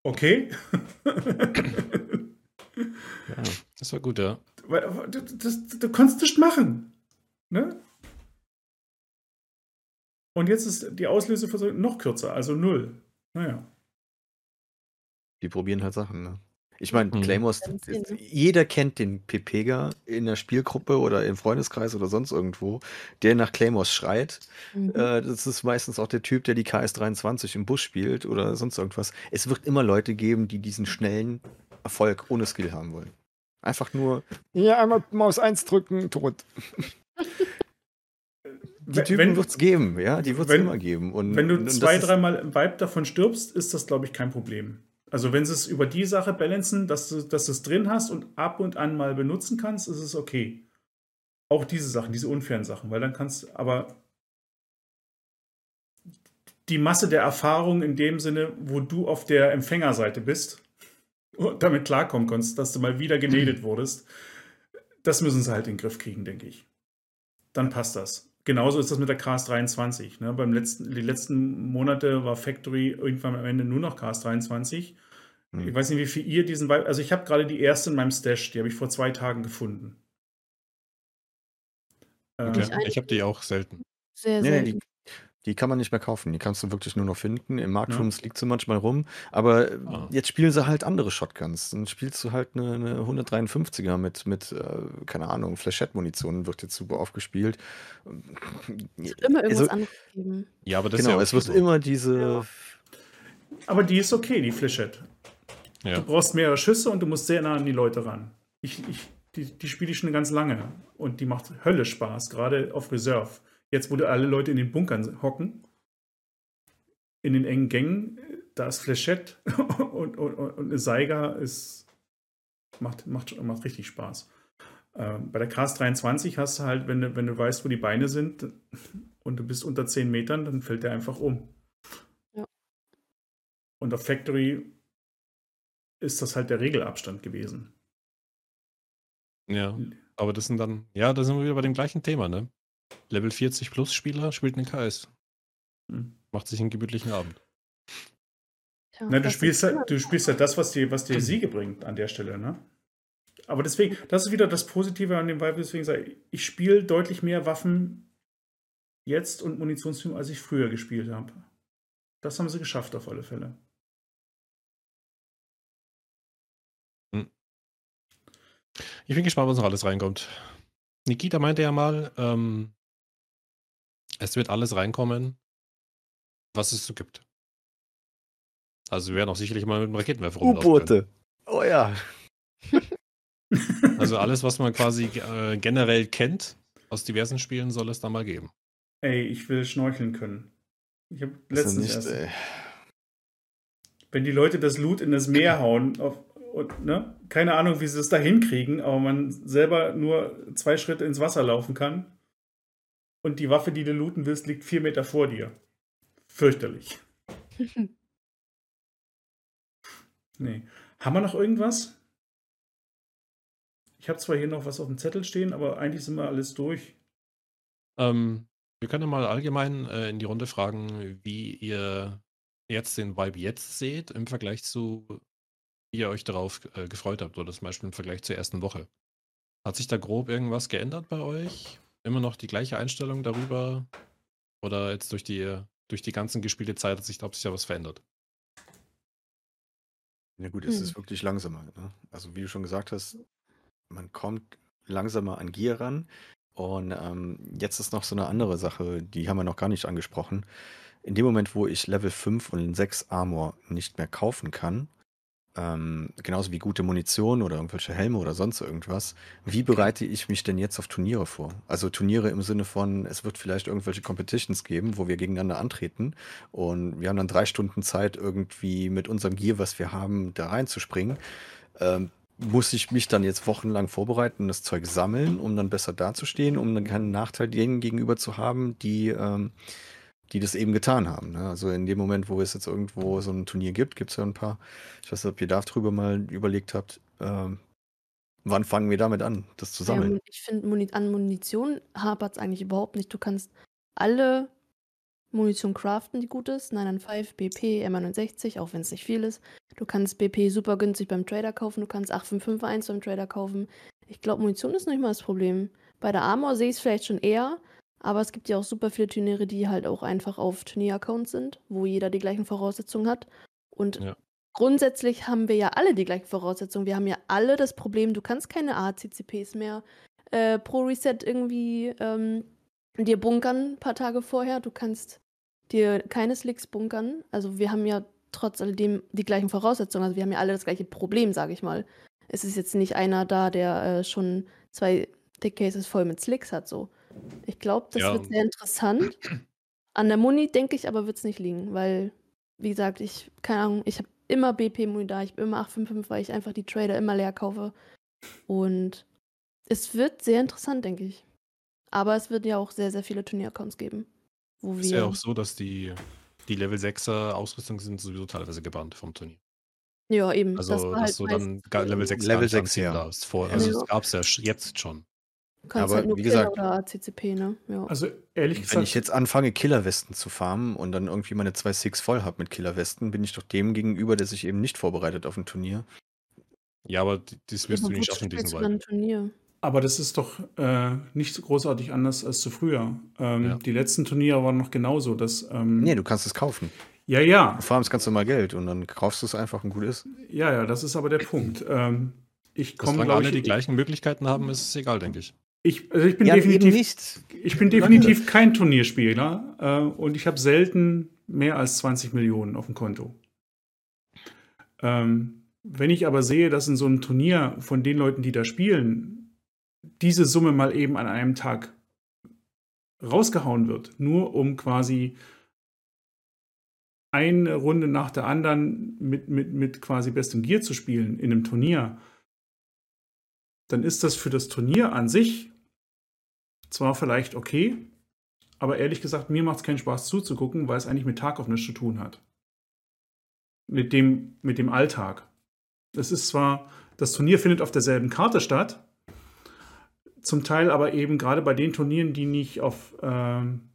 Okay. ja, das war gut, ja. Du, das, du konntest nicht machen. Ne? Und jetzt ist die Auslöseversorgung noch kürzer, also null. Naja. Die probieren halt Sachen, ne? Ich meine, Mhm. Claymores, ne? jeder kennt den Pepega in der Spielgruppe oder im Freundeskreis oder sonst irgendwo, der nach Claymores schreit. Mhm. Äh, das ist meistens auch der Typ, der die KS23 im Bus spielt oder sonst irgendwas. Es wird immer Leute geben, die diesen schnellen Erfolg ohne Skill haben wollen. Einfach nur, ja, einmal Maus 1 drücken, tot. Die Typen wenn, wird es geben, ja, die wird es wenn- immer geben. Und, wenn du und zwei, dreimal im Vibe davon stirbst, ist das, glaube ich, kein Problem. Also wenn sie es über die Sache balancen, dass du, dass du es drin hast und ab und an mal benutzen kannst, ist es okay. Auch diese Sachen, diese unfairen Sachen, weil dann kannst aber die Masse der Erfahrung in dem Sinne, wo du auf der Empfängerseite bist und damit klarkommen kannst, dass du mal wieder genedet wurdest, das müssen sie halt in den Griff kriegen, denke ich. Dann passt das. Genauso ist das mit der Cars 23. Ne? Beim letzten, die letzten Monate war Factory irgendwann am Ende nur noch Cars 23. Hm. Ich weiß nicht, wie viel ihr diesen Vibe. Also ich habe gerade die erste in meinem Stash, die habe ich vor zwei Tagen gefunden. Okay. Ich ein- Ich habe die auch selten. Sehr, Nee, sehr. Die, kann man nicht mehr kaufen. Die kannst du wirklich nur noch finden. Im Marktrooms Ja. liegt sie manchmal rum. Aber äh, Ah. jetzt spielen sie halt andere Shotguns. Dann spielst du halt eine, eine 153er mit, mit äh, keine Ahnung, Flechette-Munition wird jetzt super aufgespielt. Es wird immer irgendwas Also, anderes geben. Ja, aber das genau, ist ja es wird so. immer diese. aber die ist okay, die Flechette. Ja. Du brauchst mehrere Schüsse und du musst sehr nah an die Leute ran. Ich, ich, die, die spiele ich schon ganz lange und die macht Hölle Spaß, gerade auf Reserve. Jetzt, wo du alle Leute in den Bunkern hocken, in den engen Gängen, da ist Flechette und, und, und eine Seiga ist, macht, macht, macht richtig Spaß. Ähm, bei der Cars 23 hast du halt, wenn du, wenn du weißt, wo die Beine sind und du bist unter 10 Metern, dann fällt der einfach um. Ja. Und auf Factory ist das halt der Regelabstand gewesen. Ja, aber das sind dann, ja, da sind wir wieder bei dem gleichen Thema, ne? Level 40 plus Spieler spielt einen KS. Hm. Macht sich einen gemütlichen Abend. Tja, Na, du spielst ist halt, du spielst halt das, was dir, was dir Siege bringt an der Stelle, ne? Aber deswegen, das ist wieder das Positive an dem Vibe, deswegen sage ich, ich spiele deutlich mehr Waffen jetzt und Munitionstypen, als ich früher gespielt habe. Das haben sie geschafft auf alle Fälle. Ich bin gespannt, was noch alles reinkommt. Nikita meinte ja mal, ähm, es wird alles reinkommen, was es so gibt. Also wir werden auch sicherlich mal mit dem Raketenwerfer rumlaufen U-Boote. Oh ja. Also alles, was man quasi äh, generell kennt aus diversen Spielen, soll es da mal geben. Ey, ich will schnorcheln können. Ich habe Also letztens nicht, erst, ey. wenn die Leute das Loot in das Meer hauen, auf, und, ne? keine Ahnung, wie sie es da hinkriegen, aber man selber nur zwei Schritte ins Wasser laufen kann und die Waffe, die du looten willst, liegt vier Meter vor dir. Fürchterlich. Nee. Haben wir noch irgendwas? Ich habe zwar hier noch was auf dem Zettel stehen, aber eigentlich sind wir alles durch. Ähm, wir können mal allgemein äh, in die Runde fragen, wie ihr jetzt den Vibe jetzt seht im Vergleich zu, wie ihr euch darauf äh, gefreut habt oder zum Beispiel im Vergleich zur ersten Woche. Hat sich da grob irgendwas geändert bei euch? Immer noch die gleiche Einstellung darüber? Oder jetzt durch die, durch die ganzen gespielte Zeit hat sich, hat sich da was verändert? Ja gut, es Hm. ist wirklich langsamer. Ne? Also wie du schon gesagt hast, man kommt langsamer an Gear ran. Und ähm, jetzt ist noch so eine andere Sache, die haben wir noch gar nicht angesprochen. In dem Moment, wo ich Level 5 und 6 Armor nicht mehr kaufen kann, ähm, genauso wie gute Munition oder irgendwelche Helme oder sonst irgendwas, wie bereite ich mich denn jetzt auf Turniere vor? Also Turniere im Sinne von, es wird vielleicht irgendwelche Competitions geben, wo wir gegeneinander antreten und wir haben dann drei Stunden Zeit, irgendwie mit unserem Gear, was wir haben, da reinzuspringen. Ähm, muss ich mich dann jetzt wochenlang vorbereiten und das Zeug sammeln, um dann besser dazustehen, um dann keinen Nachteil denen gegenüber zu haben, die, ähm, die das eben getan haben. Ne? Also in dem Moment, wo es jetzt irgendwo so ein Turnier gibt, gibt es ja ein paar, ich weiß nicht, ob ihr darüber mal überlegt habt, ähm, wann fangen wir damit an, das zu Ja, sammeln? Mun- ich finde, an Munition hapert es eigentlich überhaupt nicht. Du kannst alle Munition craften, die gut ist. 995, BP, M69, auch wenn es nicht viel ist. Du kannst BP super günstig beim Trader kaufen. Du kannst 8551 beim Trader kaufen. Ich glaube, Munition ist nicht mal das Problem. Bei der Armor sehe ich es vielleicht schon eher. Aber es gibt ja auch super viele Turniere, die halt auch einfach auf Turnieraccounts sind, wo jeder die gleichen Voraussetzungen hat. Und Ja. grundsätzlich haben wir ja alle die gleichen Voraussetzungen. Wir haben ja alle das Problem, du kannst keine ACCPs mehr äh, pro Reset irgendwie ähm, dir bunkern ein paar Tage vorher. Du kannst dir keine Slicks bunkern. Also wir haben ja trotz alledem die gleichen Voraussetzungen. Also wir haben ja alle das gleiche Problem, sage ich mal. Es ist jetzt nicht einer da, der äh, schon zwei Tickcases voll mit Slicks hat. So. Ich glaube, das Ja. wird sehr interessant. An der Muni denke ich aber, wird es nicht liegen, weil, wie gesagt, ich, keine Ahnung, ich habe immer BP-Muni da, ich habe immer 855, weil ich einfach die Trader immer leer kaufe. Und es wird sehr interessant, denke ich. Aber es wird ja auch sehr, sehr viele Turnieraccounts geben, wo Ist wir. ja auch so, dass die, die Level 6er Ausrüstung sind sowieso teilweise gebannt vom Turnier. Ja, eben. Also, das war dass halt du dann Level 6 Level gar nicht 6, anziehen ja. darfst. Vor, Ja. also Ja. es gab es ja jetzt schon. Du kannst Aber halt nur wie Killer gesagt- oder ACCP, ne? Ja. Also ehrlich Wenn gesagt, ich jetzt anfange, Killerwesten zu farmen und dann irgendwie meine zwei Six voll habe mit Killerwesten, bin ich doch dem gegenüber, der sich eben nicht vorbereitet auf ein Turnier. Ja, aber das wirst Aber du nicht schaffen, diesen Turnier? aber das ist doch äh, nicht so großartig anders als zu früher. Ähm, Ja. Die letzten Turniere waren noch genauso. Dass, ähm, Nee, du kannst es kaufen. ja, ja, Du farmst ganz normal Geld und dann kaufst du es einfach und gut ist. ja, ja, das ist aber der Punkt. Ähm, ich komme, glaube alle ich, die gleichen Möglichkeiten haben, ist es egal, denke ich. Ich, also ich bin Ja, definitiv, ich bin definitiv kein Turnierspieler äh, und ich habe selten mehr als 20 Millionen auf dem Konto. Ähm, wenn ich aber sehe, dass in so einem Turnier von den Leuten, die da spielen, diese Summe mal eben an einem Tag rausgehauen wird, nur um quasi eine Runde nach der anderen mit, mit, mit quasi bestem Gear zu spielen in einem Turnier, dann ist das für das Turnier an sich zwar vielleicht okay, aber ehrlich gesagt, mir macht es keinen Spaß zuzugucken, weil es eigentlich mit Tag auf nichts zu tun hat. Mit dem, mit dem Alltag. Es ist zwar, das Turnier findet auf derselben Karte statt, zum Teil aber eben gerade bei den Turnieren, die nicht auf, ähm,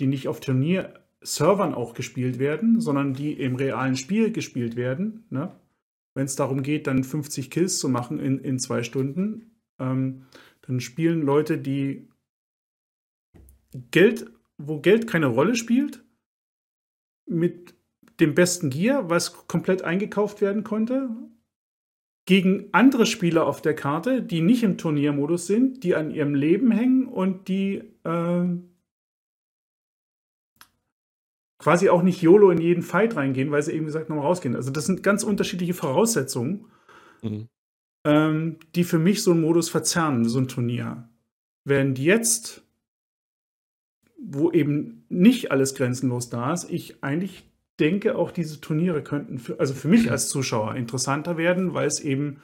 die nicht auf Turnierservern auch gespielt werden, sondern die im realen Spiel gespielt werden. Ne? Wenn es darum geht, dann 50 Kills zu machen in, in zwei Stunden, ähm, dann spielen Leute, die Geld, wo Geld keine Rolle spielt, mit dem besten Gear, was komplett eingekauft werden konnte, gegen andere Spieler auf der Karte, die nicht im Turniermodus sind, die an ihrem Leben hängen und die äh, quasi auch nicht YOLO in jeden Fight reingehen, weil sie eben gesagt nochmal rausgehen. Also das sind ganz unterschiedliche Voraussetzungen, Mhm. ähm, die für mich so einen Modus verzerren, so ein Turnier. Während jetzt, wo eben nicht alles grenzenlos da ist, ich eigentlich denke, auch diese Turniere könnten, für, also für mich als Zuschauer interessanter werden, weil es eben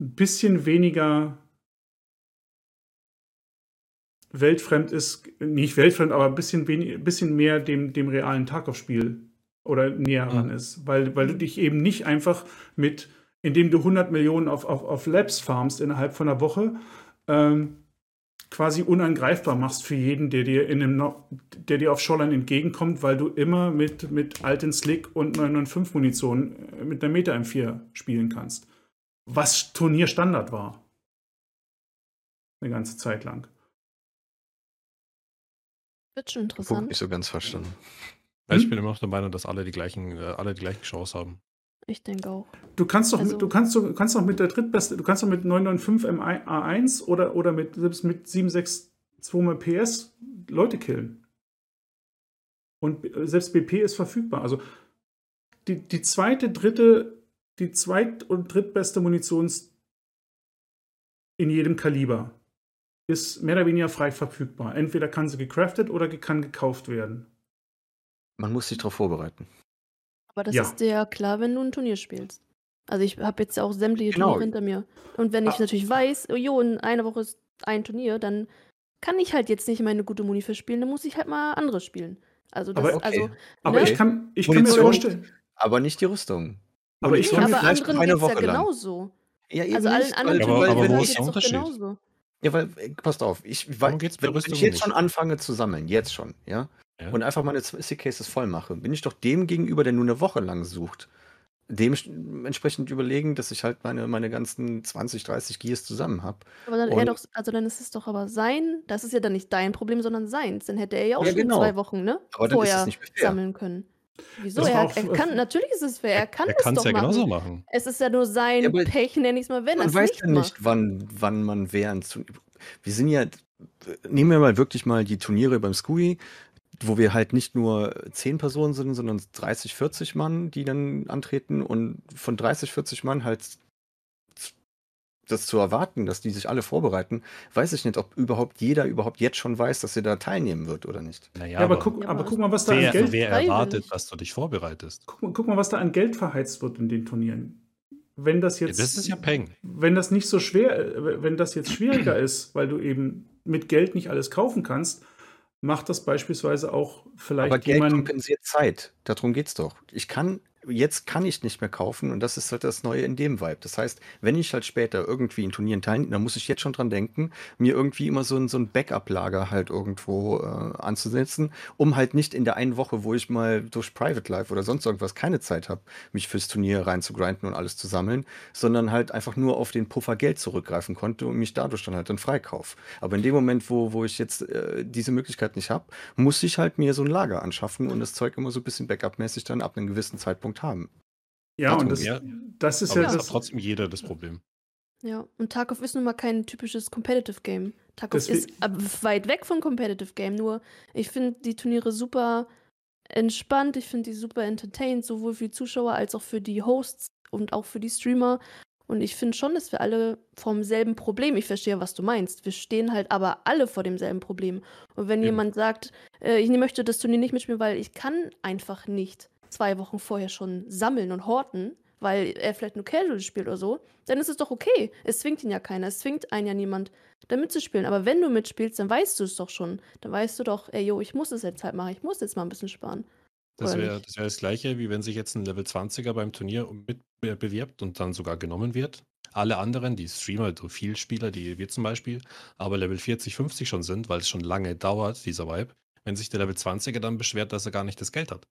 ein bisschen weniger weltfremd ist, nicht weltfremd, aber ein bisschen, wenig, bisschen mehr dem, dem realen Tarkov-Spiel oder näher ran Mhm. ist, weil, weil du dich eben nicht einfach mit, indem du 100 Millionen auf, auf, auf Labs farmst innerhalb von einer Woche, ähm, quasi unangreifbar machst für jeden, der dir in einem, No- der dir auf Shoreline entgegenkommt, weil du immer mit, mit alten Slick und 995 Munition äh, mit einer Meta M4 spielen kannst. Was Turnierstandard war. Eine ganze Zeit lang. Wird schon Punkt interessant. nicht so ganz verstanden. Weil ich Hm? bin immer noch der Meinung, dass alle die gleichen, äh, alle die gleichen Chance haben. Ich denke auch. Du kannst doch, Also- mit, du kannst doch, du kannst doch mit der drittbeste, du kannst doch mit 995 M A1 oder, oder mit, selbst mit 762 mal PS Leute killen. Und äh, selbst BP ist verfügbar. Also die, die zweite, dritte, die zweit- und drittbeste Munition in jedem Kaliber ist mehr oder weniger frei verfügbar. Entweder kann sie gecraftet oder kann gekauft werden. Man muss sich darauf vorbereiten. Aber das Ja. ist dir ja klar, wenn du ein Turnier spielst. Also ich habe jetzt auch sämtliche Genau. Turniere hinter mir. Und wenn ich Ah. natürlich weiß, oh jo, in einer Woche ist ein Turnier, dann kann ich halt jetzt nicht meine gute Muni verspielen, dann muss ich halt mal anderes spielen. Also das, Aber okay. also, Aber Ne? ich kann, ich kann mir vorstellen, Aber nicht die Rüstung. Aber ich kann mir aber vielleicht anderen eine geht's ja Woche lang. genauso. Ja, eben Also allen anderen weil, aber- weil, aber wenn wo ist der doch Unterschied? genauso. Ja, weil, äh, passt auf, ich Warum weil, geht's bei wenn, wenn ich jetzt nicht? schon anfange zu sammeln, jetzt schon, ja, Ja. und einfach meine Cases voll mache, bin ich doch dem gegenüber, der nur eine Woche lang sucht, dementsprechend überlegen, dass ich halt meine, meine ganzen 20, 30 Gears zusammen habe. Aber dann, er doch, also dann ist es doch aber sein, das ist ja dann nicht dein Problem, sondern seins. Dann hätte er ja auch Ja, schon genau. zwei Wochen, ne? Aber Vorher sammeln können. Wieso? Er, auch- er kann, natürlich ist es fair, er kann Er es kann doch es ja machen. genauso machen. Es ist ja nur sein Ja, Pech, nenne ich es mal, wenn er Man es weiß nicht ja nicht, macht. wann, wann man während. Wir sind ja. Nehmen wir mal wirklich mal die Turniere beim SCUI, wo wir halt nicht nur 10 Personen sind, sondern 30, 40 Mann, die dann antreten und von 30, 40 Mann halt das zu erwarten, dass die sich alle vorbereiten, weiß ich nicht, ob überhaupt jeder überhaupt jetzt schon weiß, dass er da teilnehmen wird oder nicht. Naja, Ja, aber, guck, Ja, aber aber guck mal, was da an wer, Geld wer erwartet, dass du dich vorbereitest? Guck mal, guck mal, was da an Geld verheizt wird in den Turnieren. Wenn das Ja, jetzt, das ist ja Peng. wenn das nicht so schwer, wenn das jetzt schwieriger ist, weil du eben mit Geld nicht alles kaufen kannst, macht das beispielsweise auch vielleicht Aber Geld kompensiert Zeit. Darum geht's doch. Ich kann, jetzt kann ich nicht mehr kaufen und das ist halt das Neue in dem Vibe. Das heißt, wenn ich halt später irgendwie in Turnieren teilnehme, dann muss ich jetzt schon dran denken, mir irgendwie immer so ein, so ein Backup-Lager halt irgendwo äh, anzusetzen, um halt nicht in der einen Woche, wo ich mal durch Private Life oder sonst irgendwas keine Zeit habe, mich fürs Turnier reinzugrinden und alles zu sammeln, sondern halt einfach nur auf den Puffer Geld zurückgreifen konnte und mich dadurch dann halt dann freikauf. Aber in dem Moment, wo, wo ich jetzt äh, diese Möglichkeit nicht habe, muss ich halt mir so ein Lager anschaffen und das Zeug immer so ein bisschen Backup-mäßig dann ab einem gewissen Zeitpunkt haben. Ja, und das, ja. das ist Aber ja das hat trotzdem jeder das Problem. Ja, und Tarkov ist nun mal kein typisches Competitive Game. Tarkov Deswegen- ist ab- weit weg von Competitive Game, nur ich finde die Turniere super entspannt, ich finde die super entertained, sowohl für die Zuschauer als auch für die Hosts und auch für die Streamer. Und ich finde schon, dass wir alle vom selben Problem, ich verstehe, was du meinst, wir stehen halt aber alle vor demselben Problem. Und wenn Eben. jemand sagt, äh, ich möchte das Turnier nicht mitspielen, weil ich kann einfach nicht zwei Wochen vorher schon sammeln und horten, weil er vielleicht nur Casual spielt oder so, dann ist es doch okay. Es zwingt ihn ja keiner. Es zwingt einen ja niemand, da mitzuspielen. Aber wenn du mitspielst, dann weißt du es doch schon. Dann weißt du doch, ey, yo, ich muss es jetzt halt machen. Ich muss jetzt mal ein bisschen sparen. Das wäre das, wär das gleiche, wie wenn sich jetzt ein Level 20er beim Turnier mit be- bewirbt und dann sogar genommen wird. Alle anderen, die Streamer, so Vielspieler, die wir zum Beispiel, aber Level 40, 50 schon sind, weil es schon lange dauert, dieser Vibe, wenn sich der Level 20er dann beschwert, dass er gar nicht das Geld hat.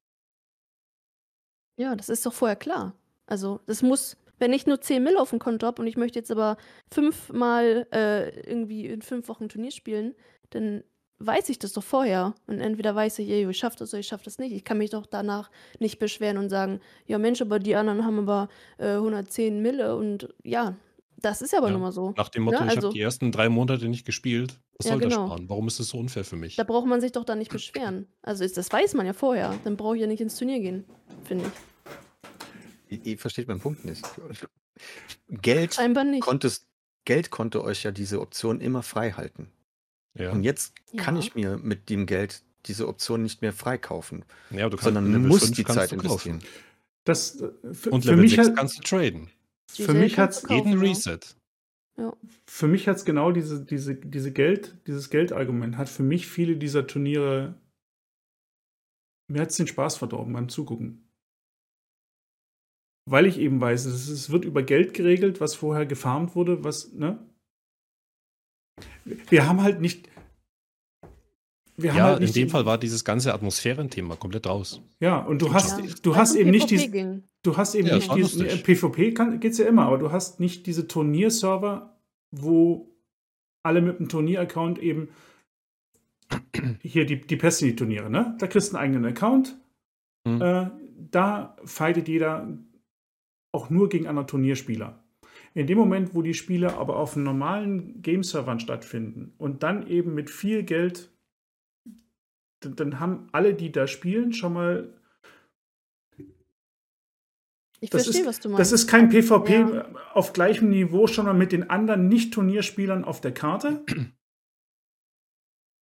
Ja, das ist doch vorher klar. Also, das muss, wenn ich nur 10 Mill auf dem Konto habe und ich möchte jetzt aber fünfmal äh, irgendwie in fünf Wochen Turnier spielen, dann weiß ich das doch vorher. Und entweder weiß ich, ey, ich schaff das oder ich schaff das nicht. Ich kann mich doch danach nicht beschweren und sagen, ja Mensch, aber die anderen haben aber äh, 110 Mille und ja, das ist aber Ja, nun mal so. Nach dem Motto, Ja, ich also- habe die ersten drei Monate nicht gespielt. Was Ja, soll das genau. sparen? Warum ist das so unfair für mich? Da braucht man sich doch dann nicht beschweren. Also ist, das weiß man ja vorher. Dann brauche ich ja nicht ins Turnier gehen, finde ich. Ihr, ihr versteht meinen Punkt nicht. Geld, Scheinbar nicht. konntest, Geld konnte euch ja diese Option immer frei halten. Ja. Und jetzt kann Ja. ich mir mit dem Geld diese Option nicht mehr freikaufen, ja, du kannst sondern Level muss 5 die Zeit du kaufen. investieren. Das, äh, für, Und für Level mich 6 hat, kannst du traden. für mich du kaufen, Jeden ja. Reset. für mich hat's genau diese, diese, diese Geld, dieses Geldargument hat für mich viele dieser Turniere, mir hat es den Spaß verdorben beim Zugucken. Weil ich eben weiß, es, es wird über Geld geregelt, was vorher gefarmt wurde, was, ne? Wir haben halt nicht. Wir haben Ja, halt in nicht dem Fall war dieses ganze Atmosphärenthema komplett raus. Ja, und du hast, Ja. du hast eben nicht PvP ging. du hast eben Ja, nicht das war diese, lustig. PvP kann, geht's ja immer, aber du hast nicht diese Turnierserver, wo alle mit einem Turnier-Account eben hier die, die Destiny-Turniere, ne? Da kriegst du einen eigenen Account. Hm. Äh, da fightet jeder auch nur gegen andere Turnierspieler. In dem Moment, wo die Spiele aber auf normalen Game-Servern stattfinden und dann eben mit viel Geld, dann, dann haben alle, die da spielen, schon mal Ich Das verstehe, ist- was du meinst. Das ist kein PvP Ja. auf gleichem Niveau, schon mal mit den anderen Nicht-Turnierspielern auf der Karte.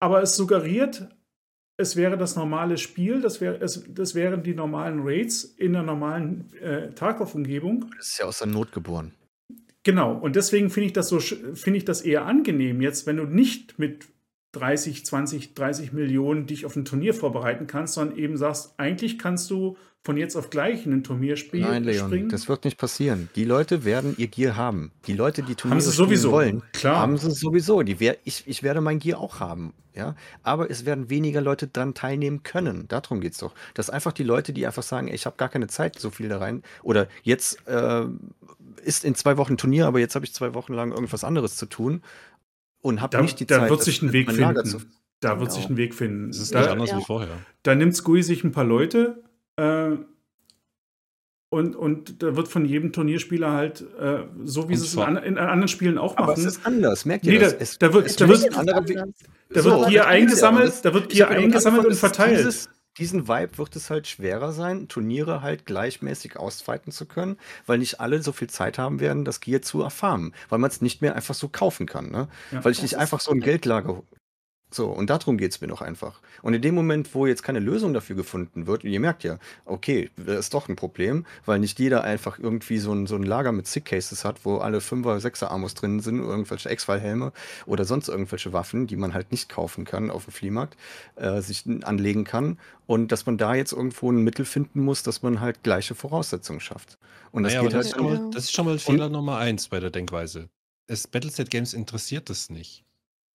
Aber es suggeriert, es wäre das normale Spiel, das, wär, es, das wären die normalen Raids in der normalen äh, Tarkov-Umgebung. Das ist ja aus der Not geboren. Genau, und deswegen finde ich das so finde ich das eher angenehm jetzt, wenn du nicht mit 30, 20, 30 Millionen dich auf ein Turnier vorbereiten kannst, sondern eben sagst, eigentlich kannst du von jetzt auf gleich in ein Turnierspiel Nein, Leon, springen. das wird nicht passieren. Die Leute werden ihr Gear haben. Die Leute, die Turniere Haben sie spielen sowieso. wollen, Klar. haben sie sowieso. Die wer ich, ich werde mein Gear auch haben. Ja? Aber es werden weniger Leute dran teilnehmen können. Darum geht es doch. Dass einfach die Leute, die einfach sagen, ey, ich habe gar keine Zeit, so viel da rein. Oder jetzt äh, ist in zwei Wochen Turnier, aber jetzt habe ich zwei Wochen lang irgendwas anderes zu tun und habe da, nicht die da Zeit. wird das sich ein Weg finden. Da Genau. wird sich ein Weg finden. Es ist nicht Da, anders Ja. wie vorher. da nimmt Scui sich ein paar Leute, Äh, und, und da wird von jedem Turnierspieler halt, äh, so wie Und sie es in, an- in anderen Spielen auch Aber es machen. ist anders, merkt ihr Nee, das? da, Es- da wird, es da wird, Weg. da So, wird Gier eingesammelt, da wird Gier eingesammelt und verteilt. Dieses, diesen Vibe wird es halt schwerer sein, Turniere halt gleichmäßig ausweiten zu können, weil nicht alle so viel Zeit haben werden, das Gear zu erfarmen, weil man es nicht mehr einfach so kaufen kann. Ne? Ja. Weil ich nicht einfach so ein Geldlager. So, und darum geht es mir doch einfach. Und in dem Moment, wo jetzt keine Lösung dafür gefunden wird, und ihr merkt ja, okay, das ist doch ein Problem, weil nicht jeder einfach irgendwie so ein, so ein Lager mit Sick Cases hat, wo alle 5er, 6er Amos drin sind, irgendwelche X-File-Helme oder sonst irgendwelche Waffen, die man halt nicht kaufen kann auf dem Fliehmarkt, äh, sich anlegen kann. Und dass man da jetzt irgendwo ein Mittel finden muss, dass man halt gleiche Voraussetzungen schafft. Und das Naja, geht das, halt ist schon nur. mal, das ist schon mal Fehler Nummer eins bei der Denkweise. Es Battleset Games interessiert das nicht.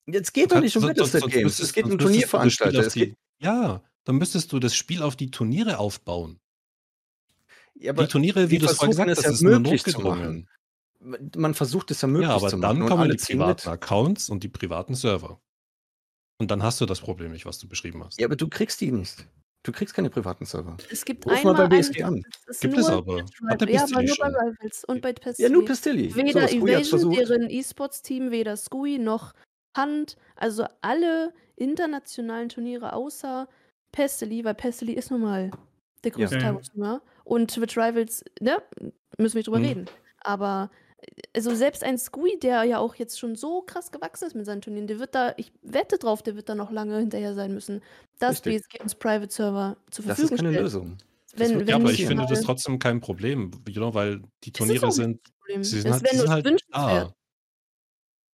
Jetzt geht doch nicht um sonst Games, es geht um Turnierveranstalter. Es die- Ja, dann müsstest du das Spiel auf die Turniere aufbauen. ja, aber die Turniere, wie du es vorhin gesagt es hast, ja ist nur möglich zu notgedrungen. machen. Man versucht es ja möglich Ja, aber zu machen. dann kommen die privaten mit. Accounts und die privaten Server. Und dann hast du das Problem nicht, was du beschrieben hast. Ja, aber du kriegst die nicht. Du kriegst keine privaten Server. Es gibt Ruf mal einmal bei einen, BSG an. ist Gibt es aber. Hat der Ja, aber nur bei schon. Rivals und bei Ja, Pestilly. nur Pistilli. Weder So, Evasion, deren E-Sports-Team, weder Skui noch Hand, also alle internationalen Turniere außer Pestilly, weil Pestilly ist nun mal der größte Ja. Teilnehmer. Und Twitch Rivals, ne, müssen wir drüber Mhm. reden. Aber also selbst ein Skui, der ja auch jetzt schon so krass gewachsen ist mit seinen Turnieren, der wird da, ich wette drauf, der wird da noch lange hinterher sein müssen, dass. BSG uns Private Server zur Das Verfügung ist keine stellt. Lösung. Das Wenn, wird wenn Ja, aber ich finde das trotzdem kein Problem, you know, weil die Turniere sind, das sie sind halt, sie sind halt wünschenswert. da.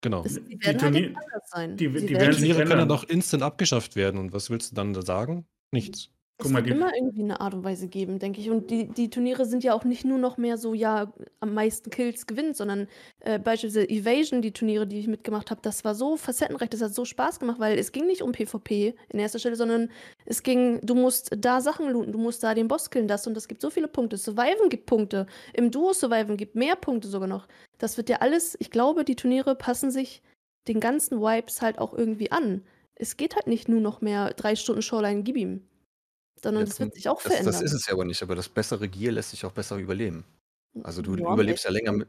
Genau. Es, Die werden halt Turnier- anders sein. die- die Die werden Turniere können dann doch instant abgeschafft werden. Und was willst du dann da sagen? Nichts. Es Guck mal, wird die- immer irgendwie eine Art und Weise geben, denke ich. Und die, die Turniere sind ja auch nicht nur noch mehr so, ja, am meisten Kills gewinnt, sondern äh, beispielsweise Evasion, die Turniere, die ich mitgemacht habe, das war so facettenreich, das hat so Spaß gemacht, weil es ging nicht um PvP in erster Stelle, sondern es ging, du musst da Sachen looten, du musst da den Boss killen, das und das gibt so viele Punkte. Surviven gibt Punkte. Im Duo Surviven gibt mehr Punkte sogar noch. Das wird ja alles, ich glaube, die Turniere passen sich den ganzen Vibes halt auch irgendwie an. Es geht halt nicht nur noch mehr drei Stunden Shoreline, gib ihm. Sondern Ja, das wird zum- sich auch das, verändern. das ist es ja aber nicht, aber das bessere Gear lässt sich auch besser überleben. Also du Ja, überlebst ja echt. länger mit.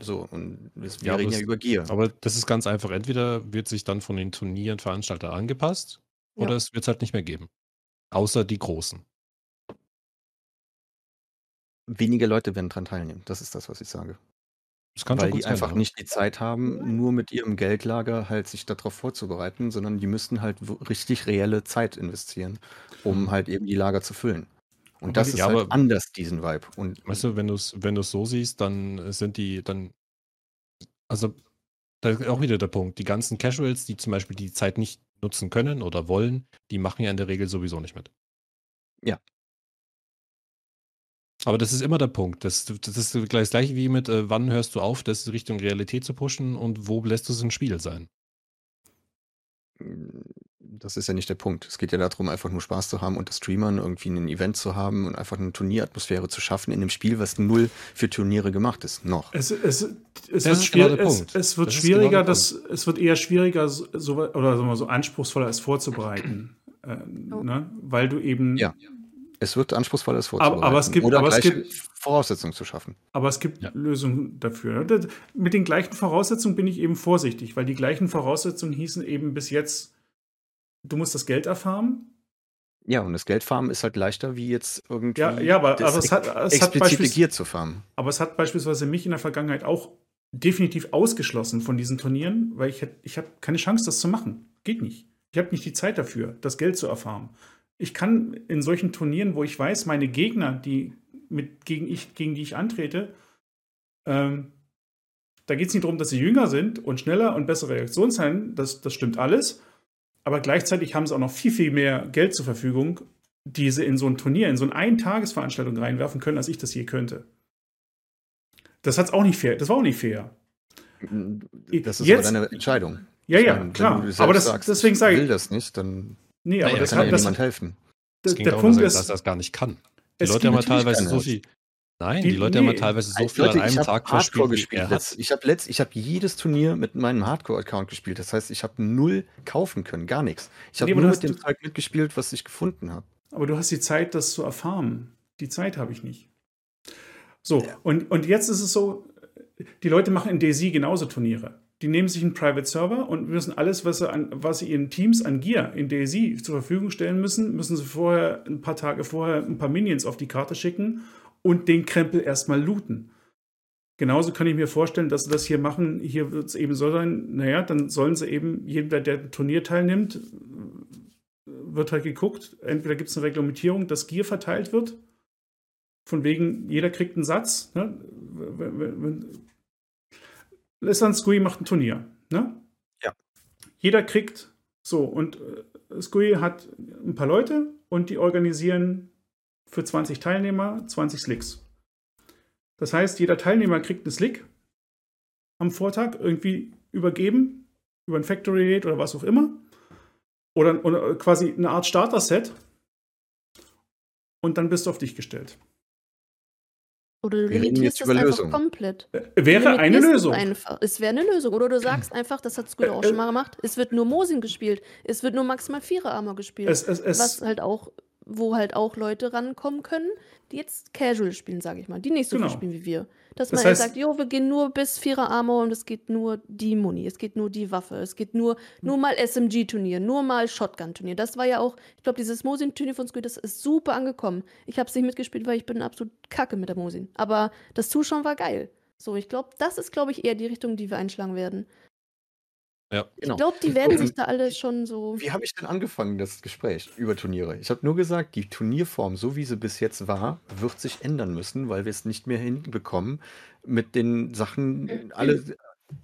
So, und das, wir Ja, aber reden ja über Gear. Aber das ist ganz einfach. Entweder wird sich dann von den Turnieren Veranstalter angepasst Ja. oder es wird es halt nicht mehr geben. Außer die Großen. Weniger Leute werden dran teilnehmen. Das ist das, was ich sage. Das kann Weil schon gut die sein. einfach ja. nicht die Zeit haben, nur mit ihrem Geldlager halt sich darauf vorzubereiten, sondern die müssten halt w- richtig reelle Zeit investieren, um halt eben die Lager zu füllen. Und das ist Ja, halt anders, diesen Vibe. Und Weißt du, wenn du es wenn du's so siehst, dann sind die, dann, also, da ist auch wieder der Punkt. Die ganzen Casuals, die zum Beispiel die Zeit nicht nutzen können oder wollen, die machen ja in der Regel sowieso nicht mit. Ja. Aber das ist immer der Punkt. Das, das ist gleich das gleiche wie mit, äh, wann hörst du auf, das Richtung Realität zu pushen und wo lässt du es im Spiel sein? mm, das ist ja nicht der Punkt. Es geht ja darum, einfach nur Spaß zu haben unter Streamern, irgendwie ein Event zu haben und einfach eine Turnieratmosphäre zu schaffen in einem Spiel, was null für Turniere gemacht ist. Noch. Es, es, es, wird, ist genau schwier der es, Punkt. es wird Das ist schwieriger, genau das, es wird eher schwieriger, so, oder sagen wir mal, so anspruchsvoller es vorzubereiten. Äh, Oh. ne? Weil du eben, Ja. Es wird anspruchsvoller, es Aber- vorzubereiten. aber es gibt- Oder aber es gleiche gibt- Voraussetzungen zu schaffen. aber es gibt Ja. Lösungen dafür. Das, mit den gleichen Voraussetzungen bin ich eben vorsichtig, weil die gleichen Voraussetzungen hießen eben bis jetzt, du musst das Geld erfahren. Ja, und das Geldfarmen ist halt leichter, wie jetzt irgendwie Ja, ja aber, das aber es hat, es hat explizite beispielsweise Gear zu farmen. Aber es hat beispielsweise mich in der Vergangenheit auch definitiv ausgeschlossen von diesen Turnieren, weil ich, ich habe keine Chance, das zu machen. Geht nicht. Ich habe nicht die Zeit dafür, das Geld zu erfahren. Ich kann in solchen Turnieren, wo ich weiß, meine Gegner, die mit, gegen, ich, gegen die ich antrete, ähm, da geht es nicht darum, dass sie jünger sind und schneller und bessere Reaktionszeiten, das, das stimmt alles. Aber gleichzeitig haben sie auch noch viel, viel mehr Geld zur Verfügung, die sie in so ein Turnier, in so eine Eintagesveranstaltung reinwerfen können, als ich das je könnte. Das hat's auch nicht fair. Das war auch nicht fair. Das ist Jetzt- aber deine Entscheidung. Ja, ja, meine, klar. Aber das, sagst, deswegen ich sage will ich, das nicht, dann nee, aber Naja, das, kann ja das, niemand helfen. Es das, ging der darum, Punkt dass, er- ist, dass es gar nicht kann. Die Leute haben ja teilweise so viel. Nein, Die- die, Leute haben ja nee. teilweise so Also, viel Leute, an einem Tag Hardcore gespielt. ich habe letzt, ich habe jedes Turnier mit meinem Hardcore-Account gespielt. Das heißt, ich habe null kaufen können, gar nichts. Ich habe Nee, nur mit dem Zeug mitgespielt, was ich gefunden habe. aber du hast die Zeit, das zu erfahren. Die Zeit habe ich nicht. So, und, und jetzt ist es so, die Leute machen in DayZ genauso Turniere. Die nehmen sich einen Private Server und müssen alles, was sie, an, was sie ihren Teams an Gear in DayZ zur Verfügung stellen müssen, müssen sie vorher, ein paar Tage vorher, ein paar Minions auf die Karte schicken und den Krempel erstmal looten. Genauso kann ich mir vorstellen, dass sie das hier machen. Hier wird es eben so sein, naja, dann sollen sie eben, jeder, der ein Turnier teilnimmt, wird halt geguckt, entweder gibt es eine Reglementierung, dass Gear verteilt wird, von wegen, jeder kriegt einen Satz. Ne? Lessan Squee macht ein Turnier. Ne? Ja. Jeder kriegt so, und äh, Squee hat ein paar Leute und die organisieren für 20 Teilnehmer 20 Slicks. Das heißt, jeder Teilnehmer kriegt einen Slick am Vortag irgendwie übergeben, über ein Factory Aid oder was auch immer. Oder, oder quasi eine Art Starter-Set. Und dann bist du auf dich gestellt. Oder du Wir limitierst das einfach komplett. Äh, Wäre eine limitierst es Lösung. Einfach. Es wäre eine Lösung. Oder du sagst einfach, das hat Scooter auch schon mal gemacht, es wird nur Mosin gespielt. Es wird nur maximal Vierer Armor gespielt. Es, es, es, was halt auch, wo halt auch Leute rankommen können, die jetzt Casual spielen, sage ich mal, die nicht so Genau. viel spielen wie wir. Dass Das man heißt- halt sagt, jo, wir gehen nur bis Vierer Armor und es geht nur die Muni, es geht nur die Waffe, es geht nur, nur mal SMG-Turnier, nur mal Shotgun-Turnier. Das war ja auch, ich glaube, dieses Mosin-Turnier von Squid, das ist super angekommen. Ich habe es nicht mitgespielt, weil ich bin absolut kacke mit der Mosin. Aber das Zuschauen war geil. So, ich glaube, das ist, glaube ich, eher die Richtung, die wir einschlagen werden. Ja. Genau. Ich glaube, die werden sich da alle schon so. Wie habe ich denn angefangen, das Gespräch über Turniere? Ich habe nur gesagt, die Turnierform, so wie sie bis jetzt war, wird sich ändern müssen, weil wir es nicht mehr hinbekommen, mit den Sachen alle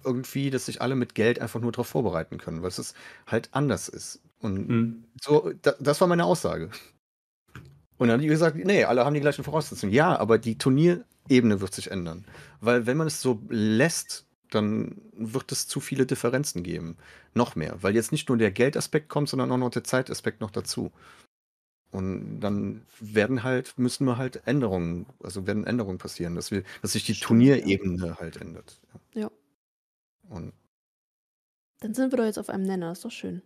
irgendwie, dass sich alle mit Geld einfach nur darauf vorbereiten können, weil es halt anders ist. Und Hm. so, da, das war meine Aussage. Und dann haben die gesagt, nee, alle haben die gleichen Voraussetzungen. Ja, aber die Turnierebene wird sich ändern. Weil wenn man es so lässt, dann wird es zu viele Differenzen geben. Noch mehr. Weil jetzt nicht nur der Geldaspekt kommt, sondern auch noch der Zeitaspekt noch dazu. Und dann werden halt, müssen wir halt Änderungen, also werden Änderungen passieren, dass wir, dass sich die Stimmt, Turnierebene halt ändert. Ja. Und Dann sind wir doch jetzt auf einem Nenner, ist doch schön.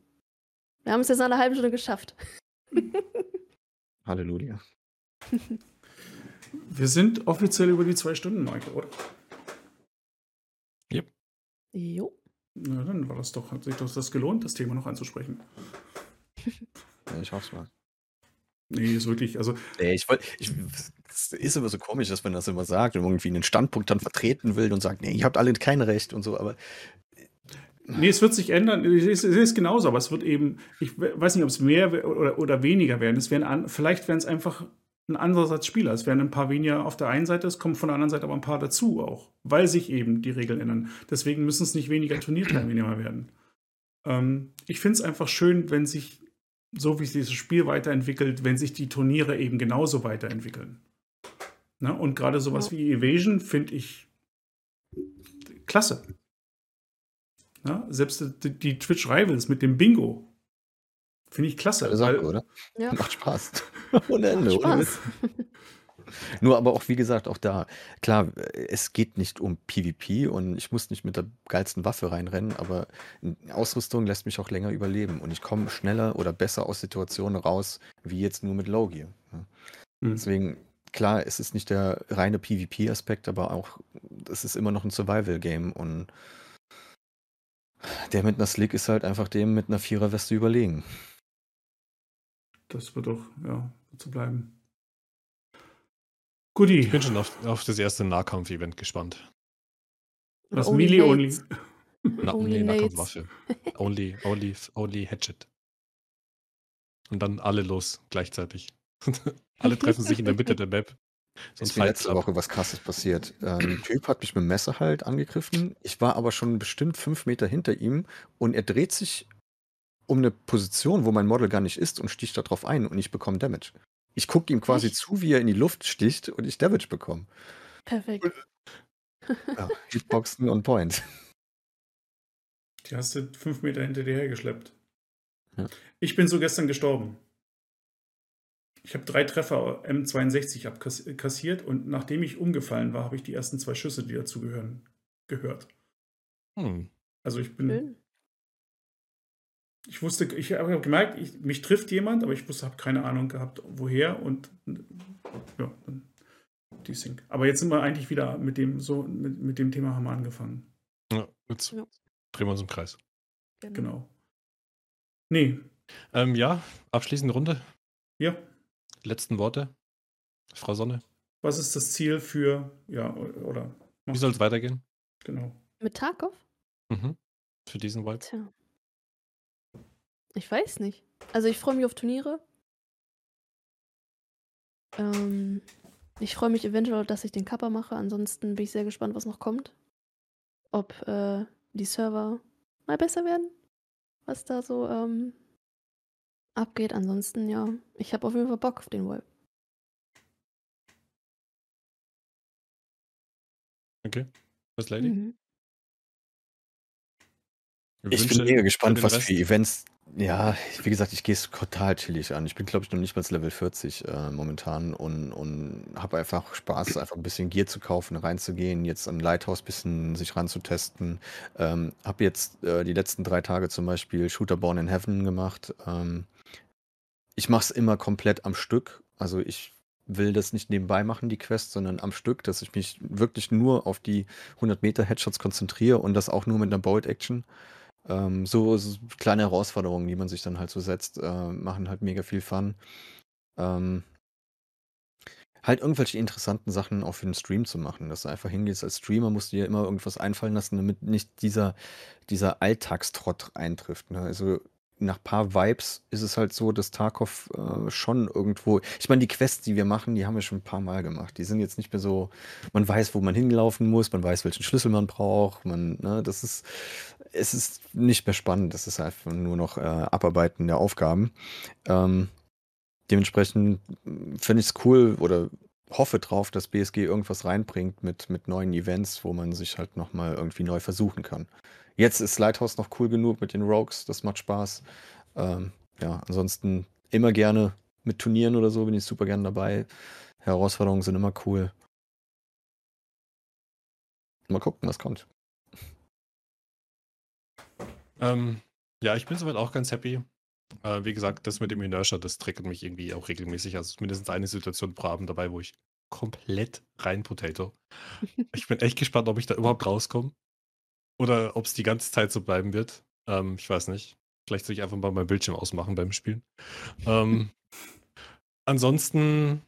Wir haben es jetzt nach einer halben Stunde geschafft. Halleluja. Wir sind offiziell über die zwei Stunden, Marke, oder? Jo. Na, dann war das doch, hat sich doch das gelohnt, das Thema noch anzusprechen. Ja, ich hoffe mal. Nee, ist wirklich, also Nee, ich wollte, ich, es ist immer so komisch, dass man das immer sagt und irgendwie einen Standpunkt dann vertreten will und sagt, nee, ihr habt alle kein Recht und so, aber Nee, es wird sich ändern. Es- es genauso, aber es wird eben, ich we- weiß nicht, ob es mehr oder, oder weniger werden. Es werden an, vielleicht werden es einfach ein anderer Satz Spieler. Es werden ein paar weniger auf der einen Seite, es kommen von der anderen Seite aber ein paar dazu auch, weil sich eben die Regeln ändern. Deswegen müssen es nicht weniger Turnierteilnehmer werden. Ähm, ich finde es einfach schön, wenn sich, so wie sich dieses Spiel weiterentwickelt, wenn sich die Turniere eben genauso weiterentwickeln. Ne? Und gerade sowas Ja. wie Evasion finde ich klasse. Ja, selbst die, die Twitch Rivals mit dem Bingo finde ich klasse. Sache, weil- oder? Ja. Macht Spaß. Ohne Ende. Ohne. Nur aber auch, wie gesagt, auch da, klar, es geht nicht um PvP und ich muss nicht mit der geilsten Waffe reinrennen, aber Ausrüstung lässt mich auch länger überleben und ich komme schneller oder besser aus Situationen raus, wie jetzt nur mit Low Gear. ne? Mhm. Deswegen, klar, es ist nicht der reine PvP-Aspekt, aber auch, es ist immer noch ein Survival-Game und der mit einer Slick ist halt einfach dem mit einer Vierer-Weste überlegen. Das wird doch, ja, wird so bleiben. Guti, Ich bin schon auf, auf das erste Nahkampf-Event gespannt. das Only Melee Only. Na, Only. Nahkampfwaffe. Only, only, only Hatchet. Und dann alle los gleichzeitig. alle treffen sich in der Mitte der Map. So ein ist mir letzte Club. Woche was krasses passiert. Ähm, ein Typ hat mich mit dem Messer halt angegriffen. Ich war aber schon bestimmt fünf Meter hinter ihm und er dreht sich um eine Position, wo mein Model gar nicht ist und sticht da drauf ein und ich bekomme Damage. Ich gucke ihm quasi Echt? zu, wie er in die Luft sticht und ich Damage bekomme. Perfekt. Ja, Hitboxen on point. Die hast du fünf Meter hinter dir hergeschleppt. Ja. Ich bin so gestern gestorben. Ich habe drei Treffer M62 abkassiert und nachdem ich umgefallen war, habe ich die ersten zwei Schüsse, die dazugehören, gehört. Hm. Also ich bin, Schön. Ich wusste, ich habe gemerkt, ich, mich trifft jemand, aber ich wusste, habe keine Ahnung gehabt, woher und ja, die Sync. Aber jetzt sind wir eigentlich wieder mit dem so mit, mit dem Thema haben wir angefangen. Ja, jetzt Ja. drehen wir uns im Kreis. Genau. Nee, Ähm, ja, abschließende Runde. ja. Letzten Worte. Frau Sonne. Was ist das Ziel für ja oder Wie soll es weitergehen? genau. Mit Tarkov? Mhm. Für diesen Vibe. Tja. Ich weiß nicht. Also ich freue mich auf Turniere. Ähm, ich freue mich eventuell, dass ich den Kappa mache. Ansonsten bin ich sehr gespannt, was noch kommt. Ob äh, die Server mal besser werden. Was da so ähm, abgeht. Ansonsten, ja. Ich habe auf jeden Fall Bock auf den Vibe. Okay. Was, Lady? Mhm. Ich bin mega gespannt, was für Events. Ja, wie gesagt, ich gehe es total chillig an. Ich bin, glaube ich, noch nicht mal Level 40 äh, momentan und, und habe einfach Spaß, einfach ein bisschen Gear zu kaufen, reinzugehen, jetzt an Lighthouse ein bisschen sich ranzutesten. Ähm, habe jetzt äh, die letzten drei Tage zum Beispiel Shooter Born in Heaven gemacht. Ähm, ich mache es immer komplett am Stück. Also ich will das nicht nebenbei machen, die Quest, sondern am Stück, dass ich mich wirklich nur auf die 100 Meter Headshots konzentriere und das auch nur mit einer Bolt Action. Ähm, so, so kleine Herausforderungen, die man sich dann halt so setzt, äh, machen halt mega viel Fun. Ähm, halt irgendwelche interessanten Sachen auch für den Stream zu machen, dass du einfach hingehst als Streamer, musst du dir immer irgendwas einfallen lassen, damit nicht dieser, dieser Alltagstrott eintrifft. Ne? Also nach paar Vibes ist es halt so, dass Tarkov äh, schon irgendwo. Ich meine, die Quests, die wir machen, die haben wir schon ein paar Mal gemacht. Die sind jetzt nicht mehr so, man weiß, wo man hinlaufen muss, man weiß, welchen Schlüssel man braucht. Man, ne, das ist, es ist nicht mehr spannend. Das ist einfach nur noch äh, Abarbeiten der Aufgaben. Ähm, dementsprechend finde ich es cool oder hoffe drauf, dass BSG irgendwas reinbringt mit, mit neuen Events, wo man sich halt nochmal irgendwie neu versuchen kann. Jetzt ist Lighthouse noch cool genug mit den Rogues, das macht Spaß. Ähm, ja, ansonsten immer gerne mit Turnieren oder so bin ich super gerne dabei. Herausforderungen sind immer cool. Mal gucken, was kommt. Ähm, ja, ich bin soweit auch ganz happy. Äh, wie gesagt, das mit dem Inertia, das triggert mich irgendwie auch regelmäßig. Also es ist mindestens eine Situation pro Abend dabei, wo ich komplett rein Potato. Ich bin echt gespannt, ob ich da überhaupt rauskomme. Oder ob es die ganze Zeit so bleiben wird. Ähm, ich weiß nicht. Vielleicht soll ich einfach mal mein Bildschirm ausmachen beim Spielen. Ähm, ansonsten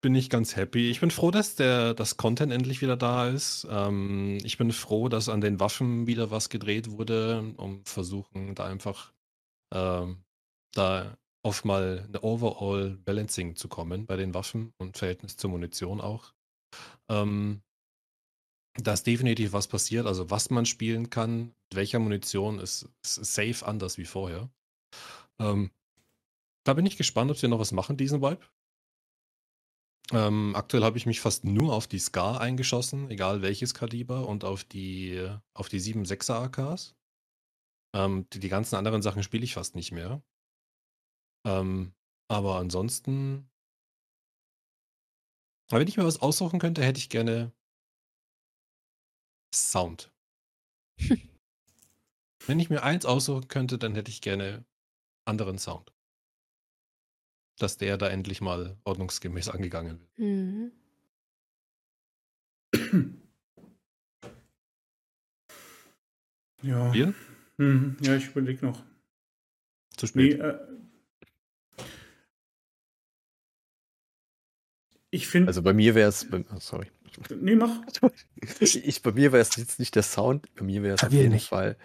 bin ich ganz happy. Ich bin froh, dass der das Content endlich wieder da ist. Ähm, ich bin froh, dass an den Waffen wieder was gedreht wurde, um versuchen, da einfach ähm, da auf mal eine Overall Balancing zu kommen bei den Waffen und Verhältnis zur Munition auch. Ähm, da ist definitiv was passiert. Also was man spielen kann, mit welcher Munition ist, ist safe anders wie vorher. Ähm, da bin ich gespannt, ob sie noch was machen, diesen Vibe. Ähm, aktuell habe ich mich fast nur auf die Scar eingeschossen, egal welches Kaliber, und auf die, auf die 7.6er AKs. Ähm, die, die ganzen anderen Sachen spiele ich fast nicht mehr. Ähm, aber ansonsten. Wenn ich mir was aussuchen könnte, hätte ich gerne Sound. wenn ich mir eins aussuchen könnte, dann hätte ich gerne anderen Sound. Dass der da endlich mal ordnungsgemäß angegangen wird. Mhm. Ja. Wir? Mhm. Ja, ich überlege noch. Zu Nee, spät. äh, ich finde. Also bei mir wäre es, oh, sorry. Nee, mach. Ich, bei mir wäre es jetzt nicht der Sound, bei mir wäre es auf jeden nicht. Fall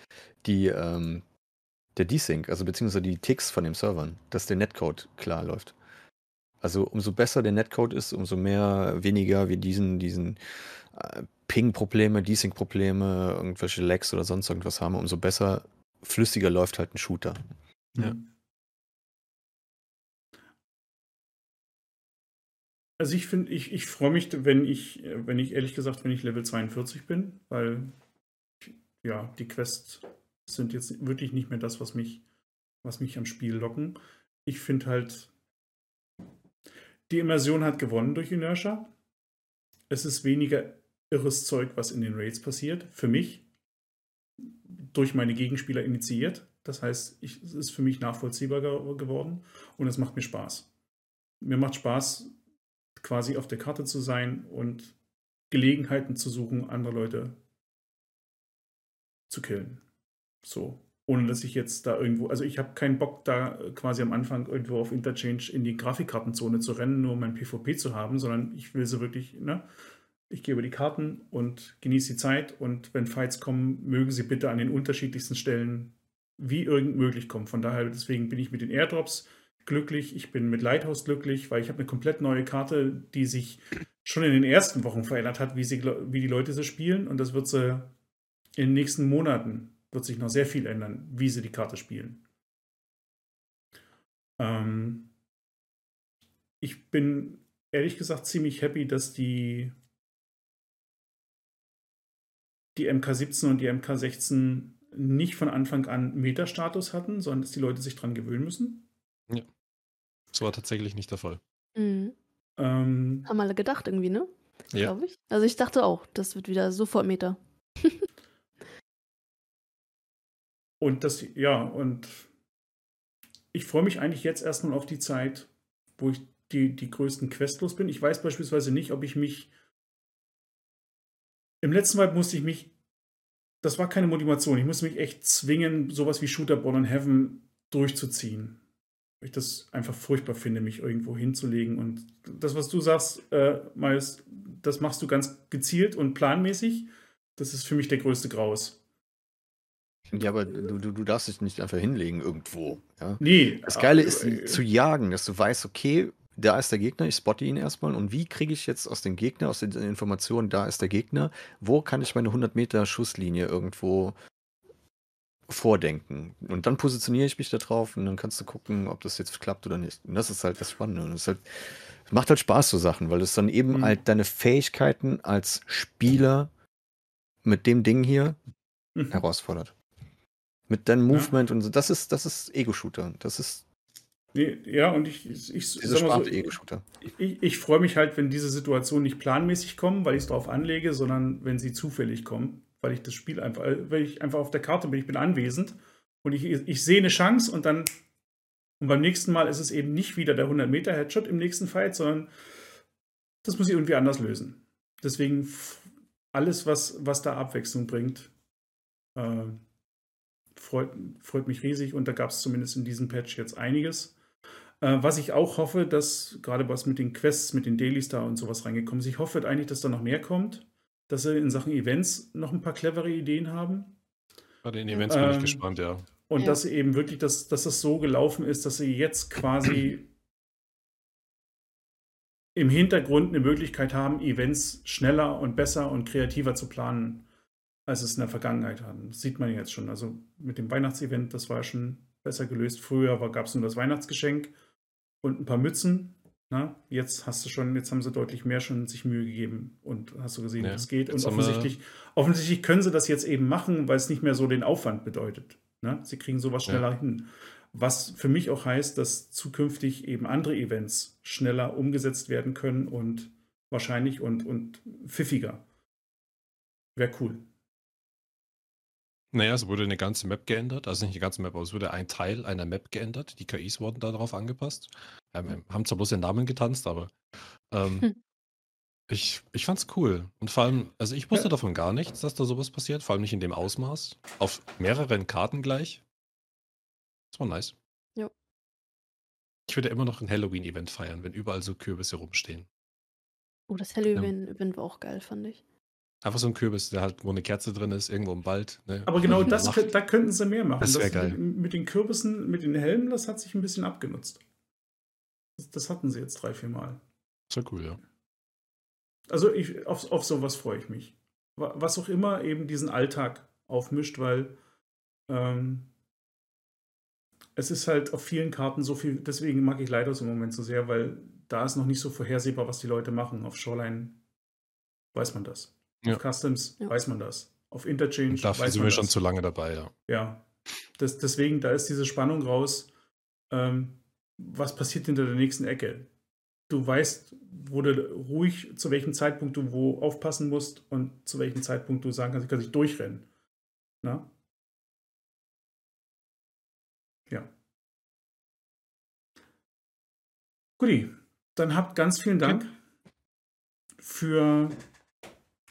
die, ähm, der Desync, also beziehungsweise die Ticks von den Servern, dass der Netcode klar läuft. Also umso besser der Netcode ist, umso mehr weniger wir diesen, diesen äh, Ping-Probleme, Desync-Probleme, irgendwelche Lags oder sonst irgendwas haben, umso besser, flüssiger läuft halt ein Shooter. Ja. Also ich finde, ich, ich freue mich, wenn ich, wenn ich ehrlich gesagt, wenn ich Level 42 bin, weil ja, die Quests sind jetzt wirklich nicht mehr das, was mich, was mich am Spiel locken. Ich finde halt, die Immersion hat gewonnen durch Inertia. Es ist weniger irres Zeug, was in den Raids passiert. Für mich. Durch meine Gegenspieler initiiert. Das heißt, ich, es ist für mich nachvollziehbar ge geworden und es macht mir Spaß. Mir macht Spaß, quasi auf der Karte zu sein und Gelegenheiten zu suchen, andere Leute zu killen. So. Ohne dass ich jetzt da irgendwo, also ich habe keinen Bock, da quasi am Anfang irgendwo auf Interchange in die Grafikkartenzone zu rennen, nur um mein PvP zu haben, sondern ich will so wirklich, ne? Ich gebe die Karten und genieße die Zeit und wenn Fights kommen, mögen sie bitte an den unterschiedlichsten Stellen wie irgend möglich kommen. Von daher, deswegen bin ich mit den Airdrops glücklich, ich bin mit Lighthouse glücklich, weil ich habe eine komplett neue Karte, die sich schon in den ersten Wochen verändert hat, wie, sie, wie die Leute sie spielen und das wird sie in den nächsten Monaten wird sich noch sehr viel ändern, wie sie die Karte spielen. Ähm ich bin ehrlich gesagt ziemlich happy, dass die, die MK17 und die MK16 nicht von Anfang an Metastatus hatten, sondern dass die Leute sich dran gewöhnen müssen. Das war tatsächlich nicht der Fall. Mhm. Ähm, Haben alle gedacht irgendwie, ne? Ja. Glaube ich. Also ich dachte auch, das wird wieder sofort Meta. Und das, ja, und ich freue mich eigentlich jetzt erstmal auf die Zeit, wo ich die, die größten Quests los bin. Ich weiß beispielsweise nicht, ob ich mich. Im letzten Mal musste ich mich. Das war keine Motivation. Ich musste mich echt zwingen, sowas wie Shooter Born in Heaven durchzuziehen. Ich das einfach furchtbar finde, mich irgendwo hinzulegen. Und das, was du sagst, äh, Miles, das machst du ganz gezielt und planmäßig. Das ist für mich der größte Graus. Ja, aber du, du, du darfst dich nicht einfach hinlegen irgendwo. Ja? Nee. Das Geile ist äh, zu jagen, dass du weißt, okay, da ist der Gegner, ich spotte ihn erstmal und wie kriege ich jetzt aus dem Gegner, aus den Informationen, da ist der Gegner, wo kann ich meine 100 Meter Schusslinie irgendwo vordenken? Und dann positioniere ich mich da drauf und dann kannst du gucken, ob das jetzt klappt oder nicht. Und das ist halt das Spannende. Und halt, es macht halt Spaß, so Sachen, weil es dann eben Mhm. halt deine Fähigkeiten als Spieler mit dem Ding hier mhm. herausfordert. Mit deinem Movement und so. Das ist, das ist Ego-Shooter. Das ist Nee, ja, und ich, ich, ich diese Sparte so, Ego-Shooter. ich, ich freue mich halt, wenn diese Situationen nicht planmäßig kommen, weil ich es darauf anlege, sondern wenn sie zufällig kommen, weil ich das Spiel einfach, äh, weil ich einfach auf der Karte bin, ich bin anwesend und ich, ich sehe eine Chance und dann und beim nächsten Mal ist es eben nicht wieder der 100 Meter Headshot im nächsten Fight, sondern das muss ich irgendwie anders lösen. Deswegen alles, was, was da Abwechslung bringt, äh, freut, freut mich riesig und da gab es zumindest in diesem Patch jetzt einiges. Äh, was ich auch hoffe, dass gerade was mit den Quests, mit den Dailies da und sowas reingekommen ist, ich hoffe eigentlich, dass da noch mehr kommt, dass sie in Sachen Events noch ein paar clevere Ideen haben Bei den Events bin ich Ähm, gespannt, ja. und Ja. dass sie eben wirklich, dass, dass das so gelaufen ist, dass sie jetzt quasi im Hintergrund eine Möglichkeit haben, Events schneller und besser und kreativer zu planen, als es in der Vergangenheit hatten. Das sieht man jetzt schon. Also mit dem Weihnachtsevent, das war schon besser gelöst. Früher gab es nur das Weihnachtsgeschenk und ein paar Mützen. Na, jetzt hast du schon, jetzt haben sie deutlich mehr schon sich Mühe gegeben und hast du gesehen, Ja, es geht. Und offensichtlich, offensichtlich können sie das jetzt eben machen, weil es nicht mehr so den Aufwand bedeutet. Ne? Sie kriegen sowas Ja. schneller hin. Was für mich auch heißt, dass zukünftig eben andere Events schneller umgesetzt werden können und wahrscheinlich und, und pfiffiger. Wäre cool. Naja, es wurde eine ganze Map geändert, also nicht die ganze Map, aber es wurde ein Teil einer Map geändert. Die KIs wurden darauf angepasst. Ähm, haben zwar bloß den Namen getanzt, aber ähm, Hm. ich, ich fand's cool. Und vor allem, also ich wusste Ja. davon gar nichts, dass da sowas passiert, vor allem nicht in dem Ausmaß. Auf mehreren Karten gleich. Das war nice. Ja. Ich würde immer noch ein Halloween-Event feiern, wenn überall so Kürbisse rumstehen. Oh, das Halloween-Event war auch geil, fand ich. Einfach so ein Kürbis, der halt, wo eine Kerze drin ist, irgendwo im Wald. Ne? Aber genau das, da könnten sie mehr machen. Das wär geil. Mit, den Kürbissen, mit den Helmen, das hat sich ein bisschen abgenutzt. Das, das hatten sie jetzt drei, vier Mal. War cool, ja. Also ich, auf, auf sowas freue ich mich. Wa- Was auch immer eben diesen Alltag aufmischt, weil ähm, es ist halt auf vielen Karten so viel, deswegen mag ich Leidos im Moment so sehr, weil da ist noch nicht so vorhersehbar, was die Leute machen. Auf Shoreline weiß man das. Ja. Auf Customs ja. weiß man das. Auf Interchange. Und dafür weiß sind wir das. schon zu lange dabei, ja. Ja. Das, deswegen, da ist diese Spannung raus. Ähm, was passiert hinter der nächsten Ecke? Du weißt, wo du ruhig, zu welchem Zeitpunkt du wo aufpassen musst und zu welchem Zeitpunkt du sagen kannst, ich kann dich durchrennen. Na? Ja. Guti, dann habt ganz vielen Dank okay. für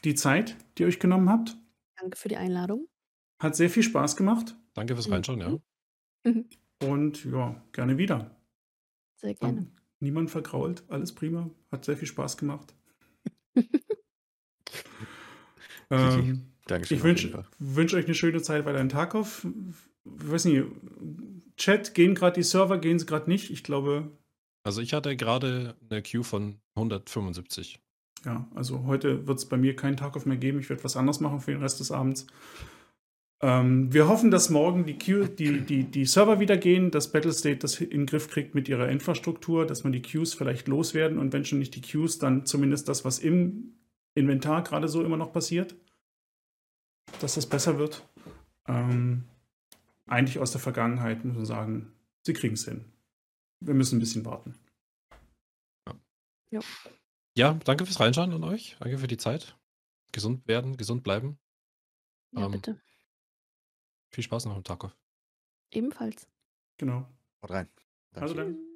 die Zeit, die ihr euch genommen habt. Danke für die Einladung. Hat sehr viel Spaß gemacht. Danke fürs Mhm. Reinschauen, ja. Und ja, gerne wieder. Sehr gerne. Niemand vergrault, alles prima. Hat sehr viel Spaß gemacht. ähm, Dankeschön. ich wünsche wünsch euch eine schöne Zeit weiter in Tarkov. Ich weiß nicht, Chat, gehen gerade die Server, gehen sie gerade nicht. Ich glaube, Also ich hatte gerade eine Queue von 175. ja, also heute wird es bei mir keinen Tarkov mehr geben. Ich werde was anderes machen für den Rest des Abends. Ähm, wir hoffen, dass morgen die, Queue, die, die, die Server wieder gehen, dass Battlestate das in den Griff kriegt mit ihrer Infrastruktur, dass man die Queues vielleicht loswerden und wenn schon nicht die Queues, dann zumindest das, was im Inventar gerade so immer noch passiert, dass das besser wird. Ähm, eigentlich aus der Vergangenheit muss man sagen, sie kriegen es hin. Wir müssen ein bisschen warten. Ja, danke fürs Reinschauen an euch. Danke für die Zeit. Gesund werden, gesund bleiben. Ja, Ähm, bitte. Viel Spaß noch im Tarkov. Ebenfalls. Genau. Haut rein. Danke. Also dann.